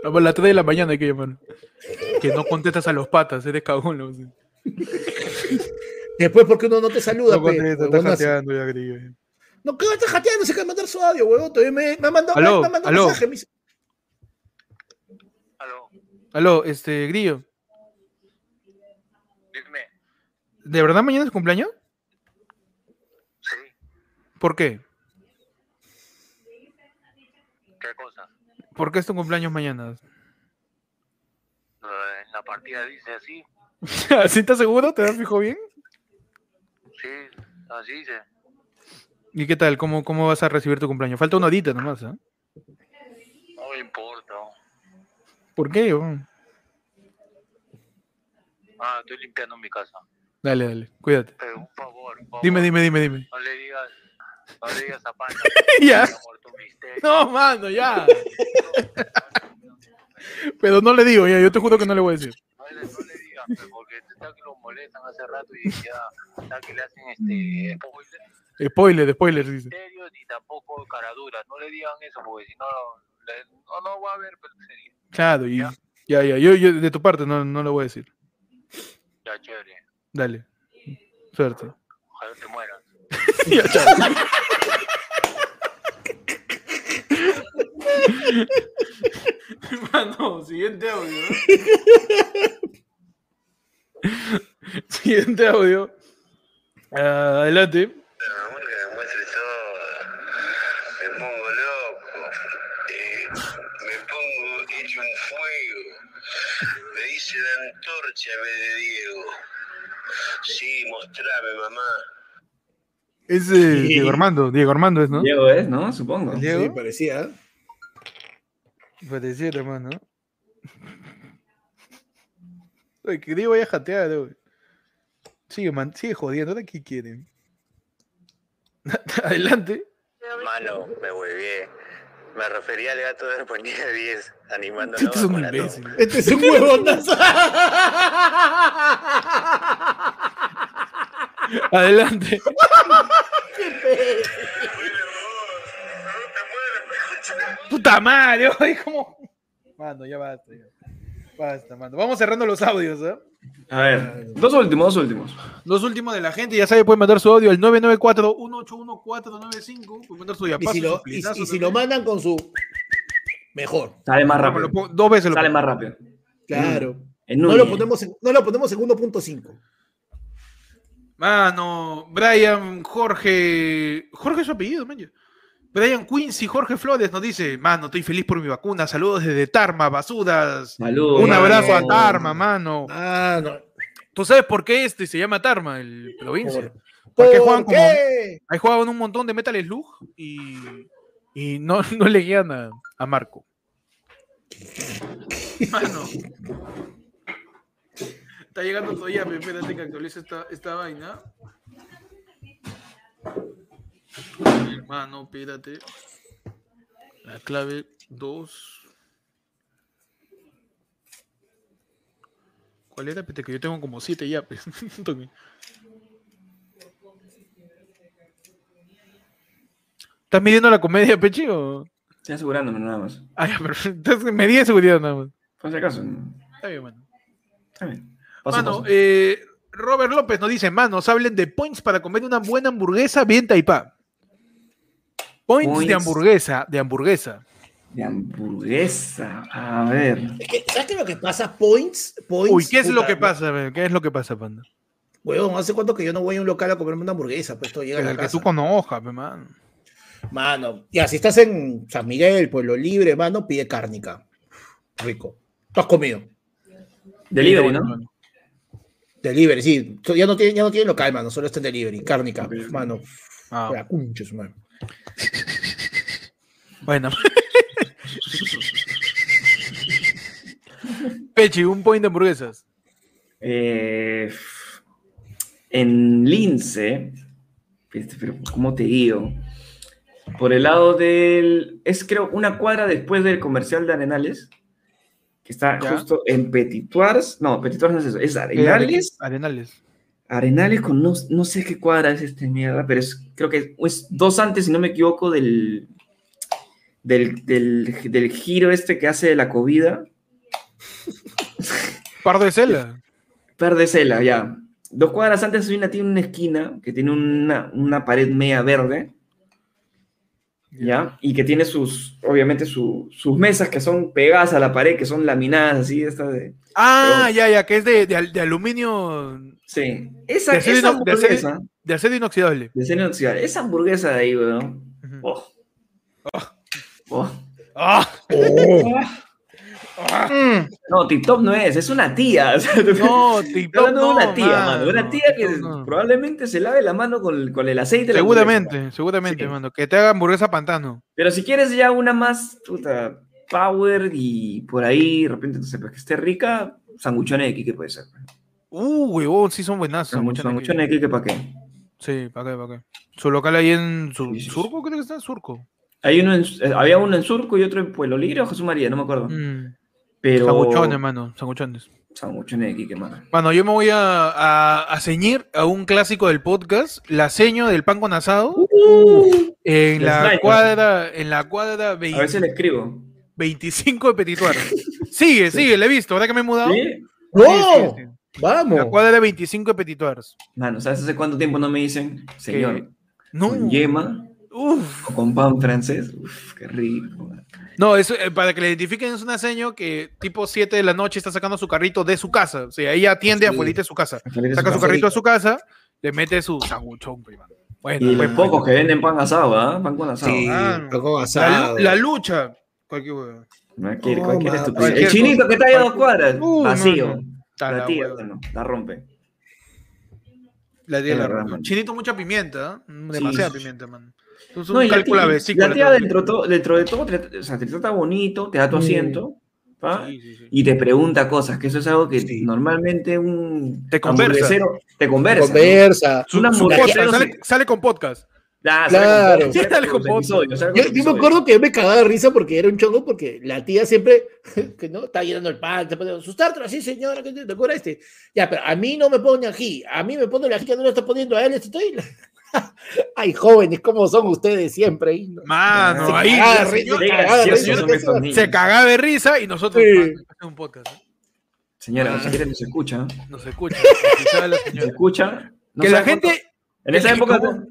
A las 3 de la mañana hay que llamar. Que no contestas a los patas, eres cagón. ¿no? Después, porque uno no te saluda, No pe, contesta, está huevonazo. jateando ya, grillo. No, a estar jateando, se acaba de mandar su audio, huevón. Todavía me, me ha mandado, Aló, me ha mandado aló. un mensaje. me dice, Aló, Aló, este, grillo. dime. ¿De verdad mañana es cumpleaños? Sí, ¿Por qué? ¿qué cosa? ¿Por qué es tu cumpleaños mañana? En la partida dice así. ¿Así estás seguro? ¿Te das fijo bien? Sí, así dice. ¿Y qué tal? ¿Cómo, cómo vas a recibir tu cumpleaños? Falta una horita nomás, ¿ah? No me importa. ¿Por qué? weón? Ah, estoy limpiando mi casa. Dale, dale, cuídate. Pero un favor, un favor. Dime, dime, dime, dime. No le digas, no le digas a Panda. Ya. No, mano, ya. Pero no le digo, ya, yo te juro que no le voy a decir. No le, no le digas, pues, porque está que lo molestan hace rato y ya está que le hacen este spoiler. Spoiler, spoiler, dice. Misterio ni tampoco caradura. No le digan eso porque si no, no, no va a haber serie. Claro, y ya, ya, yo, yo de tu parte no, no lo voy a decir. Ya, chévere. Dale. Suerte. Ojalá te mueras. Ya, chao. Mano, siguiente audio. siguiente audio. Ah, adelante. Pero amor, que me muestre todo. Me pongo loco. Eh, me pongo hecho un fuego. La antorcha en vez de Diego. Sí, mostrame, mamá. Es eh, Diego Armando. Diego Armando es, ¿no? Diego es, ¿no? Supongo. ¿El Diego? Sí, parecía. ¿eh? Pareciera, hermano. Oye, que Diego vaya a jatear, güey. Sigue, man, sigue jodiendo, ¿ahora qué quieren? Adelante. Mano, me huevié. Me refería al gato de ponía 10, animando Este es un imbécil. Este es un huevonazo. Adelante. Puta madre, oye, como. Mano, ya basta, ya. Basta, mano. Vamos cerrando los audios, ¿eh? A ver, dos últimos, dos últimos. Los últimos de la gente, ya sabe, pueden mandar su audio al 994-181-495. Pueden mandar su Y diapaso, si, su lo, y, y si lo mandan con su. mejor. Sale más rápido. pongo- Dos veces lo Sale pongo. más rápido. Claro. En No lo ponemos en, no lo ponemos en 1.5. Mano, Brian Jorge. Jorge es su apellido, man. Brian Quincy Jorge Flores nos dice: Mano, estoy feliz por mi vacuna. Saludos desde Tarma, basudas. Saludos. Un mano. abrazo a Tarma, mano. Ah, no. ¿Tú sabes por qué este se llama Tarma, el provincia? ¿Por, ¿Por qué ¿por juegan como-? Ahí jugaban un montón de Metal Slug y, y no, no le guían a, a Marco. Mano. Está llegando todavía, pero espérate que actualice esta, esta vaina. Hermano, espérate. La clave 2. ¿Cuál era? Espérate, que yo tengo como 7 ya. pues. ¿Estás midiendo la comedia, Pechi? O... Estoy asegurándome nada más. Ah, ya, pero entonces medí de seguridad nada más. Por si acaso. Está bien, mano. Está bien. Paso, Mano, paso. eh, Robert López nos dice, manos, hablen de points para comer una buena hamburguesa bien taipá. Points, de hamburguesa, de hamburguesa. De hamburguesa. A ver. Es que, ¿Sabes qué es lo que pasa? Points. points Uy, ¿qué es lo que pasa? ¿Qué es lo que pasa, panda? Huevón, ¿hace cuánto que yo no voy a un local a comerme una hamburguesa? Pues todo llega a El la que casa. tú conozcas, pe, man. Mano, ya, si estás en San Miguel, Pueblo Libre, mano, pide cárnica. Rico. ¿Tú has comido? Delivery, ¿no? mano. Delivery, sí. Ya no tiene, ya no tiene local, mano, solo está en delivery. Cárnica, mano. Ah, La su madre. Bueno. Pechi, un point de hamburguesas. Eh, en Lince, este, pero ¿cómo te digo? Por el lado del. Es creo una cuadra después del comercial de Arenales, que está Ya. justo en Petituars. No, Petituars no es eso, es Arenales. Arenales. Arenales con no, no sé qué cuadra es este mierda, pero es, creo que es dos antes, si no me equivoco, del, del, del, del giro este que hace de la comida. Par de cela. Perdecela, ya. Dos cuadras antes una, tiene una esquina que tiene una, una pared media verde, ¿ya? Y que tiene sus, obviamente, su- sus mesas que son pegadas a la pared, que son laminadas así, estas de... Ah, ya, ya, que es de, de de aluminio, Sí. Esa, De acero esa ino- de acero- hamburguesa, de acero inoxidable. de acero inoxidable, esa hamburguesa de ahí, weón. Ujú. Oh. Oh. ¡Ah! No, TikTok no es, es una tía. o sea, No, hablando de no, una tía, mano. Una tía que no. probablemente se lave la mano con, con el aceite. de la. Seguramente, seguramente, Sí. mano. Que te haga hamburguesa pantano. Pero si quieres ya una más, puta, power y por ahí, de repente, no sé, pues que esté rica, sanguchones de Quique puede ser. Uh, huevón, sí son buenas. Sanguchones de Quique, ¿para qué? Sí, para qué, para qué. Su local ahí en Sur-. Surco, creo que está en Surco. Hay uno en- eh, había uno en Surco y otro en Pueblo Libre o Jesús María, no me acuerdo. Mm. Pero... Sanguchones, mano, sanguchones. Sanguchones de Quique, mano. Mano, yo me voy a, a, a ceñir a un clásico del podcast, la seño del pan con asado, en Los la cuadra, en la cuadra A 20 veces le escribo. 25 de Petituar. sigue, sigue, le he visto, ahora que me he mudado. ¡No! sí, sí. ¡Vamos! La cuadra de 25 de. Mano, ¿sabes hace cuánto tiempo no me dicen, señor, No. con yema Uf. o con pan francés? Uf, qué rico. No, eso, eh, para que le identifiquen es una seño que tipo 7 de la noche está sacando su carrito de su casa. O sea, ella atiende Sí. afuera de su casa. Saca su casa. carrito de su casa, le mete su sanguchón, mano. Bueno, Y pues, los pocos que venden pan asado, ¿ah? Pan con asado. Sí, Ah, pan con la, asado. lu- la lucha. Cualquier. Cualquier, No, cualquier ma- estupidez. cualquier El chinito que está ahí a dos cuadras, Uh, vacío. no. Está La tía, bueno, la rompe. La tía la rompe. Chinito mucha pimienta, ¿eh? demasiada sí. pimienta, man. Entonces, No, un y la cálculo a tía, vesícula la tía dentro, to- dentro de todo, te, o sea, te trata bonito, te da tu asiento, ¿pa? Sí, sí, sí. y te pregunta cosas, que eso es algo que Sí. normalmente un Te conversa. te conversa. ¿no? Conversa. Una Su hamburguesa, podcast, no sale con podcast. Ah, Claro. Sí, Yo, me acuerdo que yo me cagaba de risa porque era un chongo, porque la tía siempre, que no, está llenando el pan, te pone sus tártaros, sí señora, que te, te acuerdas este. Ya, pero a mí no me pone ají, a mí me pone el ají que no lo está poniendo a él, estoy. Ay, jóvenes, ¿cómo son ustedes siempre? Mano, Se ahí cagaba la risa, se cagaba de risa, son ¿qué estos se- se cagaba de y nosotros Sí. man, hacemos un podcast. ¿eh? Señora, Ah. si quiere nos escucha. Nos escucha. quizá la Nos escucha. No que la gente, En esa época, como-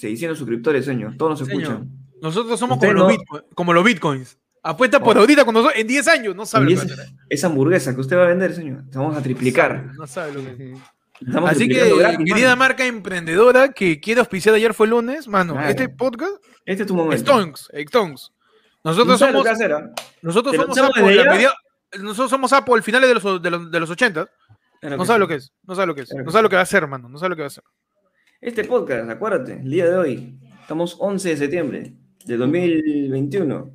600 suscriptores, señor. Todos nos Señor. escuchan. nosotros somos como, los como bitcoins. Apuesta por ahorita con nosotros en 10 años. No sabe lo que tener. esa hamburguesa que usted va a vender, señor, te vamos a triplicar. No sabe lo que Estamos Así que, gratis, querida mano. marca emprendedora que quiere auspiciar ayer fue lunes, mano, Claro. este podcast, Este es tu momento. Stonks, Stonks. No Nosotros somos, nosotros ¿Te lo somos Apple, media- nosotros somos Apple finales de los, de los, de los 80. Claro No sabe sí. lo que es, no sabe lo que es, Claro no que sabe lo que va a hacer, mano, no sabe lo que va a hacer. Este podcast, acuérdate, el día de hoy, estamos 11 de septiembre de 2021.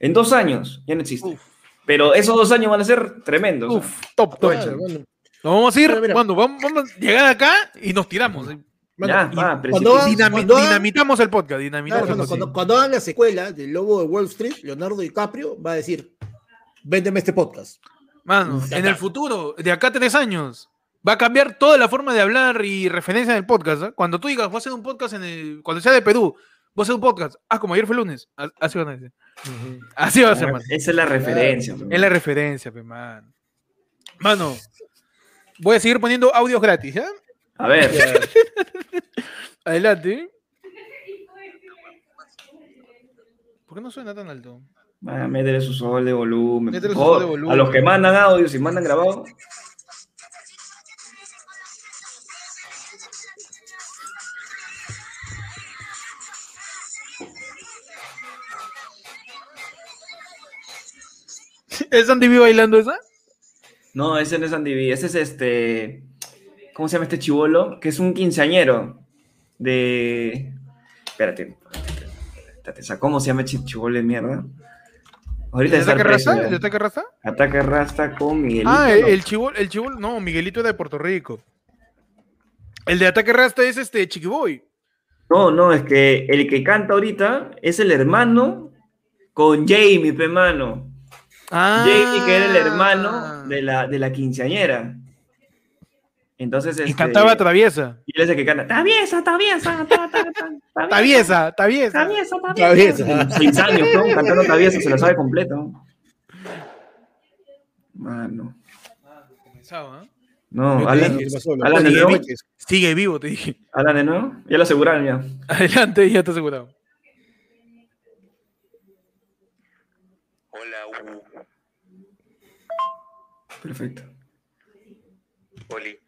En dos años ya no existe. Uf. Pero esos dos años van a ser tremendos. Uf, top, top. Claro, bueno. Nos vamos a ir, Mira, mira. cuando vamos, vamos a llegar acá y nos tiramos. eh. Ya, y va, cuando hagan- Dinami- cuando hagan- dinamitamos el podcast, Claro, dinamitamos cuando, el cuando, podcast. cuando hagan la secuela del Lobo de Wall Street, Leonardo DiCaprio va a decir, véndeme este podcast. Mano, en el futuro, de acá a tres años, va a cambiar toda la forma de hablar y referencia en el podcast. ¿eh? Cuando tú digas, voy a hacer un podcast en el. Cuando sea de Perú, voy a hacer un podcast. Ah, como ayer fue lunes. A- Así van a decir. Así va a ser, mano. Esa es la referencia. Es la referencia, pe, mano. Mano, voy a seguir poniendo audios gratis, ¿ya? A ver, Adelante. ¿Por qué no suena tan alto? va a meterle su sol de volumen. Métele su sol de volumen. A los que mandan audios y mandan grabado. ¿Es Andy B bailando esa? No, ese no es Andy B, ese es este. ¿Cómo se llama este chivolo? Que es un quinceañero de. Espérate. espérate, ¿Cómo se llama este chivolo de mierda? Ahorita ¿El ataque raza? ¿El ataque raza? Ataque Rasta con Miguelito. Ah, el, el chivol, el chivol, no, Miguelito era de Puerto Rico. El de ataque rasta es este Chiquiboy. No, no, es que el que canta ahorita es el hermano con Jamie, pe mano. Ah. Jamie, que era el hermano de la, de la quinceañera. Entonces, Y este, cantaba traviesa. Y él es el que canta. Ta, Taviesa, taviesa. Taviesa, Taviesa. Con Seis años, ¿no? cantando taviesa, se lo sabe completo. Mano. Comenzaba, ¿eh? No, Alan, dije, Alan de Sigue, nuevo. vi- sigue vivo, te dije. Alan de nuevo. Ya lo aseguraron ya. Adelante, ya está asegurado. Hola, U. Perfecto, Oli.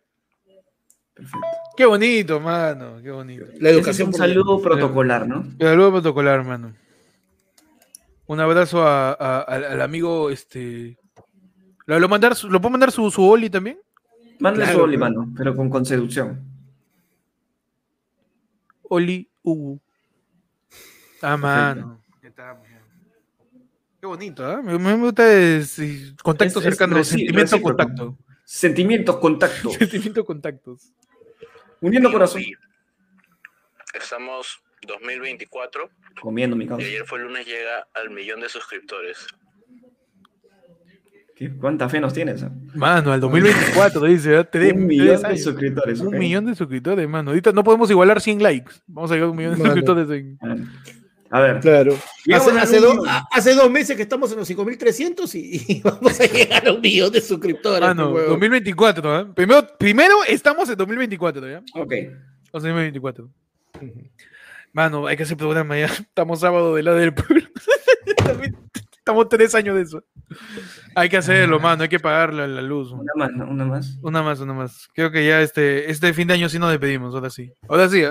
perfecto. Qué bonito, mano. Qué bonito. La es educación un por- saludo protocolar, ¿no? Saludo protocolar, mano. Un abrazo a- a- al, al amigo, este. ¿Lo, lo mandar, su- ¿Lo puedo mandar su, su Oli también? Manda Claro, su Oli, mano, pero con, con seducción. Oli Ugu. Ah, mano. Ya. Qué bonito, ¿ah? Me, me gusta es, es contacto Es- es cercano, reci- sentimiento contacto. Sentimientos, contacto. Sentimiento contactos. Uniendo corazón. Estamos 2024 Comiendo mi y causa. ayer fue lunes llega al millón de suscriptores. ¿Qué- ¿Cuánta fe nos tienes? ah? Mano, al 2024, dice, ¿ah? Tres- Un millón de suscriptores. Un millón de suscriptores, mano. Ahorita no podemos igualar 100 likes. Vamos a llegar a un millón de Mano. suscriptores en... A ver. Claro. Hace, do- dos meses que estamos en los 5300 y, y vamos a llegar a un millón de suscriptores. Mano, pues, huevón. 2024, ¿ah? Primero, primero estamos en 2024, ¿ya? Ok. O sea, 2024. Mano, hay que hacer programa ya. Estamos sábado del lado del pueblo. Estamos tres años de eso. Hay que hacerlo, mano. Hay que pagar la, la luz. Una más, ¿no? Una más. Una más, una más. Creo que ya este, este fin de año sí nos despedimos. Ahora sí. Ahora sí,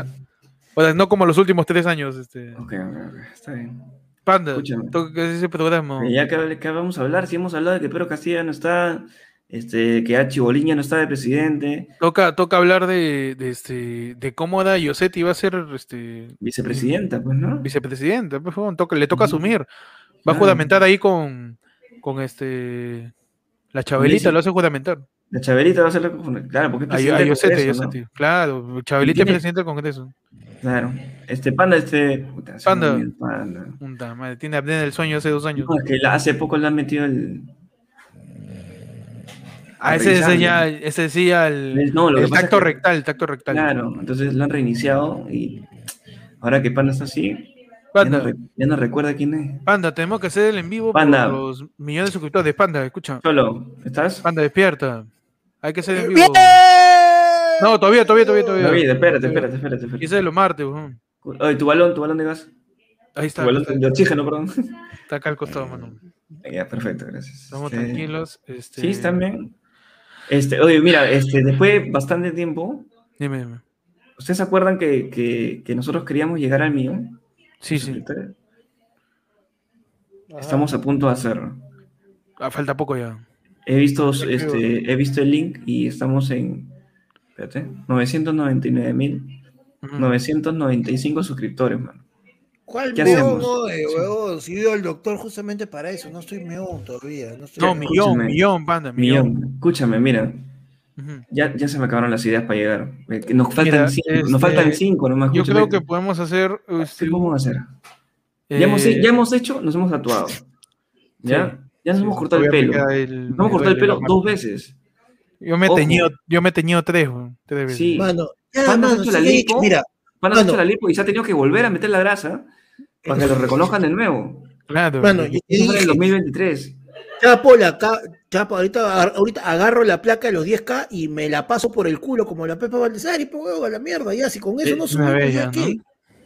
¿ah? Ahora no como los últimos tres años. Este. Ok, ok, ok. Está bien. Panda, Escúchame. toca ese programa. Ya que, que vamos a hablar, si hemos hablado de que Pedro Castilla no está, este, que a Chiboliña no está de presidente, Toca, toca hablar de, de, este, de cómo era Yosetti va a ser este, vicepresidenta, pues, ¿no? favor, toca- le toca asumir. Va a juramentar ahí con, con este. La Chabelita lo hace juramentar. La Chabelita va a ser la... Claro, porque es presidente. Yosetti. Claro, Chabelita es presidente del Congreso. Claro. Este Panda, este... Puta, Panda. el Panda. Puta madre, tiene apnea del sueño hace dos años. No, es que la- hace poco le han metido el... Ah, ese, ese ya, ese sí el, No, el tacto que- rectal, el tacto rectal. Claro, entonces lo han reiniciado y ahora que Panda está así, ya Panda, no, ya no recuerda quién es. Panda, tenemos que hacer el en vivo Panda. por los millones de suscriptores. Panda, escucha. Solo, ¿estás? Panda, despierta. Hay que hacer en vivo. ¡Bien! No, todavía, todavía, todavía, todavía. David, espérate, espérate, espérate. espérate. Y ese es los martes, weón. Oye, tu balón, tu balón de gas. Ahí está. Vuelo está, de oxígeno, perdón. está acá al costado, mano. Ya, perfecto, gracias. Estamos Este, tranquilos. Este... Sí, están bien. Este, oye, mira, este, después de bastante tiempo, Dime, dime. ¿ustedes se acuerdan que, que, que nosotros queríamos llegar al millón? Sí, sí. Estamos a punto de hacerlo. Ah, falta poco ya. He visto, este, he visto el link y estamos en, espérate, 999.995 Ujú. suscriptores, mano. ¿Cuál ¿Qué meón, hacemos? oye, huevón? Si ido al doctor justamente para eso, no estoy meón todavía. No, estoy No, millón, Escúchame. millón, panda, millón. Millón. Escúchame, mira, ya, ya se me acabaron las ideas para llegar. Eh, Nos faltan, Mira, cinco, este, nos faltan cinco nomás. Yo creo que podemos hacer. este, ¿Qué vamos a hacer? eh, Ya, hemos, ya hemos hecho, nos hemos tatuado. ¿Ya? Sí. ya nos sí, hemos cortado el pelo. el- Nos hemos cortado el pelo dos veces. Yo me he teñido, yo me he teñido tres, tres veces. Sí. Mano, ya, ¿Cuándo has mano, hecho la sí, lipo? mira, Van a hacer Mano. la lipo y se ha tenido que volver a meter la grasa para que lo reconozcan de nuevo. Claro. mano, fue en el dije, 2023. Chapo, la Chapo, ahorita, ahorita agarro la placa de los 10K y me la paso por el culo como la Pepa Valdesari, pues huevón, a la mierda, ya, si con eso Eh, no ya, qué.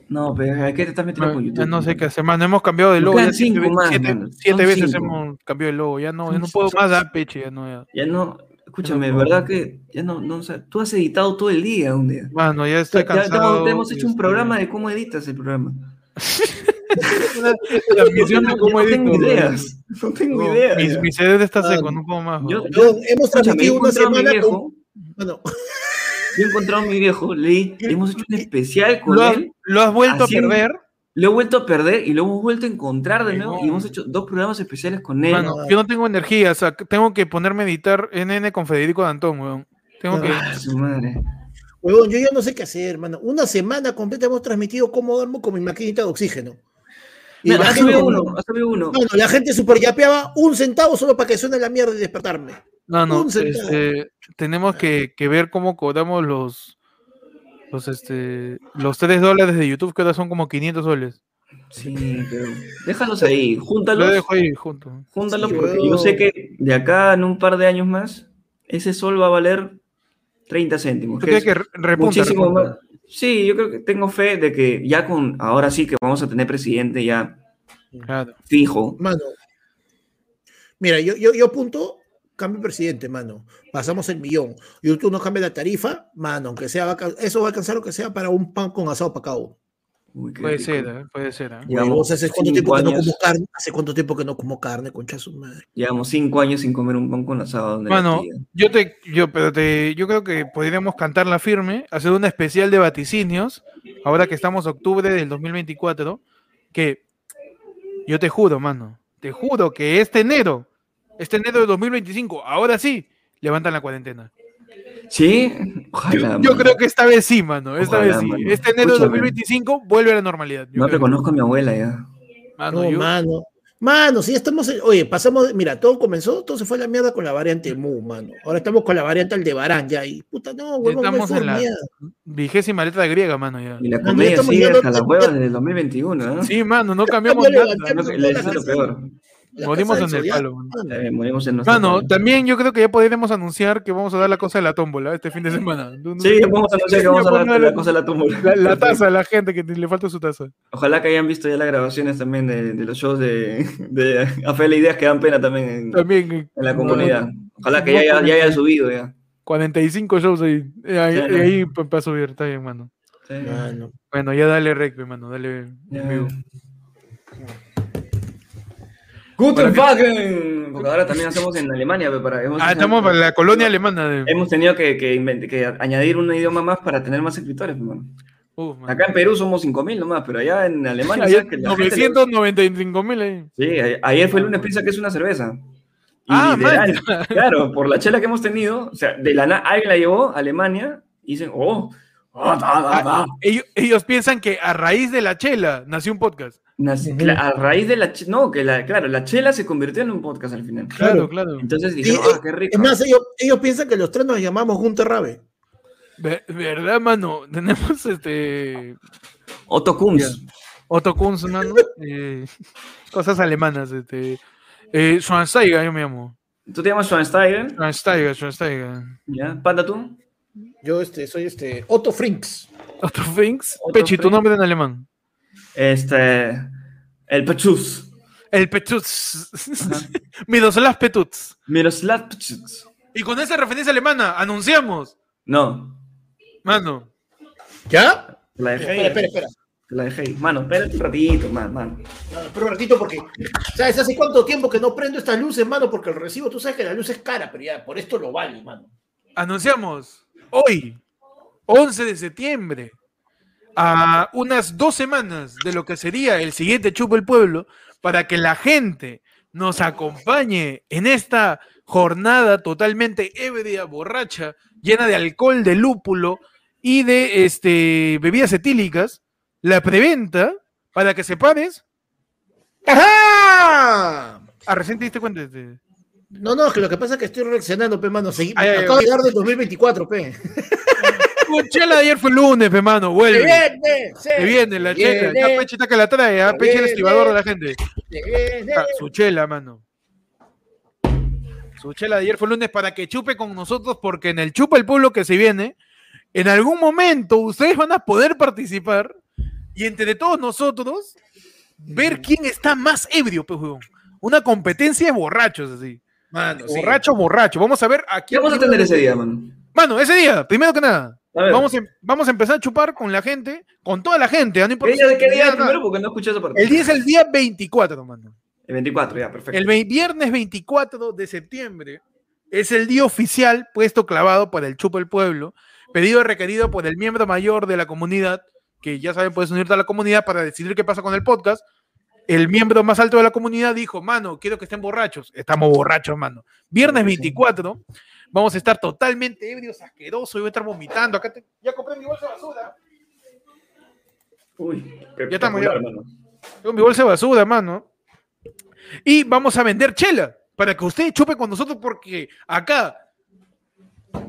No, pero ¿a qué te estás metiendo No, con YouTube? ya no sé qué hacer, mano. Hemos cambiado de logo. Ya siete, cinco siete- mano. siete Son veces cinco. hemos cambiado de logo. Ya no, ya no puedo más dar peche. Ya no, ya. Ya no, escúchame, No, no. ¿verdad que ya no, no, o sea, tú has editado todo el día un día? Mano, ya Ya, estoy ya cansado. te hemos hecho un este, programa de cómo editas el programa. La misión de cómo no tengo edito, ideas. No tengo No, ideas. mi, mi cerebro está seco, no puedo más. Yo, yo, hemos transmitido una encontrado a mi semana viejo, con. Bueno, yo he encontrado a mi viejo, le, hemos hecho un especial con ¿Lo, has- él, lo has vuelto haciendo- a perder? Lo he vuelto a perder y lo hemos vuelto a encontrar de nuevo y hemos hecho dos programas especiales con él. Mano, yo no tengo energía. O sea, tengo que ponerme a editar NN con Federico Dantón, weón. Tengo que. Ah, su madre. huevón, yo ya no sé qué hacer, hermano. Una semana completa hemos transmitido cómo duermo con mi maquinita de oxígeno. Y Mira, la ha gente, subido uno, ha subido uno. Mano, la gente super yapeaba un centavo solo para que suene la mierda y despertarme. No, no. Un centavo. este, tenemos que, que ver cómo cobramos los. Los, este, los 3 dólares de YouTube, que ahora son como 500 soles. Sí, pero déjalos ahí, Lo júntalos, dejo ahí junto. júntalos Sí, porque yo- yo sé que de acá en un par de años más, ese sol va a valer 30 céntimos. Que que re- repunta, muchísimo repunta. más. Sí, yo creo que tengo fe de que ya con, ahora sí que vamos a tener presidente ya Claro. fijo. Mano. Mira, yo, yo, yo apunto, cambio presidente, mano. Pasamos el millón. YouTube no cambia la tarifa, mano, aunque sea, va a alca- eso va a alcanzar lo que sea para un pan con asado para cada uno. Uy, Puede rico. ser, ¿eh? puede ser. ¿eh? Llevamos ¿hace cuánto cinco tiempo que no años. como carne? ¿Hace cuánto tiempo que no como carne, concha su madre? Llevamos cinco años sin comer un pan con asado. tía. yo te, yo, pero te, yo creo que podríamos cantarla firme, hacer una especial de vaticinios, ahora que estamos octubre del 2024, que yo te juro, mano, te juro que este enero, este enero de 2025, ahora sí, levantan la cuarentena. Sí, Yo, ojalá. yo creo que esta vez sí, mano, esta Ojalá, vez sí. mano. Este enero de Escúchame. 2025 vuelve a la normalidad. No creo. reconozco a mi abuela ya. Mano, No, yo- mano. Mano, si ya estamos. en- Oye, pasamos. Mira, todo comenzó, todo se fue a la mierda con la variante Mu, mano. Ahora estamos con la variante Aldebarán ya. Y puta, no, huevón, no estamos en la vigésima letra griega, mano, ya. Y la comedia sigue no- hasta las huevas desde el 2021, ¿eh? Sí, mano, no cambiamos nada. levantamos Lo que- Morimos en el palo, mano. morimos en Mano, también yo creo que ya podríamos anunciar que vamos a dar la cosa de la tómbola este fin de semana. Sí, vamos a anunciar que vamos a dar la cosa de la tumba. La, la taza la gente que le falta su taza. Ojalá que hayan visto ya las grabaciones también de, de los shows de, de Afel Ideas que dan pena también en, También en la comunidad. Ojalá que ya, ya, ya hayan subido ya. 45 shows ahí. Eh, ahí, Sí, ahí para subir, está bien, mano. Sí. Bueno, ya dale rec, mano, dale. Guten! Porque ahora también hacemos en Alemania. Para, hemos, Ah, estamos para la colonia alemana. De... hemos tenido que, que, invent- que añadir un idioma más para tener más escritores. Acá en Perú somos 5.000 nomás, pero allá en Alemania... Ayer ¿sabes que la gente le- 995 mil ahí. Sí, ayer fue el lunes piensa que es una cerveza. Y Ah, literal, claro, por la chela que hemos tenido, o sea, de la alguien la llevó a Alemania y dicen, oh, ah, da, da, da. Ah, ellos, ellos piensan que a raíz de la chela nació un podcast. Nací- a raíz de la chela, no, que la, claro, la chela se convirtió en un podcast al final. Claro, claro. Entonces dijeron, Sí, ah, qué rico. Es más, ellos, ellos piensan que los tres nos llamamos Gunter Rabe. Ver- ¿Verdad, mano? Tenemos este. Otto Kunz. Otto Kunz, mano. eh, cosas alemanas. Este. Eh, Schwansteiger, yo me llamo. Tú te llamas Schwansteiger, Schwansteiger, Schwansteiger. ¿ya? Panda tú. Yo este, soy este, Otto Frinks. Otto. Otto Pechi, tu nombre en alemán. Este, El Pechus. El Petuts. Miroslav Petuts. Miroslav Pechus. Y con esa referencia alemana, anunciamos. No, Mano, ¿Ya? te la dejé. Espera, espera, espera. La dejé. Mano, espérate un ratito, man. No, espera un ratito porque, ¿sabes? Hace cuánto tiempo que no prendo estas luces, mano, porque el recibo, tú sabes que la luz es cara, pero ya, por esto lo vale, mano. anunciamos hoy, 11 de septiembre, a unas dos semanas de lo que sería el siguiente Chupo el Pueblo, para que la gente nos acompañe en esta jornada totalmente ebria, borracha, llena de alcohol, de lúpulo y de este, bebidas etílicas, la preventa, para que separes. ¡Ajá! Ah, recién te diste cuenta. de- No, no, es que lo que pasa es que estoy reaccionando, pe, mano. Segui- Ay, ay, Acabo de llegar del 2024, pe. Tu chela de ayer fue lunes, pe, mano, ¡Se vuelve. viene! Se viene la chela. Ya Peche está que la trae, ¿ah? Se Peche es el estibador de la gente. se viene. Ah, Su chela, mano. Su chela de ayer fue lunes para que chupe con nosotros, porque en el Chupa el Pueblo que se viene, en algún momento ustedes van a poder participar y entre todos nosotros ver quién está más ebrio, pues. Una competencia de borrachos, así. Mano, sí. Borracho, borracho. Vamos a ver a ¿Qué quién. vamos a tener ese día, mano? Mano, ese día, primero que nada. Vamos a, vamos a empezar a chupar con la gente, con toda la gente. ¿ah? No importa ¿Qué día, si- qué día nada. primero? Porque no escuché esa parte. El día es el día 24, mano. El 24, ya, perfecto. El viernes 24 de septiembre es el día oficial puesto clavado para el Chupo el Pueblo, pedido requerido por el miembro mayor de la comunidad, que ya saben, puedes unirte a la comunidad para decidir qué pasa con el podcast. El miembro más alto de la comunidad dijo, mano, quiero que estén borrachos. Estamos borrachos, mano. Viernes 24, vamos a estar totalmente ebrios, asquerosos, yo voy a estar vomitando. Acá te- Ya compré mi bolsa de basura. Uy, Ya estamos, ya. espectacular, mano. Tengo mi bolsa de basura, mano. Y vamos a vender chela para que usted chupe con nosotros porque acá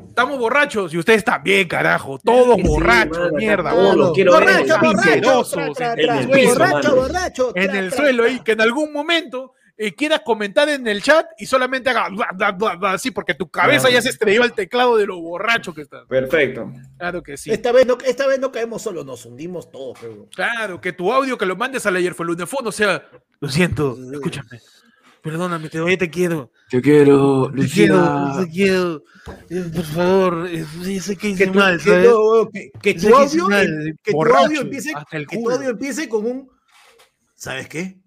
estamos borrachos y ustedes también, carajo. Todos sí, borrachos, mano, mierda. todos los quiero ver en el Borracho, borracho, en el piso, borracho, mano. borracho, En tra, el tra, suelo y que en algún momento eh, quieras comentar en el chat y solamente haga bla, bla, bla, bla, así porque tu cabeza Claro. ya se estrelló al teclado de lo borracho que estás. Perfecto. Claro que sí. Esta vez, no, esta vez no caemos solos, nos hundimos todos, pero. Claro, que tu audio que lo mandes al ayer fue el lunes fondo, o sea, lo siento, escúchame. Perdóname, te, te quiero. Te quiero, Te quiero, te quiero. Eh, Por favor, eh, sé que hice tu, mal, que, tu audio empiece con un. ¿Sabes qué?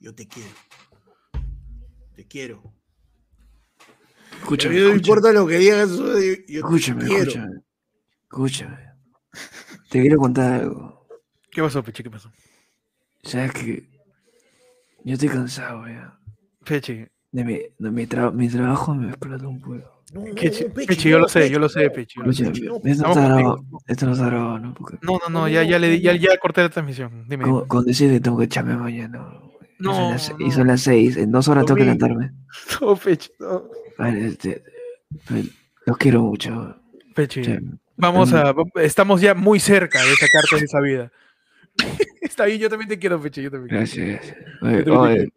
Yo te quiero. Te quiero. Escúchame, A mí no importa lo que digas, yo, escúchame, te quiero. escúchame. Escúchame. Te quiero contar algo. ¿Qué pasó, Peche? ¿Qué pasó? Sabes que yo estoy cansado ya. Peche, De mi, de mi, tra- mi trabajo me explotó un poco. No, no, Peche, no, Peche, Peche, yo lo sé, yo lo sé. Peche. esto no está grabado. Esto no está grabado, ¿no? Porque No, no, no, ya, ya, le, di- ya, ya corté la transmisión. Dime. con, con decir que tengo que echarme mañana. Y son No, las- no. Y son las seis. En dos horas tengo que levantarme. No, Peche, no. Vale, este, pues, los quiero mucho. Peche, Sí. vamos Mm. a. Estamos ya muy cerca de sacarte de esa vida. Está bien, yo también te quiero, Peche, yo también. Gracias, gracias. Oye, oye.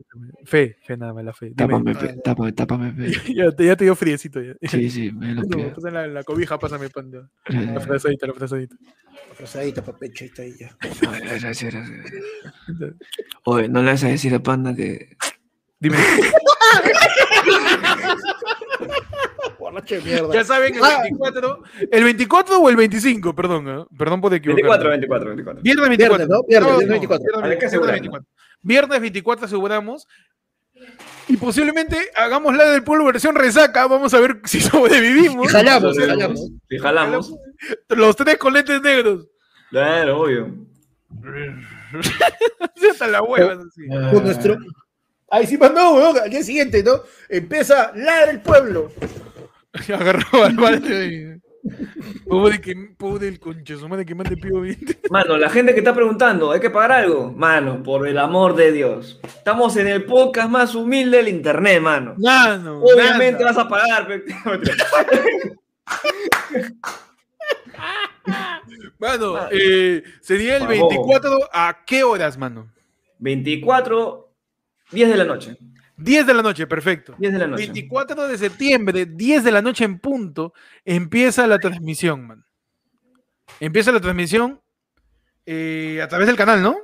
Fe, fe nada más, la fe. Tápame, pe- tápame, tápame. pe. Ya, te, ya te dio friecito ya. Sí, sí, me lo No, pido. pasa la, la cobija, pásame pan. ya. La frazadita, la frazadita. Frazadita pa' Peche, está ahí ya. gracias, gracias, gracias. Oye, no le vas a decir a Panda que. Dime. Borracho de mierda. Ya saben, el Ah. 24, el 24 o el 25, perdón, ¿eh? perdón por equivocarme. 24, 24, 24. Viernes 24. Viernes, ¿no? Viernes, No, viernes no, 24. viernes Hay que 24, asegurarlo. 24. Viernes 24 aseguramos. Y posiblemente hagamos la del pueblo versión resaca. Vamos a ver si sobrevivimos. Jalamos, Si jalamos. Si jalamos. Los tres con lentes negros. Claro, obvio. Hasta la hueva. así. Con nuestro. Ahí sí mandó, weón, al día siguiente, ¿no? Empieza Ladra el pueblo. Agarró al padre. Pobre, que, pobre el concha, su madre que mande pido bien. Mano, la gente que está preguntando, ¿hay que pagar algo? Mano, por el amor de Dios. Estamos en el podcast más humilde del internet, mano. Nano. Obviamente nada. vas a pagar. Mano, eh, sería el Por favor. 24 a qué horas, mano? 24, 10 de la noche. 10 de la noche, perfecto. 10 de la noche. 24 de septiembre, 10 de la noche en punto, empieza la transmisión, man. Empieza la transmisión eh, a través del canal, ¿no?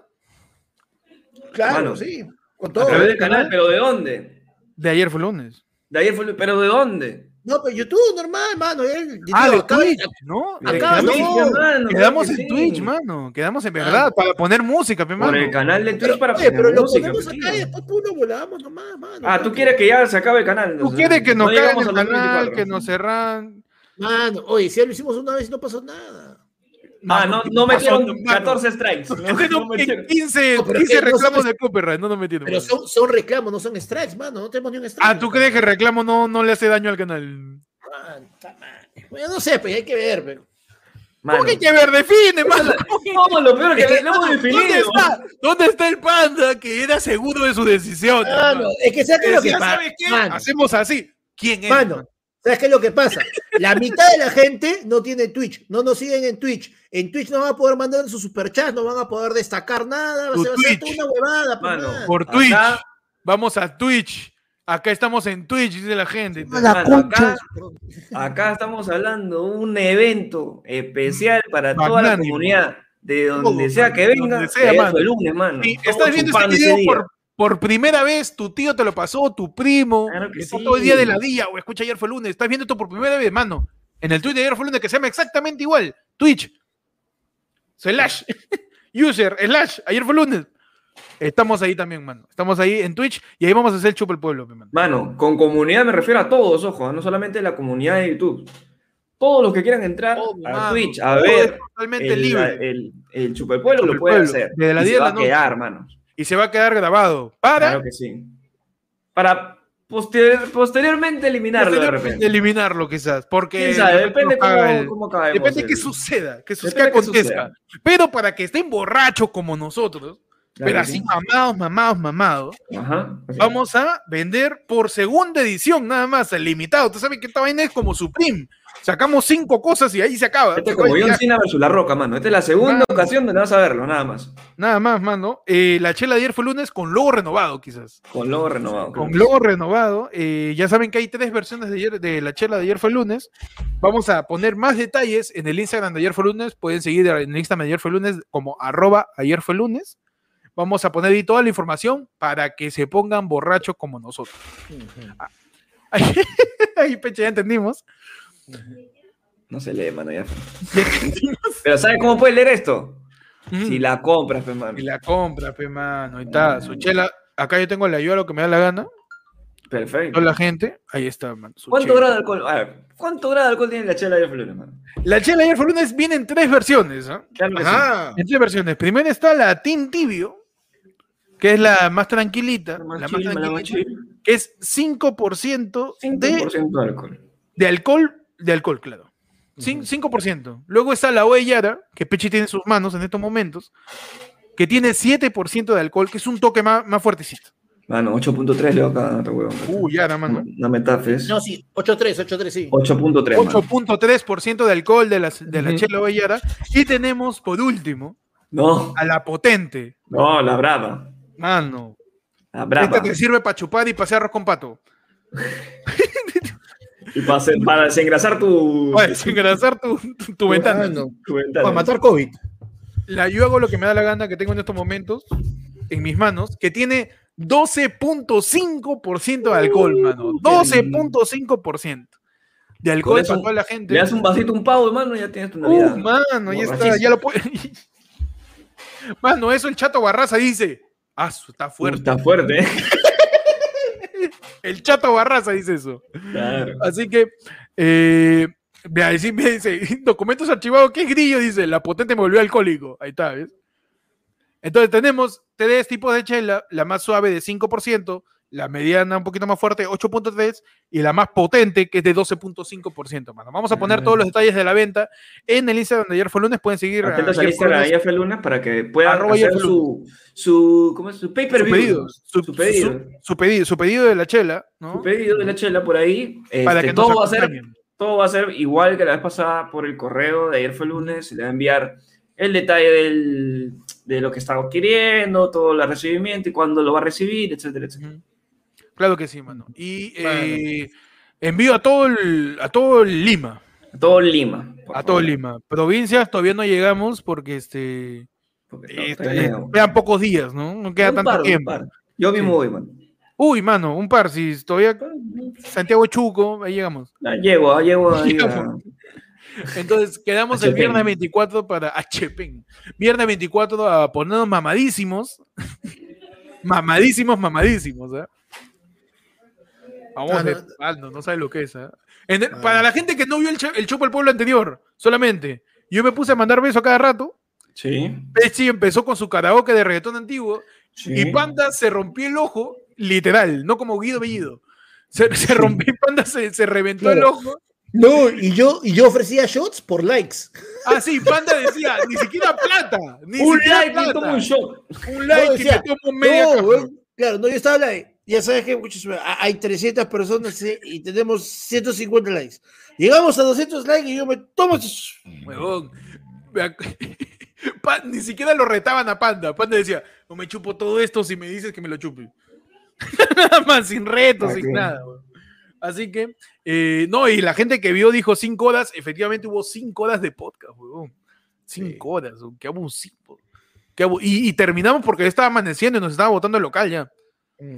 Claro, Mano. sí. Con A todo. través del canal, pero ¿de dónde? De ayer fue lunes. De ayer fue, pero ¿de dónde? No, pero YouTube normal, mano. él- Ah, digo, de Twitch, ¿no? acaba- Eh, no, quedamos- mano, Quedamos en sí. Twitch, mano. Quedamos en verdad para poner música, Por mano. el canal de Twitch Pero, para poner pero lo música. ponemos pe, acá y después tú lo volamos nomás, mano. Ah, tú quieres que ya se acabe el canal. Tú entonces. quieres que nos No caigan el al canal, 2024. que nos cerran. Mano, oye, si ya lo hicimos una vez y no pasó nada. Ah, no, no metieron mano. 14 strikes. No, no- no metieron. 15, No, pero 15 que no reclamos de copyright, no nos metieron. Pero son, son reclamos, no son strikes, mano. No tenemos ni un strike. Ah, ¿tú crees que el reclamo no, no le hace daño al canal? Manta. Bueno, no sé, pues hay que ver, pero. Mano. ¿Cómo que hay que ver? Define, mano. No, lo peor es que le hemos ¿Dónde definido. está? ¿Dónde está el panda que era seguro de su decisión? Mano, es que ¿sabes qué es lo que pasa? ¿Sabes qué? Mano, Hacemos así. ¿Quién es? mano, ¿sabes qué es lo que pasa? La mitad de la gente no tiene Twitch, no nos siguen en Twitch. En Twitch no van a poder mandar sus superchats, no van a poder destacar nada, Tu se va a hacer Twitch. toda una huevada. pues, Mano. Por Acá- Twitch. Vamos a Twitch. Acá estamos en Twitch, dice la gente. La Mano, concha. acá, acá estamos hablando de un evento especial para toda la comunidad. De donde sea que venga, donde sea, mano. fue el lunes, mano. Estás viendo este video por, por primera vez, tu tío te lo pasó, tu primo, Claro que está sí. todo el día de la día, o escucha ayer fue lunes, estás viendo esto por primera vez, mano. En el tweet de ayer fue lunes que se llama exactamente igual, Twitch, slash, user, slash, ayer fue lunes. Estamos ahí también, mano. Estamos ahí en Twitch y ahí vamos a hacer chupa el pueblo, pe, mano. Mano, con comunidad me refiero a todos, ojo, no solamente la comunidad de YouTube. Todos los que quieran entrar Todo, a mano. Twitch a ver totalmente el, libre. el, el Chupa el Pueblo, Chupa lo el puede Pueblo, hacer. desde las Y 10 se de va la a quedar, mano. Y se va a quedar grabado para Claro que sí. Para posterior- posteriormente eliminarlo de posteriormente repente. eliminarlo quizás, porque ¿Quién sabe? de Depende cómo, el- cómo acabemos Depende el- que suceda, que, que acontezca. suceda. Pero para que estén borrachos como nosotros, Claro pero así sí. mamados, mamados, mamados, Ajá. vamos a vender por segunda edición nada más, el limitado. Tú sabes que esta vaina es como Supreme. Sacamos cinco cosas y ahí se acaba. Este es como John. Cena versus La Roca, mano. Esta es la segunda Mano. ocasión donde vas a verlo, nada más. Nada más, mano. Eh, la chela de ayer fue lunes con logo renovado, quizás. Con logo renovado. Con logo renovado. Eh, ya saben que hay tres versiones de, ayer, de la chela de ayer fue lunes. Vamos a poner más detalles en el Instagram de ayer fue lunes. Pueden seguir en el Instagram de ayer fue lunes como arroba ayer fue lunes. Vamos a poner ahí toda la información para que se pongan borrachos como nosotros. Ahí, ahí, peche, ya entendimos. No se lee, mano, ya. Pero ¿sabes cómo puedes leer esto? Mm. Si la compras, pues, mano. Y la compra, pe mano. Ahí está. Su chela. Acá yo tengo la yo a lo que me da la gana. Perfecto. Toda la gente. Ahí está, mano. su ¿Cuánto chela. grado de alcohol? A ver, ¿cuánto grado de alcohol tiene la chela de Flores, mano? La chela de lunes viene en tres versiones. ¿ah? Claro que sí. Ajá. En tres versiones. Primero está la Team Tibio, que es la más tranquilita, La más la más chill, la más tranquilita, que es 5%, de, 5% de alcohol. de alcohol, de alcohol, claro. Cin- 5%. Luego está la Oeyara, que Pechi tiene en sus manos en estos momentos, que tiene 7% de alcohol, que es un toque más, más fuertecito. Mano, 8.3 le voy a cada huevón. Uh, Yara, mano. No me tafes. No, sí, 8-3, 8-3, sí. 8.3, mano. 8.3% de alcohol de, las, de la Ujú. chela Oeyara. Y tenemos, por último, No, a la potente. no, la brava. Mano, La brava. esta te sirve para chupar y pasear arroz con pato. Y para, hacer- para desengrasar tu, Para desengrasar tu, tu, tu ventana. Mano, tu ventana. Para matar COVID. La, yo hago lo que me da la gana que tengo en estos momentos en mis manos, que tiene 12.5% de alcohol, mano. 12.5% de alcohol para toda la gente. Le das un vasito, un pavo, hermano, y ya tienes tu Uh, Navidad. mano, ya está, ya lo puede. Mano, eso el chato Barraza dice. Ah, está Uh, fuerte. Está fuerte, ¿eh? El chato Barraza dice eso. Claro. Así que, eh, me dice, documentos archivados, ¿qué grillo? Dice, la potente me volvió alcohólico. Ahí está, ¿ves? Entonces tenemos tres tipos de chela, la más suave de 5%, la mediana un poquito más fuerte, 8.3%, y la más potente, que es de 12.5%, mano. Vamos a poner todos los detalles de la venta en el Instagram de ayer fue lunes, pueden seguir a Atentos al Instagram de ayer fue lunes para que puedan hacer su, su, ¿cómo es? su pay per su view. pedido, su, Su pedido. su- su pedido, su pedido de la chela, ¿no? Su pedido de la chela por ahí. Para Este, que nos todo, va a ser, todo va a ser igual que la vez pasada por el correo de ayer fue lunes. Se le va a enviar el detalle del, de lo que está adquiriendo, todo el recibimiento y cuándo lo va a recibir, etcétera, etcétera. Claro que sí, mano. Y eh, envío a todo el, a todo el Lima. Todo Lima. A todo. Lima. Provincias todavía no llegamos porque este Porque no, Este, no. quedan pocos días, ¿no? No queda Un tanto par, tiempo. Yo mismo Sí. voy, mano. Uy, mano, un par, si todavía Santiago Chuco, ahí llegamos. Ah, llego, ah, llego ahí a- Llegamos. Entonces quedamos el viernes 24 para HP. Viernes 24 a ponernos mamadísimos. mamadísimos, mamadísimos, ¿eh? Vamos Ah, no. no sabe lo que es, ¿eh? En- Para la gente que no vio el, el Chopo del Pueblo anterior, solamente, yo me puse a mandar besos a cada rato. Sí. Pechi empezó con su karaoke de reggaetón antiguo sí. y Panda se rompió el ojo, literal, no como Guido Bellido. Se, se rompió, Panda se, se reventó el ojo. No, y yo, y yo ofrecía shots por likes. Ah, sí, Panda decía, ni siquiera plata. Ni Un siquiera like y plata. tomo un shot. Un like No, y decía, me tomo media No, claro, no, yo estaba like. Ya sabes que muchos- hay 300 personas eh, y tenemos 150 likes. Llegamos a 200 likes y yo me tomo. Huevón. Ni siquiera lo retaban a Panda. Panda decía, no me chupo todo esto si me dices que me lo chupe. Nada más, sin retos, sin nada. weón. Así que, eh, no, y la gente que vio dijo 5 horas, efectivamente hubo 5 horas de podcast, huevón. 5 horas, weón, qué abusivo. Qué abu- y, y terminamos porque estaba amaneciendo y nos estaba botando el local ya.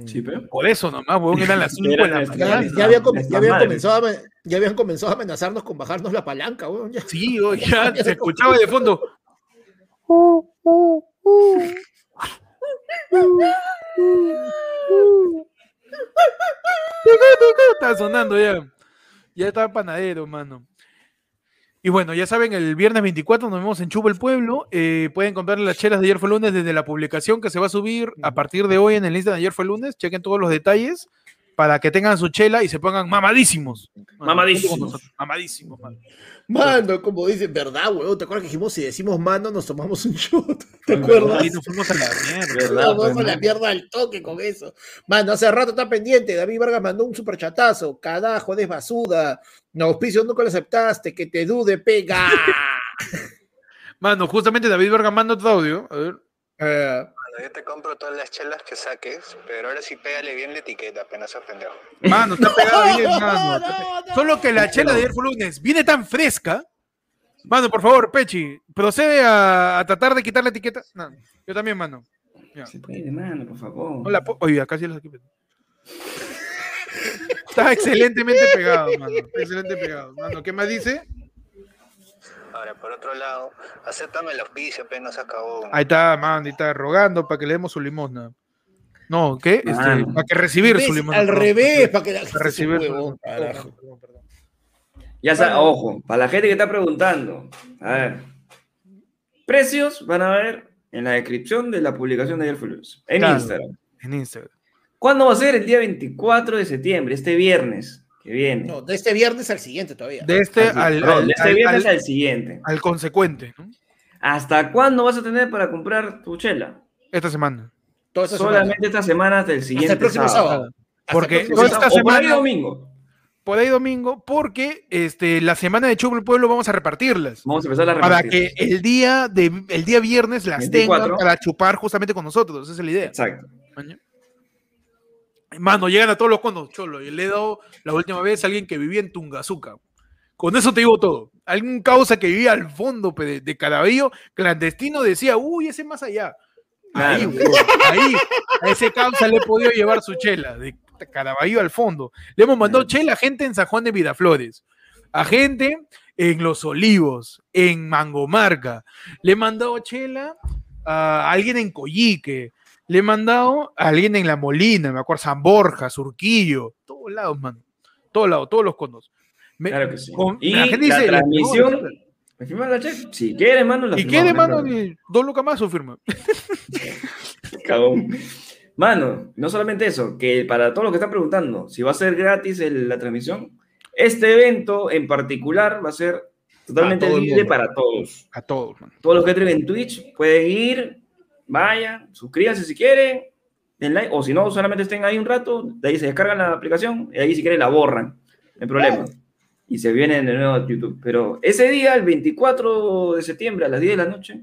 Sí, pero. Por eso nomás, huevón, eran las 5 de Era la mañana. ya habían, com- ya Nuestras habían madres. comenzado a, ya habían comenzado a amenazarnos con bajarnos la palanca, weón. ya. Sí, weón, ya se escuchaba de fondo. Está sonando ya. Ya está panadero, mano. Y bueno, ya saben, el viernes 24 nos vemos en Chubo el Pueblo. Eh, pueden comprar las chelas de ayer fue lunes desde la publicación que se va a subir a partir de hoy en el Instagram de ayer fue lunes. Chequen todos los detalles para que tengan su chela y se pongan mamadísimos. Mano, Mamadísimos. Mamadísimos, mano. Mano, como dicen, ¿verdad, weón? ¿Te acuerdas que dijimos si decimos mano nos tomamos un shot? ¿Te acuerdas? Y nos fuimos a la mierda. ¿Verdad? Nos vamos a la mierda al toque con eso. Mano, hace rato está pendiente. David Vargas mandó un superchatazo. Cadajo, desbasuda. No, auspicio nunca lo aceptaste. Que te dude, pega. Mano, justamente David Verga manda otro audio. A ver. Eh, Yo te compro todas las chelas que saques, pero ahora sí pégale bien la etiqueta, apenas ofendió. Mano, está pegado bien, No, mano. Solo que la chela de ayer fue lunes viene tan fresca. Mano, por favor, Pechi, procede a, a tratar de quitar la etiqueta. No, yo también, mano. Ya. Se puede, mano, por favor. No la po- Oye, acá sí las aquí. Está excelentemente pegado, mano. Está excelente pegado. Mano, ¿qué más dice? Ahora, por otro lado, acéptame el auspicio, apenas acabó. Ahí está, man, ahí está rogando para que le demos su limosna. No, ¿qué? Este, para que recibir su limosna. Al revés, para que la Para recibir su huevón, limosna. carajo. Perdón, perdón, perdón. Ya está, ojo, para la gente que está preguntando, a ver, precios van a ver en la descripción de la publicación de ayer lunes, en Claro. Instagram. En Instagram. ¿Cuándo va a ser? El día 24 de septiembre, este viernes que viene. No, de este viernes al siguiente todavía. De este al, perdón, al- de este al- viernes al- al siguiente. al consecuente, ¿no? ¿Hasta cuándo vas a tener para comprar tu chela? Esta semana. Toda esta semana. Solamente esta semana hasta el siguiente Hasta el próximo sábado. Porque el próximo toda sábado. esta O por ahí semana, domingo. por ahí domingo, porque este, la semana de Chupo el Pueblo vamos a repartirlas. Vamos a empezar a Para repartir. que el día, de, el día viernes las 24. tengan para chupar justamente con nosotros. Esa es la idea. Exacto. Maña. Mano, llegan a todos los condos, cholo. Y le he dado la última vez a alguien que vivía en Tungazuca. Con eso te digo todo. Algún causa que vivía al fondo de, de Caraballo, clandestino, decía, uy, ese más allá. Ahí, Claro. ahí, a ese causa le he podido llevar su chela, de Caraballo al fondo. Le hemos mandado chela a gente en San Juan de Miraflores, a gente en Los Olivos, en Mangomarca. Le he mandado chela a alguien en Coyique. Le he mandado a alguien en La Molina, me acuerdo, San Borja, Surquillo, todos lados, mano. Todos lados, todos los condos. Me- Claro que sí. con- y la gente la dice, "Le transmisión. chela". ¿Me firmas la check? Si quieres, mano, la no hay mano, ni dos lucas más su firma. Cagón. Mano, no solamente eso, que para todos los que están preguntando si va a ser gratis el- la transmisión, este evento en particular va a ser totalmente libre para todos. A todos, mano. Todos los que entren en Twitch pueden ir, vayan, suscríbanse si quieren, den like, o si no, solamente estén ahí un rato, de ahí se descargan la aplicación y ahí si quieren la borran, no hay problema. Y se vienen de nuevo a YouTube. Pero ese día, el 24 de septiembre a las 10 de la noche,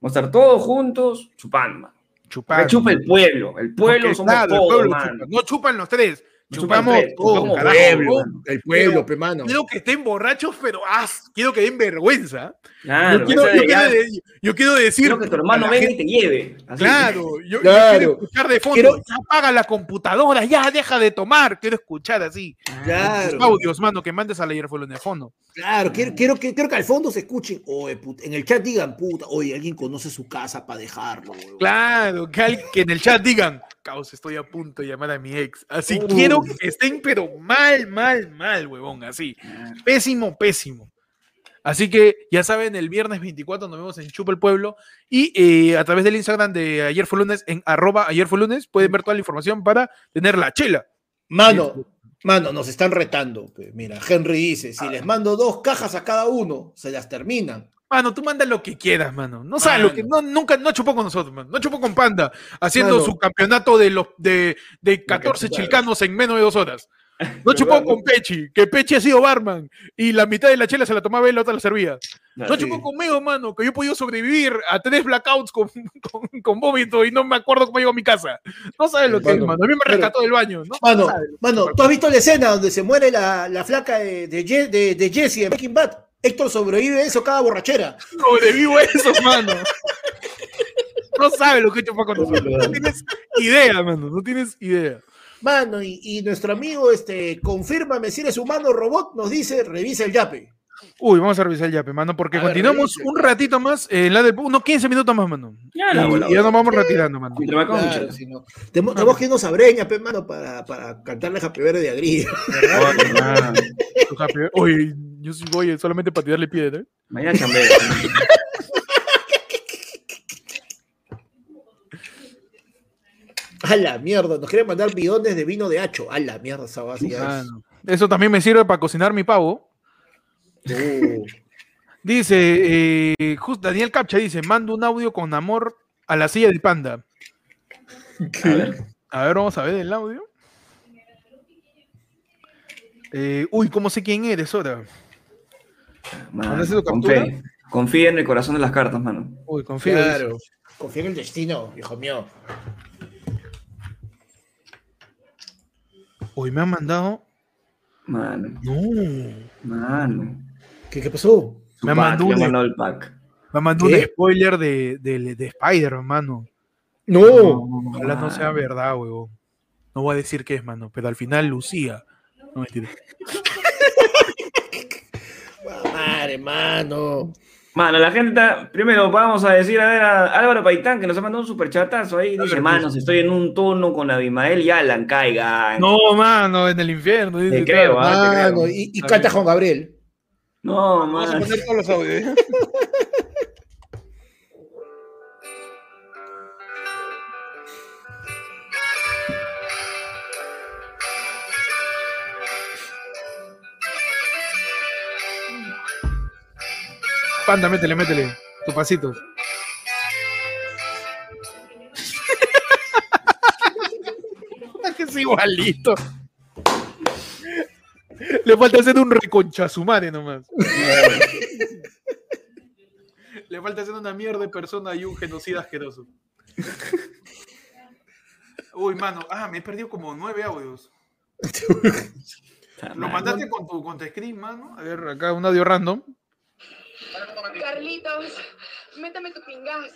vamos a estar todos juntos chupando. Que chupa el pueblo, el pueblo Porque, somos claro, el todos, pueblo chupa. No chupan los tres, Chupamos todo, carajo. pueblo, El pueblo, pe, mano. Quiero que estén borrachos, pero ah, quiero que den vergüenza. Claro, yo, quiero, yo quiero de- yo quiero decir. quiero que tu hermano venga y te lleve. Así. Claro, yo, yo Claro. quiero escuchar de fondo. Quiero- Ya apaga la computadora, ya deja de tomar. Quiero escuchar así. Claro. Audios, mano, que mandes a leer en el fondo. Claro, quiero, quiero, que, quiero que al fondo se escuchen. Oye, puta, en el chat digan, puta, oye, alguien conoce su casa para dejarlo. huevón. Claro, que, al- que en el chat digan, caos, estoy a punto de llamar a mi ex. Así Uh. quiero que estén, pero mal, mal, mal, huevón, así. Pésimo, pésimo. Así que ya saben, el viernes 24 nos vemos en Chupa el Pueblo y eh, a través del Instagram de Ayer fue lunes, en arroba ayer fue lunes, pueden ver toda la información para tener la chela. Mano, mano, nos están retando. Mira, Henry dice, si les mando dos cajas a cada uno, se las terminan. Mano, tú manda lo que quieras, mano. No sabes lo que. No, nunca, no chupó con nosotros, mano. No chupó con Panda, haciendo Mano. su campeonato de los de, de 14 chuparon. chilcanos en menos de dos horas. No chupó con Pechi, que Pechi ha sido barman y la mitad de la chela se la tomaba él, la otra la servía. No Así. chupó conmigo, mano, que yo he podido sobrevivir a tres blackouts con, con, con vómito y no me acuerdo cómo llego a mi casa. No sabes lo que es, Mano. A mí me pero- rescató del baño, ¿no? Mano, No mano, ¿tú has visto la escena donde se muere la, la flaca de, de, de, de Jesse en Breaking Bad? Héctor sobrevive eso cada borrachera. Sobrevivo eso, mano. No sabes lo que he chupado con nosotros. No tienes idea, mano. No tienes idea. Mano, y, y nuestro amigo, este, confírmame si eres humano o robot, nos dice, revisa el yape. Uy, vamos a revisar el yape, mano, porque A continuamos un ratito más en la del unos 15 minutos más, mano. Ya la y, ya nos vamos retirando, mano. Claro, si no. Tenemos, tenemos que irnos a Breña, pe, mano, para, para cantarle Happy Birthday de Agri. Ah, Oye, yo sí voy solamente para tirarle piedra. ¿eh? Mañana chambea. A la mierda, nos quieren mandar bidones de vino de hacho. A la mierda, esa base. Eso también me sirve para cocinar mi pavo. Uh, Dice, eh, just Daniel Capcha dice, mando un audio con amor a la silla del panda. A ver. A ver, vamos a ver el audio. Eh, uy, ¿cómo sé quién eres ahora? Confía en el corazón de las cartas, mano. Uy, confío. dice. claro. Confía en el destino, hijo mío. Uy, me han mandado. Mano, No. mano. ¿Qué, qué pasó? Su Me pack, mandó un- mandó el pack. Me mandó un ¿Qué? spoiler de, de, de Spider, mano. No. Ojalá no sea verdad, huevón. No voy a decir qué es, mano, pero al final Lucía. No mentira. Madre, mano. Mano, la gente está. Primero, vamos a decir a ver a Álvaro Paitán, que nos ha mandado un superchatazo ahí. Dice: Manos, estoy en un turno con Abimael y Alan, caigan. No, mano, en el infierno. dice, Te creo, claro. ah, te creo. Mano, y, y canta. Juan Gabriel. No, Vamos a poner todos los audios. ¿eh? Panda, métele, métele. Tu pasito. que es igualito. Le falta hacer un reconchazumare nomás. Le falta hacer una mierda de persona y un genocida asqueroso. Uy, mano. Ah, me he perdido como nueve audios. ¿Lo mandaste con tu, con tu screen, mano? A ver, acá un audio random. Carlitos, métame tu pingazo.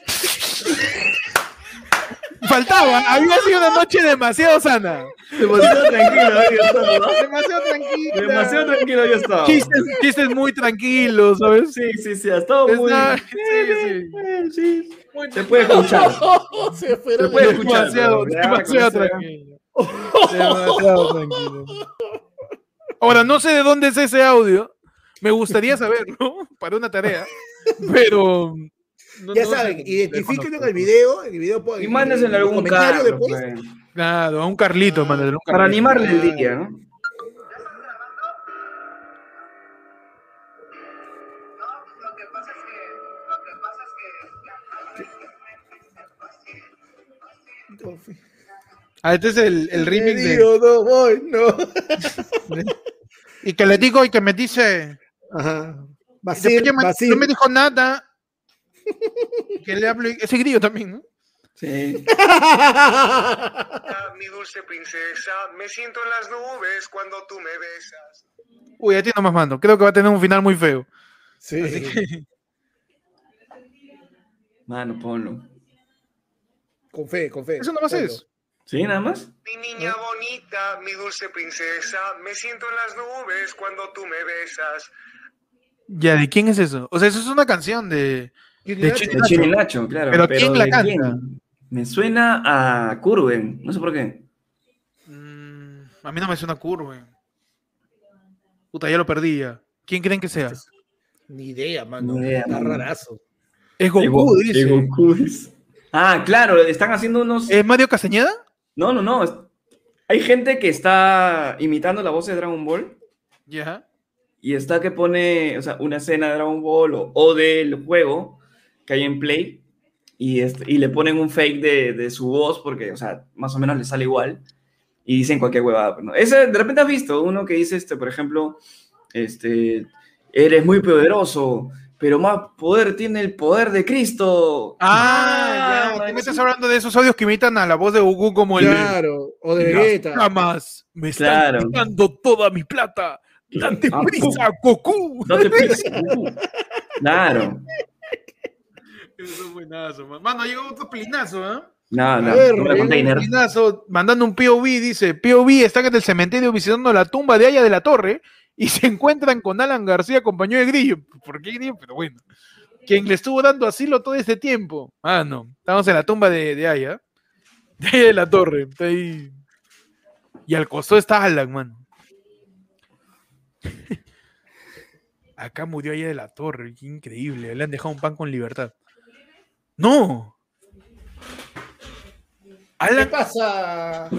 Faltaba, había sido una noche demasiado sana. Demasiado tranquilo, había estado. Demasiado tranquila. Demasiado tranquilo había estado. Chistes, chistes muy tranquilos, ¿sabes? Sí, sí, sí, ha estado muy. Está- sí, sí. Sí. Se puede escuchar. Se puede de- escuchar. Demasiado, demasiado tranquilo. Demasiado tranquilo. Ahora, no sé de dónde es ese audio. Me gustaría saberlo para una tarea, pero. No- Ya no saben, identifíquenlo en el video. En el video Y en- algún comentario carro, después. pues, Claro, a un Carlito, mándale, un Para Carlito. animarle el día, ¿no? Lo que pasa es que, lo que pasa es que Ah, este es el, el remix Me de. digo, no voy, no. Y que le digo y que me dice. Ajá. me- Basil. no me dijo nada. que le hablo. Ese grillo también, ¿no? Sí. Mi dulce princesa, me siento en las nubes cuando tú me besas. Uy, a ti nomás mando. Creo que va a tener un final muy feo. Sí. Así que, Mano, ponlo. Con fe, con fe. eso nomás Ponlo. es. ¿Sí, nada más? Mi niña bonita, mi dulce princesa, me siento en las nubes cuando tú me besas. Ya, ¿de quién es eso? O sea, eso es una canción de. De Nacho. Chino De Nacho. Chino y Nacho, claro. Pero ¿quién la ¿de canta? quién? Me suena a Curven, no sé por qué. Mm, a mí no me suena curva. Puta, ya lo perdí ya. ¿Quién creen que sea? Ni idea, mano. Ni idea, Está mano. rarazo. Es Goku, dice. Goku dice. Ah, claro, están haciendo unos. ¿Es Mario Castañeda? No, no, no. Hay gente que está imitando la voz de Dragon Ball Ya. y está que pone, o sea, una escena de Dragon Ball o, o del juego que hay en Play y, este- y le ponen un fake de, de su voz porque, o sea, más o menos le sale igual y dicen cualquier huevada. pues, ¿no? Ese, de repente has visto uno que dice, este, por ejemplo, este, eres muy poderoso, pero más poder tiene el poder de Cristo. Ah, ya. man, Tú me estás hablando de esos audios que imitan a la voz de Goku como el. Claro, o de Vegeta. camas me están Claro. quitando toda mi plata. Date Ah, prisa, Goku. Date prisa, Goku. Claro. Eso es buenazo, man. Mano, llegó otro plinazo, ¿ah? No, no, ver, container. Plinazo mandando un POV, dice, POV están en el cementerio visitando la tumba de Aya de la Torre y se encuentran con Alan García, compañero de Grillo. ¿Por qué Grillo? Pero bueno. Quien le estuvo dando asilo todo este tiempo. Ah, no. Estamos en la tumba de, de Aya. De Aya de la Torre. Está ahí. Y al costado está Alan, mano. Acá murió Aya de la Torre. Qué increíble. Le han dejado un pan con libertad. ¡No! ¿Qué Alan, pasa?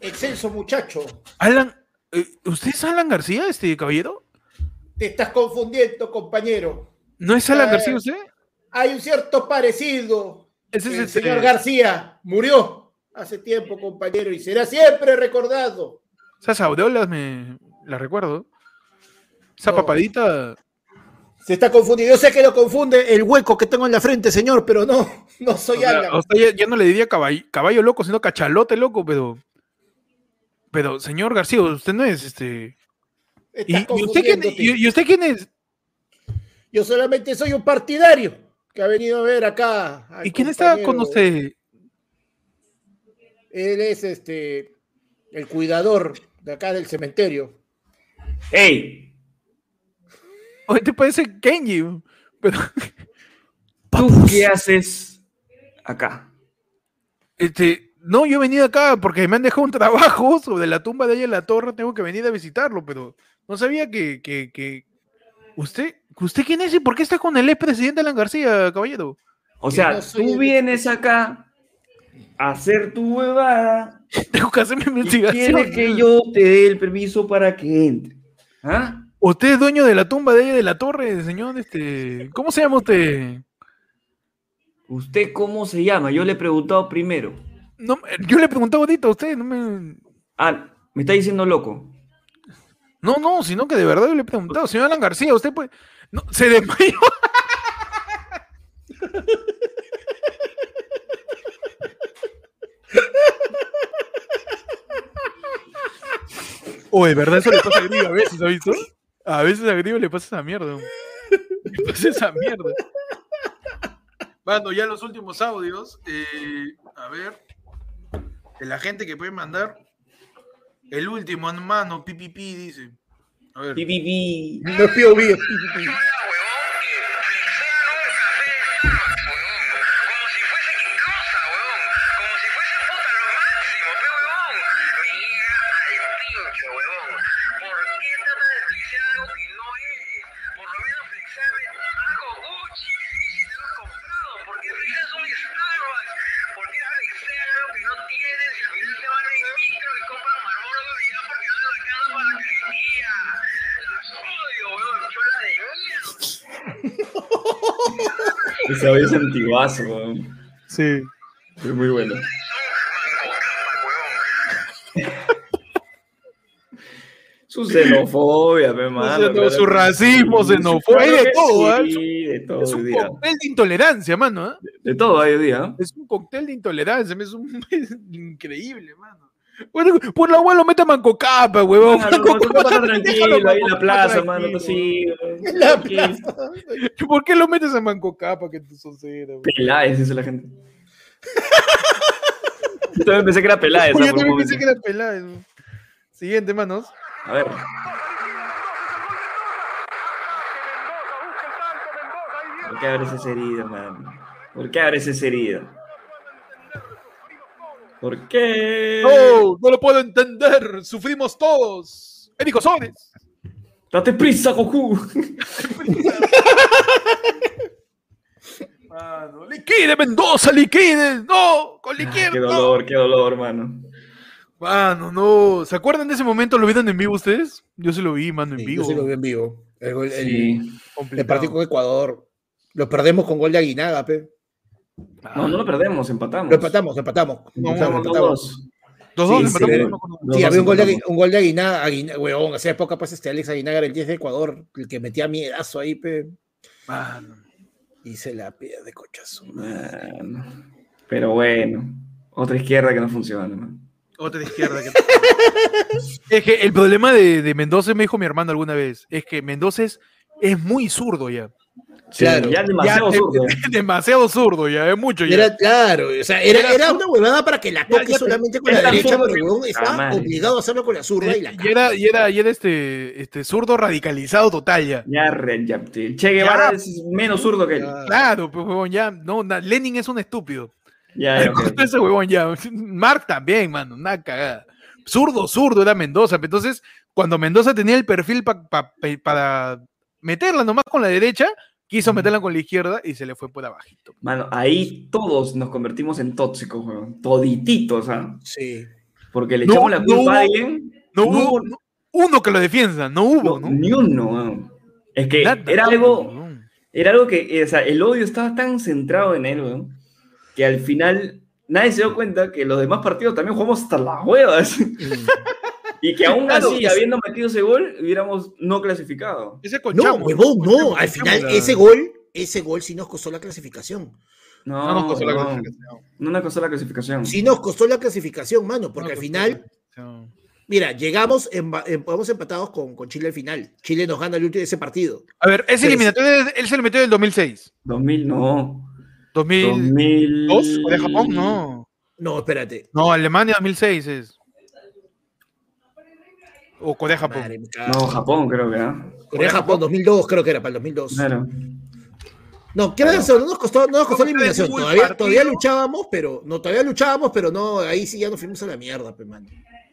Excelso muchacho. Alan, eh, ¿usted es Alan García, este caballero? Te estás confundiendo, compañero. ¿No es Alan Eh, García usted? Hay un cierto parecido. Ese es el señor García murió hace tiempo, compañero, y será siempre recordado. Esas aureolas me las recuerdo. Esa No. papadita. Se está confundido. Yo sé que lo confunde el hueco que tengo en la frente, señor, pero no, no soy o sea, Alan. o sea, ya, ya no le diría caballo, caballo loco, sino cachalote loco, pero. Pero, señor García, usted no es este. ¿Y, usted, quién, y- y usted quién es? Yo solamente soy un partidario que ha venido a ver acá. ¿Y quién está con usted? Él es este el cuidador de acá del cementerio. ¡Ey! Oye, te parece Kenji. Pero, ¿Tú qué haces acá? este, no, yo he venido acá porque me han dejado un trabajo sobre la tumba de ella en la torre. Tengo que venir a visitarlo, pero no sabía que, que, que- ¿Usted, ¿Usted quién es y por qué está con el expresidente Alan García, caballero? O sea, no tú el- vienes acá a hacer tu huevada Tengo que hacer mi y investigación. quieres que yo te dé el permiso para que entre. ¿Ah? ¿Usted es dueño de la tumba de ella de la torre, señor? Este, ¿Cómo se llama usted? ¿Usted cómo se llama? Yo le he preguntado primero. No, yo le preguntaba ahorita a usted, no me... Ah, me está diciendo loco. No, no, sino que de verdad yo le he preguntado, señor Alan García, usted puede... No, se desmayó. O de verdad eso le pasa a Grillo a veces, ¿ha visto? A veces a Grillo le pasa esa mierda. Le pasa esa mierda. Mando ya los últimos audios. eh, a ver. De la gente que puede mandar. El último, hermano, pipipi, dice. A ver. Pi. No es POV, es PPP. Es antiguazo, weón. Sí. Es muy bueno. Su xenofobia, pe, mano. Su- claro su que racismo, xenofobia, hay de todo. Sí, de todo Es un día. cóctel de intolerancia, mano. ¿ah? De todo hay hoy día. Es un cóctel de intolerancia, es, un, es increíble, mano. Bueno, por la abuelo mete a Mancocapa, huevón. Mano, Mancocapa está tranquilo ahí en la plaza, mano. tranquilo. plaza. ¿Por qué lo metes a Mancocapa? Que tú sos cero, Peláez, dice la gente. Yo también pensé que era Peláez. Yo también pensé que era Peláez. ¿no? Siguiente, manos. A ver. ¿Por qué abres esa herida, mano? ¿Por qué abres esa herida? ¿Por qué? No, no lo puedo entender. Sufrimos todos. Érico Sones. ¡Date prisa, Goku! Mano, liquide Mendoza, liquide. No, con liquide. ¡Qué no. dolor, qué dolor, mano! Mano, no. ¿Se acuerdan de ese momento? ¿Lo vieron en vivo ustedes? Yo sí lo vi, mano, en Sí, vivo. Yo sí lo vi en vivo. El, gol- el- Sí. el partido con Ecuador. Lo perdemos con gol de Aguinaga, pe. No, no lo perdemos, empatamos. Lo empatamos, lo empatamos. No, empatamos. dos. Los dos Sí, empatamos sí. uno con uno. Los Sí, dos había un gol, de, un gol de Aguinaga, Aguinaga, weón, hace época pues este Alex Aguinaga era el 10 de Ecuador, el que metía miedazo ahí, pe, Mano. y se la pide de cochazo. Mano. Pero bueno, otra izquierda que no funciona, man. Otra izquierda. que- es que el problema de, de Mendoza, me dijo mi hermano alguna vez, es que Mendoza es, es muy zurdo ya. Claro. Ya demasiado Ya, zurdo. Demasiado zurdo ya, es mucho ya. Era, claro, o sea, era, Era era una huevada para que la toque ya, solamente con la derecha, pero huevón Ah, está obligado a hacerlo con la zurda y la y era, y era, y era este, este zurdo radicalizado total ya. Ya, ya, Che Guevara Ya. es menos zurdo que él. Ya. Claro, pues huevón, ya. No, na- Lenin es un estúpido. Ya, ya, ok, ok. Ese huevón ya. Mark también, mano, una cagada. Zurdo, zurdo era Mendoza. Entonces, cuando Mendoza tenía el perfil pa- pa- pe- para meterla nomás con la derecha, quiso meterla con la izquierda y se le fue por abajito. Mano, ahí todos nos convertimos en tóxicos, weón. Todititos, ¿ah? Sí. Porque le No, echamos la no culpa a alguien. No No hubo hubo- no- uno que lo defienda, no hubo, No. Ni uno, weón. Es que Nada, era algo, era algo que, o sea, el odio estaba tan centrado en él, weón, que al final nadie se dio cuenta que los demás partidos también jugamos hasta las huevas. Y que aún Claro, así, es- habiendo metido ese gol, hubiéramos no clasificado. Ese No, huevón, no, al final ese gol, ese gol sí nos costó la clasificación. No, No nos costó la clasificación. no nos costó la clasificación. Sí nos costó la clasificación, mano, porque No al final, mira, llegamos, en, vamos empatados con, con Chile al final. Chile nos gana el último de ese partido. A ver, ese eliminatorio, él se lo metió en el 2006. 2000, no. 2002, 2000... ¿o de Japón? No. No, espérate. No, Alemania 2006 es. O Corea Japón. Madre, me cago. No, Japón creo que, ¿ah? Corea Japón 2002, creo que era para el 2002. Claro. No, ¿qué razón? No nos costó, no nos costó la eliminación. Todavía, luchábamos, pero no, todavía luchábamos, pero no, ahí sí ya nos fuimos a la mierda, pe, mano.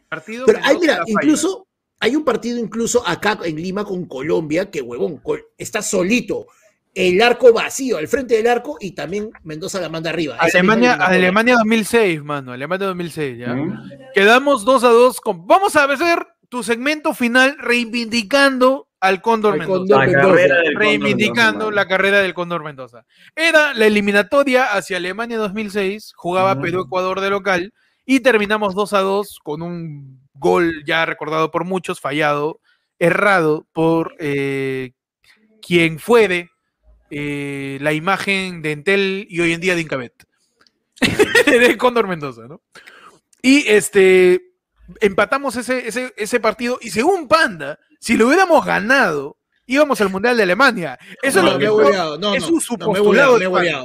Partido Pero hay, mira, incluso hay un partido incluso acá en Lima con Colombia que huevón, col- está solito, el arco vacío al frente del arco y también Mendoza la manda arriba. Alemania. Alemania 2006, mano. Alemania 2006, ¿ya? ¿Mm? Quedamos 2 a 2 con. Vamos a hacer tu segmento final reivindicando al Cóndor Al Mendoza. Cóndor La Mendoza. reivindicando Cóndor la carrera del Cóndor Mendoza. Era la eliminatoria hacia Alemania 2006, jugaba Ujú. Perú-Ecuador de local y terminamos 2 a 2 con un gol ya recordado por muchos, fallado, errado por eh, quien fuere eh, la imagen de Entel y hoy en día de Incabet. de Cóndor Mendoza, ¿no? Y este empatamos ese, ese, ese partido y según Panda, si lo hubiéramos ganado, íbamos al Mundial de Alemania. Eso No, es lo me que hueveado, no, es un no, me he hueveado,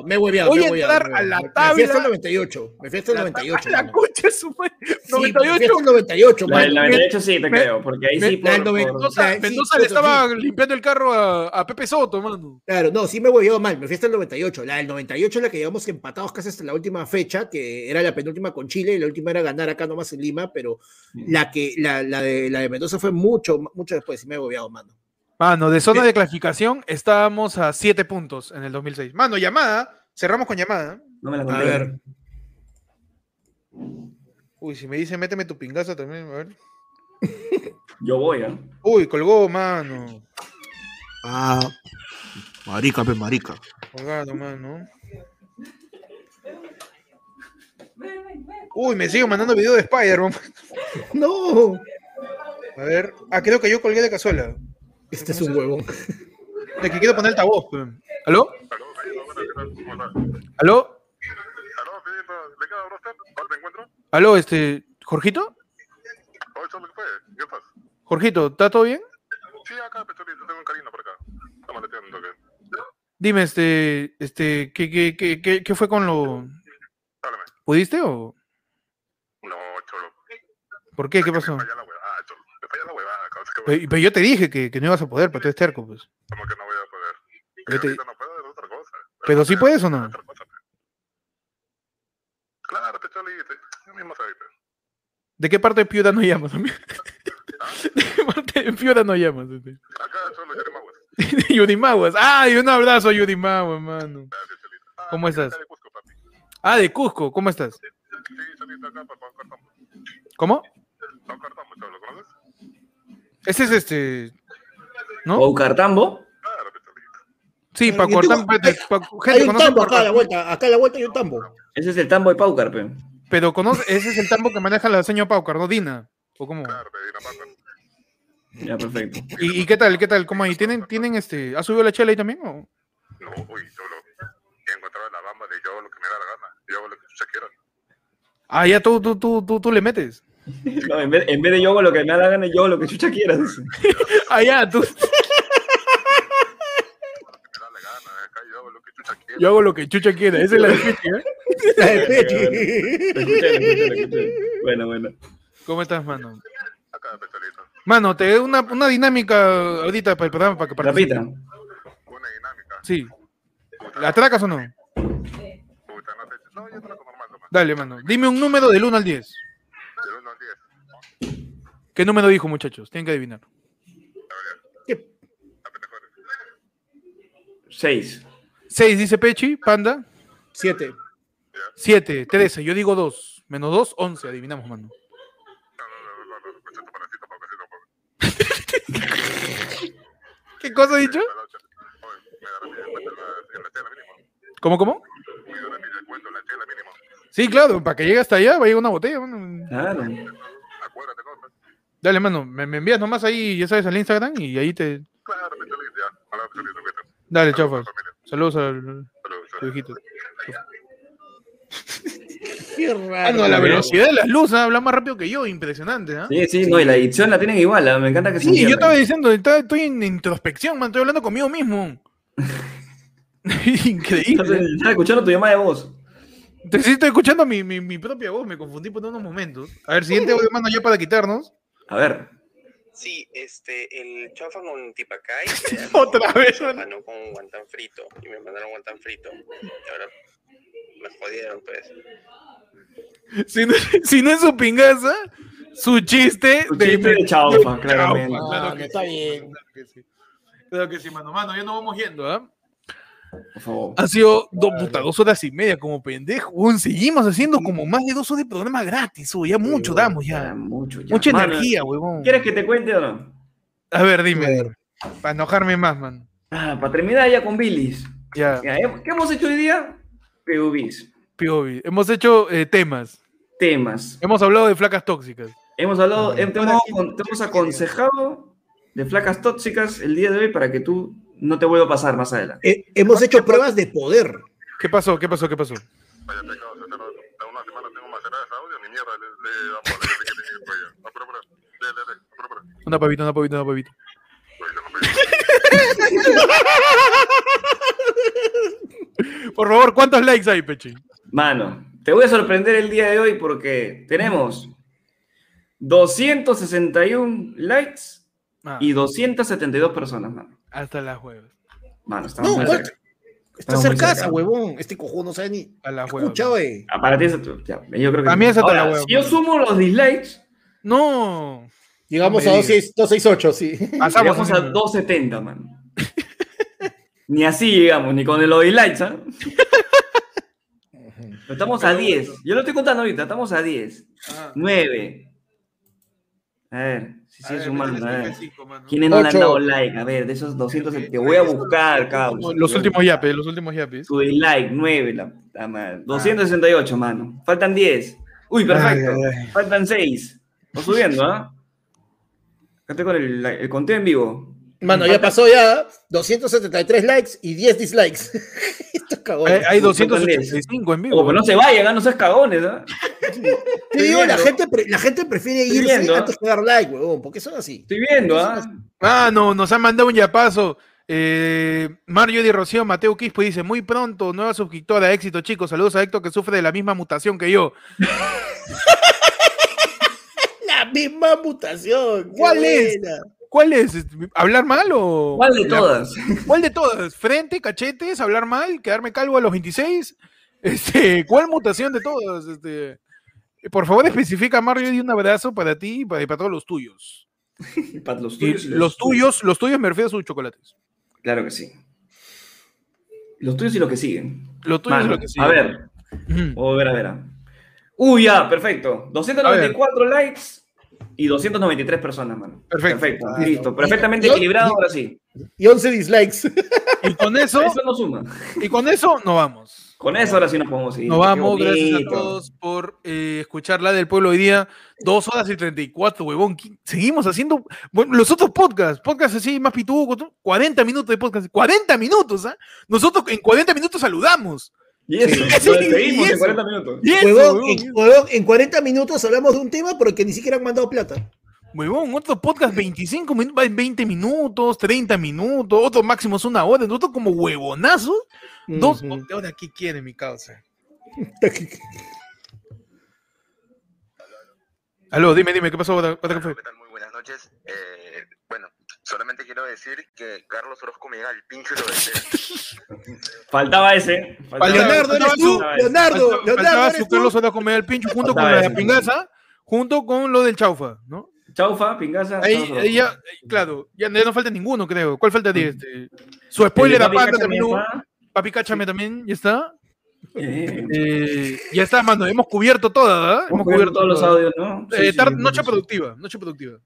me he hueveado, Voy me he a hueveado, entrar me he a la hueveado. Me fui hasta el tabla- 98, me fui hasta el 98. La mano. concha de su madre. Sí, me fui 98. hasta el 98, La mano. 98 sí te me- creo, porque ahí me- sí la por, del 90 por- Mendoza, La- sí, Mendoza sí, le estaba sí. limpiando el carro a, a Pepe Soto, mano. Claro, no, sí me he hueveado mal, me fui hasta el 98. La del 98 es la que llevamos empatados casi hasta la última fecha, que era la penúltima con Chile, y la última era ganar acá nomás en Lima, pero la que la, la de, la de Mendoza fue mucho, mucho después, sí me he hueveado, mano. Mano, de zona de clasificación estábamos a 7 puntos en el 2006. Mano, llamada. Cerramos con llamada. No me la A conté. ver, Uy, si me dice méteme tu pingaza también, a ver. Yo voy, ¿ah? Uy, colgó, mano. ah, marica, pe marica. Colgado, mano. Uy, me sigo mandando video de Spider-Man. No, A ver. Ah, creo que yo colgué de cazuela. Este es un huevón. De que quiero poner altavoz. pues. ¿Aló? ¿Aló? ¿Aló, este. ¿Jorgito? Jorgito, ¿está todo bien? Sí, acá, Pecholito, tengo un cariño por acá. Estamos metiendo un toque. Dime, este. este ¿qué, qué, qué, qué, qué fue con lo. ¿Pudiste o.? No, cholo. ¿Por qué? ¿Qué pasó? Me falla la huevada, cholo. Me falla la huevada, causa que Pero, pero yo te dije que, que no ibas a poder, pero tú eres terco, pues. Como que no voy a poder. Yo te- no puedo, es otra cosa. Pero sí puedes o no? Claro, Pecholito. Yo mismo sabía. ¿De qué parte de Piura no llamas? ¿De qué parte de Piura no llamas? Acá, yo más Yurimaguas. ¡Ay, un abrazo, Yurimaguas, hermano! ¿Cómo estás? Ah, de Cusco, ¿cómo estás? Sí, acá, Pau Cartambo. ¿Cómo? ¿lo conoces? Ese es este. ¿No? ¿Paucartambo? Sí, para cortar. Hay gente un conoce tambo acá a la vuelta. Acá a la vuelta hay un tambo. Ese es el tambo de Paucar, pe. Pero conoce, ese es el tambo que maneja la señora Paucar, ¿no? Dina. ¿O cómo? Ya, perfecto. ¿Y, y qué tal? ¿Qué tal? ¿Cómo ahí? ¿Tienen, tienen este. ¿Ha subido la chela ahí también? O? No, uy, cholo. He encontrado la bamba de yo hago lo que me da la gana. Yo hago lo que se quiera. Ah, ya tú, tú, tú, tú, tú le metes. No, en, vez, en vez de yo hago lo que me da la gana, yo hago lo que chucha quiera. dice. Ah, ya, tú. Yo hago lo que chucha quiera. Esa es la de Pechi, ¿eh? La de Pechi. Bueno, bueno. ¿Cómo estás, mano? Mano, te doy una, una dinámica ahorita para el programa para que participes. Repita. Sí. ¿La atracas o no? Dale, mano. Dime un número del 1 al 10. ¿Qué número dijo, muchachos? Tienen que adivinar. Seis. 6 dice Pechi, Panda. Siete. 7, 13. Yo digo 2. Menos 2, 11. Adivinamos, mano. ¿Qué cosa he dicho? ¿Cómo, cómo? Sí, claro, para que llegue hasta allá va a llegar una botella. Claro. Dale, mano, me, me envías nomás ahí, ya sabes, al Instagram y ahí te. Dale, chaufa. Saludos al tu hijito. Qué Ah, no, la velocidad de las luces habla más rápido que yo, impresionante, ¿ah? Sí, sí, no, y la edición la tienen igual, ah, me encanta que se Sí, yo estaba diciendo, está- estoy en introspección, man, estoy hablando conmigo mismo. Increíble. Estaba escuchando tu llamada de voz. Entonces, sí, estoy escuchando mi, mi, mi propia voz, me confundí por unos momentos. A ver, siguiente audio, mano, ya para quitarnos. A ver. Sí, este, el chafa con tipacay. Otra vez, mano. con guantán frito. Y me mandaron guantán frito. Y ahora me jodieron, pues. Si no, si no es su pingaza, su chiste Su chiste de chaufa, claramente. claro Ah, que está sí, bien. Claro que sí. Claro que sí, mano. Mano, ya nos vamos yendo, ¿ah? Por favor. Ha sido dos, puta, dos horas y media como pendejo. Seguimos haciendo como más de dos horas de programa gratis. oh, ya mucho damos ya. Mucho, ya. Mucha Mano, energía, huevón. ¿Quieres que te cuente o no? A ver, dime. Para enojarme más, man. Ah, para terminar ya con Billis. Ya. Ya, ¿eh? ¿Qué hemos hecho hoy día? PUBs. POV. Hemos hecho eh, temas. Temas. Hemos hablado de flacas tóxicas. Hemos hablado, te, hemos, te hemos aconsejado de flacas tóxicas el día de hoy para que tú no te vuelva a pasar más adelante. Eh, hemos hecho pruebas de poder. ¿Qué pasó? ¿Qué pasó? ¿Qué pasó? Una pavita, una pavita, una pavita. Por favor, ¿cuántos likes hay, Pechi? Mano, te voy a sorprender el día de hoy porque tenemos 261 likes Ah. y 272 personas, mano. Hasta las huevas. Mano, estamos No, muy cerca. Está cerca, cerca. huevón. Este cojudo no sabe ni. A las Escucha, güey. Ah, para ti es ya, yo creo que A mí es hasta Ahora, la hueva, Si yo sumo los dislikes, No. Llegamos No a me 26 268, sí. Pasamos llegamos a mano. 270, mano. ni así llegamos, ni con los dislikes, ¿ah? Pero Estamos a 10. Yo lo estoy contando ahorita, estamos a 10. 9. A ver, si sigue sumando, a ver. ¿Quiénes no le han dado like? A ver, de esos 200, te voy a buscar, cabrón. Los últimos yapes, los últimos yapes. Tu dislike, 9, la puta madre. 268, mano. Faltan 10. Uy, perfecto. Ay, ay, ay. Faltan 6. Vamos subiendo, ¿ah? Acá estoy con el, el conteo en vivo. Mano, ya pasó ya 273 likes y 10 dislikes. Hay, hay 285 en vivo. Como que no se vayan, ¿ah? no seas cagones, ¿ah? Te digo, la gente, la gente prefiere Estoy irse viendo, ¿ah? antes que dar like, huevón, porque son así. Estoy viendo, ¿ah? Ah, no, nos han mandado un yapazo. Eh, Mario Di Rocío, Mateo Quispo dice, muy pronto, nueva suscriptora, éxito chicos, saludos a Héctor que sufre de la misma mutación que yo. La misma mutación. ¿Cuál es? ¿Cuál es? Este, ¿Hablar mal o...? ¿Cuál de todas? ¿Cuál de todas? ¿Frente, cachetes, hablar mal, quedarme calvo a los 26? Este, ¿Cuál mutación de todas? Este, por favor, especifica, Mario, y un abrazo para ti y para, y para todos los tuyos. Para los tuyos. y los tuyos, los tuyos me refiero a sus chocolates. Claro que sí. Los tuyos y los que siguen. Los tuyos y los que siguen. A ver. Vamos a ver, a ver. Uy, ya, perfecto. 294 likes y 293 personas, mano. Perfecto. Perfecto. Ah, Listo. no. Perfectamente equilibrado, ahora sí. Y 11 dislikes. Y con eso, Eso no suma. y con eso nos vamos. Con eso ahora sí nos podemos ir. Nos vamos, gracias a todos por eh, escuchar la del pueblo hoy día. Dos horas y 34, huevón. ¿Qué- Seguimos haciendo bueno, los otros podcasts, podcasts así más pitucos, ¿no? 40 minutos de podcast. 40 minutos, ¿ah? Nosotros en 40 minutos saludamos. Y eso, Sí, nos y despedimos en eso. 40 minutos. Y eso, Huevón, huevón, en, huevón, en 40 minutos hablamos de un tema pero que ni siquiera han mandado plata. Huevón, otros podcasts 25 minutos, 20 minutos, 30 minutos, otros máximos una hora, nosotros como huevonazos. Dos, Ujú. ahora, ¿qué quiere mi causa? Aló, dime, dime, ¿qué pasó? ¿Qué tal? Muy buenas noches. Eh, solamente quiero decir que Carlos Orozco me llega al pincho y lo deseo. Faltaba ese. Faltaba Leonardo, ese. eres tú. Faltaba. Leonardo, Leonardo, faltaba eres su tú. Carlos Orozco me da el pincho junto Faltaba con la ese, pingaza, junto con lo del chaufa, ¿no? Chaufa, pingaza. Ahí, ya, claro, ya, ya no falta ninguno, creo. ¿Cuál falta de este? Su spoiler El de a Papi Panda Cáchame también. Papi Cáchame también, ya está. Eh, Eh, ya está, mano, hemos cubierto todas, ¿verdad? Hemos cubierto todos los audios, ¿no? Sí, Eh, sí, tar- sí, noche sí. productiva, noche productiva.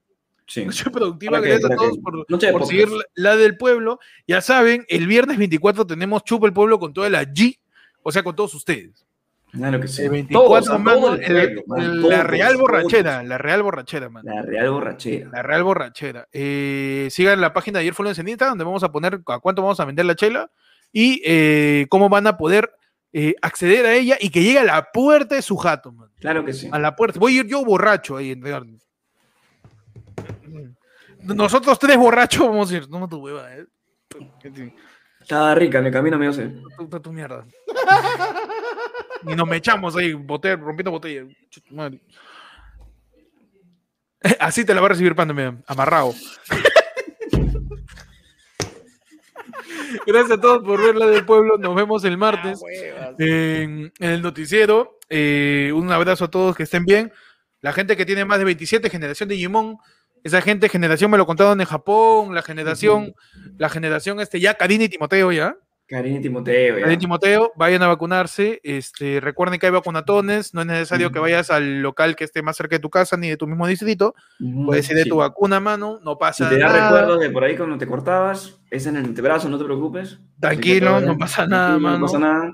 Sí. Noche productiva, gracias a todos por, Noche seguir la, la del pueblo. Ya saben, el viernes 24 tenemos Chupa el Pueblo con toda la G, o sea, con todos ustedes. Claro que sí. El 24, Todos, a mano, todo el el- pueblo, man, el- todos, la real todos. borrachera, la real borrachera, man. La real borrachera. La real borrachera. Eh, sigan la página de ayer fue en Instagram, donde vamos a poner a cuánto vamos a vender la chela y eh, cómo van a poder eh, acceder a ella y que llegue a la puerta de su jato, man. Claro que sí. A la puerta. Voy a ir yo borracho ahí entregarles. Nosotros tres borrachos vamos a ir. No, tu hueva, eh. Estaba rica, en el camino me sé. Tu, tu- tu mierda. Y nos me echamos ahí, bote- rompiendo botella. Así te la va a recibir Panda, mira, amarrado. Gracias a todos por ver la del pueblo. Nos vemos el martes en, en el noticiero. Eh, un abrazo a todos que estén bien. La gente que tiene más de 27, generación de Digimon. Esa gente, generación me lo contaron en Japón. La generación, la generación este ya, Karina y Timoteo ya. Karina y Timoteo, ya. Karina y Timoteo, vayan a vacunarse. Este, recuerden que hay vacunatones. No es necesario que vayas al local que esté más cerca de tu casa ni de tu mismo distrito. Puedes ir de sí. tu vacuna, mano. No Si pasa te da nada. recuerdos de por ahí cuando te cortabas, es en el antebrazo, no te preocupes. Tranquilo, no pasa nada, mano. No pasa nada.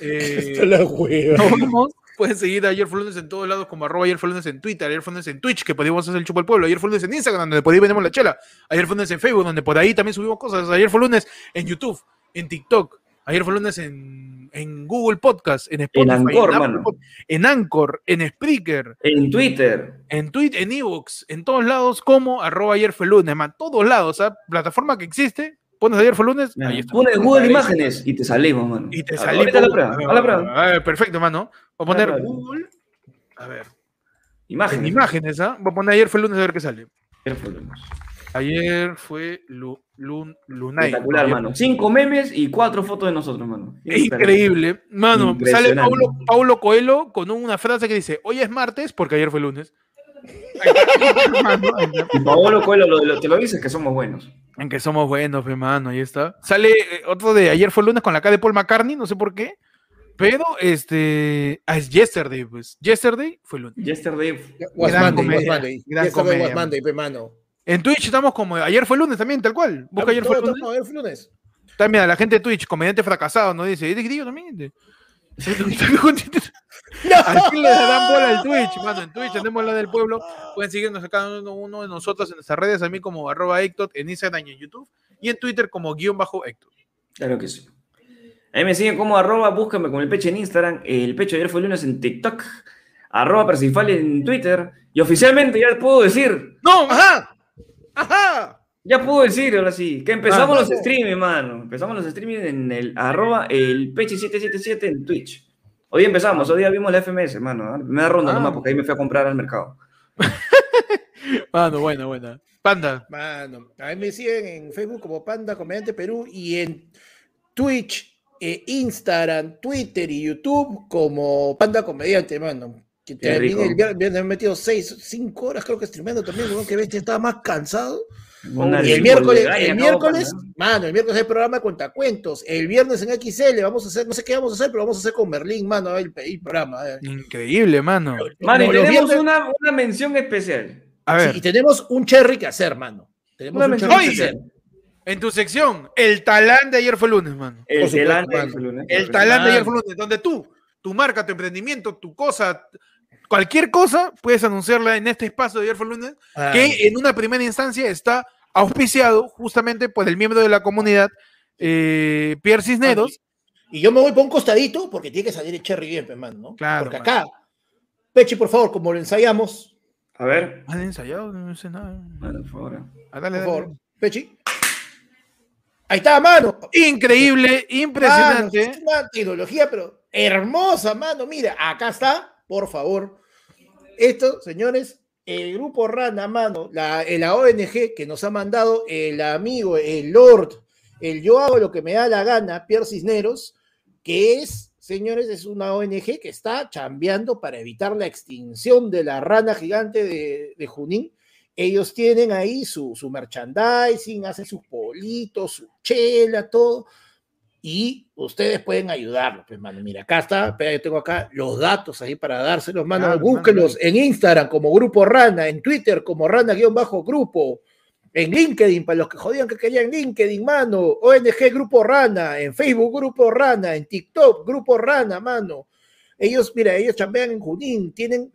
Eh, Está la hueva. Nos vemos. Pueden seguir a Ayer fue lunes en todos lados, como arroba Ayer fue lunes en Twitter, Ayer fue lunes en Twitch, que podíamos hacer el chupo al pueblo, Ayer fue lunes en Instagram, donde por ahí vendemos la chela, Ayer fue lunes en Facebook, donde por ahí también subimos cosas, Ayer fue lunes en YouTube, en TikTok, Ayer fue lunes en, en Google Podcast, en Spotify, Anchor, Apple mano. Pod- en Anchor, en Spreaker, En Twitter. en Twitter, en Evox, en todos lados, como arroba Ayer fue lunes, man, todos lados, ¿ah? plataforma que existe, pones Ayer fue lunes, ahí está. Pones Google Ahí. Imágenes y te salimos, mano. Y te A- salimos. ahorita la prueba, a la prueba. A ver, perfecto, mano. Voy a poner dale. Google. A ver. Imágenes. En imágenes, ¿ah? Voy a poner ayer fue lunes a ver qué sale. Ayer fue lunes. Ayer fue lu, lun, Lunay. Espectacular, Ayer- mano. Cinco memes y cuatro fotos de nosotros, mano. Increíble. Mano, sale. Paulo, Paulo Coelho con una frase que dice, hoy es martes porque ayer fue lunes. Y Paolo Coelho lo, lo- te lo dices que somos buenos. En que somos buenos, pe, mano, ahí está. Sale eh, otro de ayer fue lunes con la cara de Paul McCartney, no sé por qué. Pero, este, ah, es Yesterday, pues. Yesterday fue lunes. Yesterday. Was Gran Monday, was comedia, Monday. gran Yesterday comedia, was Monday, pe, mano. En Twitch estamos como ayer fue lunes también, tal cual. Busca ayer fue Todo, lunes. todo, ayer fue lunes. También a la gente de Twitch, comediante fracasado, ¿no? Dice, ¿eres grillo también? De- Aquí le dan bola al Twitch, mano. En Twitch tenemos la del pueblo. Pueden seguirnos a cada uno, uno de nosotros en nuestras redes, a mí como arroba Héctor, en Instagram y en YouTube, y en Twitter como guion bajo Héctor. Claro que sí. Ahí me siguen como arroba, búscame con el pecho en Instagram, el pecho de ayer fue el lunes en TikTok, arroba Persifal en Twitter, y oficialmente ya puedo decir, ¡No! ¡Ajá! ¡Ajá! ya puedo decir ahora sí, que empezamos Ah, los streams, mano. Empezamos los streams en el arroba el peche 777 en Twitch. Hoy empezamos, hoy día vimos la FMS, mano. Me da ronda Ah. nomás porque ahí me fui a comprar al mercado. Mano, buena, buena. Panda. Mano, a mí me siguen en Facebook como Panda Comediante Perú y en Twitch, eh, Instagram, Twitter y YouTube como Panda Comediante, mano. Que terminé rico. el viernes, me he metido 6, 5 horas creo que streameando también, weón, que bestia, estaba más cansado. Una y el miércoles, el miércoles, mano, el miércoles hay programa de cuentacuentos. El viernes en XL vamos a hacer, no sé qué vamos a hacer, pero vamos a hacer con Berlín, mano, el, el programa. eh. Increíble, mano. Mano, y tenemos viernes- una, una mención especial. A ver. Sí, y tenemos un cherry que hacer, mano. Tenemos Una un mención cherry hacer. en tu sección, el talán de ayer fue lunes, mano. El supuesto, delante mano. del lunes. El talán de ayer fue lunes, donde tú, tu marca, tu emprendimiento, tu cosa, cualquier cosa, puedes anunciarla en este espacio de ayer fue lunes, Ah, que en una primera instancia está auspiciado justamente por el miembro de la comunidad, eh, Pierre Cisneros. Y yo me voy por un costadito porque tiene que salir el cherry bien, pe, mano, ¿no? Claro, Porque mano. acá, Pechi, por favor, como lo ensayamos, A ver. ¿Han ensayado? No sé nada. Mano, por favor. Ah, dale, por dale. favor, Pechi. Ahí está, mano. Increíble, Mano, impresionante. es una tecnología, pero hermosa, mano. Mira, acá está, por favor. Esto, señores, el grupo Rana, mano, la, eh, ONG que nos ha mandado el amigo, el Lord, el Yo hago lo que me da la gana, Pierre Cisneros, que es, señores, es una ONG que está chambeando para evitar la extinción de la rana gigante de, de Junín. Ellos tienen ahí su, su merchandising, hacen sus politos, su chela, todo y ustedes pueden ayudarlos, pues, mano. Mira, acá está, yo tengo acá los datos ahí para dárselos, mano. Claro, Búsquenlos en Instagram como Grupo Rana, en Twitter como Rana-Grupo, en LinkedIn, para los que jodían que querían LinkedIn, mano. ONG Grupo Rana, en Facebook Grupo Rana, en TikTok Grupo Rana, mano. Ellos, mira, ellos chambean en Junín, tienen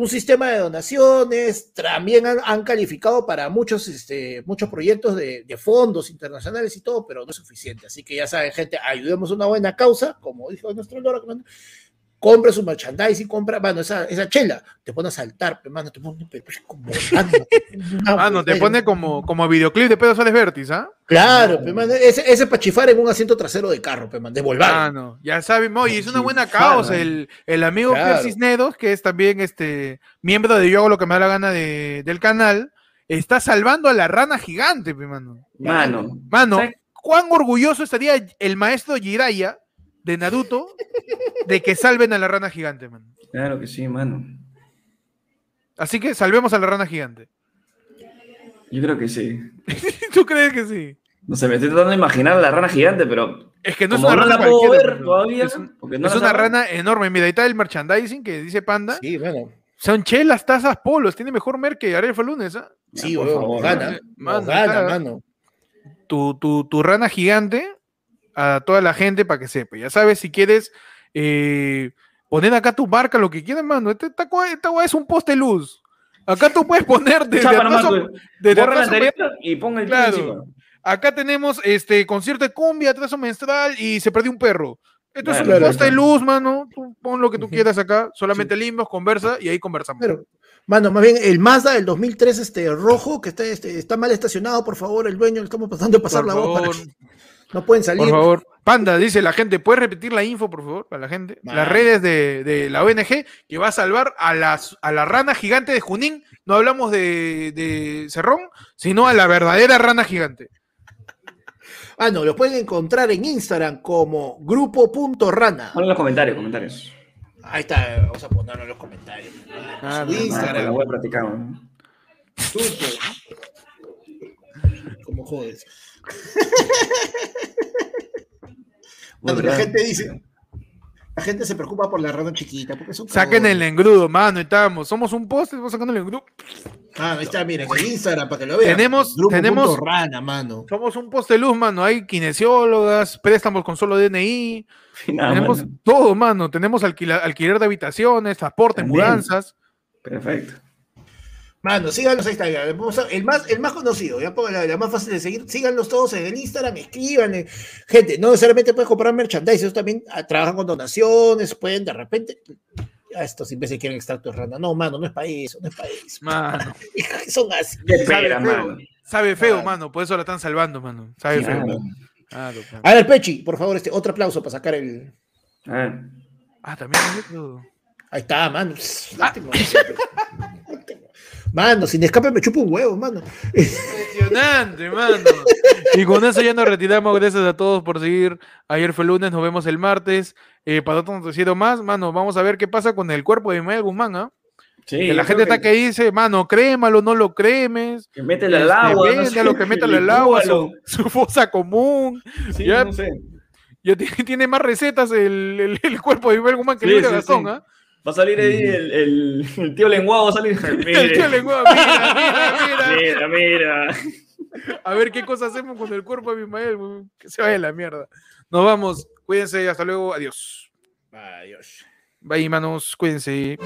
un sistema de donaciones, también han, calificado para muchos, este, muchos proyectos de, de fondos internacionales y todo, pero no es suficiente. Así que ya saben, gente, ayudemos a una buena causa, como dijo nuestro Lora, compre su merchandising, compra, bueno, esa, esa chela, te pone a saltar, pe, mano, te pone pero es como Ah, no, te pone como, como videoclip de Pedro Sales Vértiz, ¿ah? Claro, pe, mano, ese, ese para chifar en un asiento trasero de carro, pe, man, de volvar. Ah, no, ya saben, oye, es una buena causa. El, el amigo Claro. Pierre Cisneros, que es también este miembro de Yo hago lo que me da la gana de- del canal, está salvando a la rana gigante, pe, mano. Mano. Mano, ¿sabes? cuán orgulloso estaría el maestro Jiraiya de Naruto de que salven a la rana gigante, mano. Claro que sí, mano. Así que salvemos a la rana gigante. Yo creo que sí. ¿Tú crees que sí? No sé, me estoy tratando de imaginar a la rana gigante, pero. Es que no es una no rana la puedo cualquiera, ver mano. todavía. Es, un- porque no es la una rana enorme. Mira, ahí está el merchandising que dice Panda. Sí, bueno. Son chelas, tazas, polos. Tiene mejor mer que Ariel fue lunes, ¿ah? Sí, por favor, gana, mano. gana, mano. tu, tu, tu rana gigante a toda la gente para que sepa. Ya sabes, si quieres eh, poner acá tu marca, lo que quieras, mano. Esta, esta, esta guay es un poste luz. Acá tú puedes poner desde Chapa nomás, atrás, desde Borra la atrás anterior y ponga el Claro. Acá tenemos este concierto de cumbia, atraso menstrual y se perdió un perro. Esto es un Claro, poste luz, mano. Tú pon lo que tú quieras acá. Solamente limpios, conversa y ahí conversamos. Pero, mano, más bien el Mazda del 2003 este, rojo, que está, este, está mal estacionado, por favor, el dueño, le estamos pasando de pasar Por la voz para favor. que no pueden salir. Por favor. Panda, dice la gente, ¿puedes repetir la info, por favor, para la gente? Man. Las redes de, de la ONG que va a salvar a, las, a la rana gigante de Junín. No hablamos de, de Cerrón, sino a la verdadera rana gigante. Ah, no, lo pueden encontrar en Instagram como grupo.rana. Pon en los comentarios, comentarios. Ahí está, vamos a ponerlo en los comentarios. Ah, Su no, Instagram, la voy a practicar. Como jodes. Mano, la gente dice, la gente se preocupa por la rana chiquita, porque son Saquen el engrudo, mano, estamos. Somos un poste, vamos sacando el engrudo. Ah, ahí está, miren, el Instagram para que lo vean. Tenemos- Grupo tenemos- Rana, mano. Somos un poste de luz, mano. Hay kinesiólogas, préstamos con solo DNI. Nada, tenemos mano. todo, mano. Tenemos alquiler de habitaciones, transporte, También. mudanzas. Perfecto. Mano, síganos a- El más, el más conocido, ya la, la más fácil de seguir. Síganlos todos en el Instagram, escriban. Gente, no necesariamente puedes comprar merchandise, ellos también ah, trabajan con donaciones, pueden de repente. A estos imbéciles quieren extracto de rana. No, mano, no es para eso, no es para eso. Mano. Son así. Sabe feo, mano. sabe feo, Ah. mano. Por eso la están salvando, mano. Sabe feo. Claro. Claro, claro. A ver, Pechi, por favor, este otro aplauso para sacar el. Ah, también. Ahí está, mano. Lástima. Mano, sin escape me chupa un huevo, mano. Impresionante, mano. Y con eso ya nos retiramos. Gracias a todos por seguir. Ayer fue lunes, nos vemos el martes. Eh, para otro noticiero más, mano, vamos a ver qué pasa con el cuerpo de Ismael Guzmán, ¿ah? Sí, que la gente está que dice, mano, crémalo, no lo cremes. Que métele al este, agua. no véndalo, sé, que métale al agua, su, fosa común. Sí, ya, no sé. ya tiene, más recetas el, el- el cuerpo de Ismael Guzmán que Sí, el de Gastón, sí. ¿ah? Va a salir ahí el, el, el tío lenguado, va a salir. El tío Lenguado, mira, mira, mira. Mira, mira. A ver qué cosa hacemos con el cuerpo de Ismael, que se vaya la mierda. Nos vamos, cuídense, hasta luego, adiós. Adiós. Bye, manos, cuídense.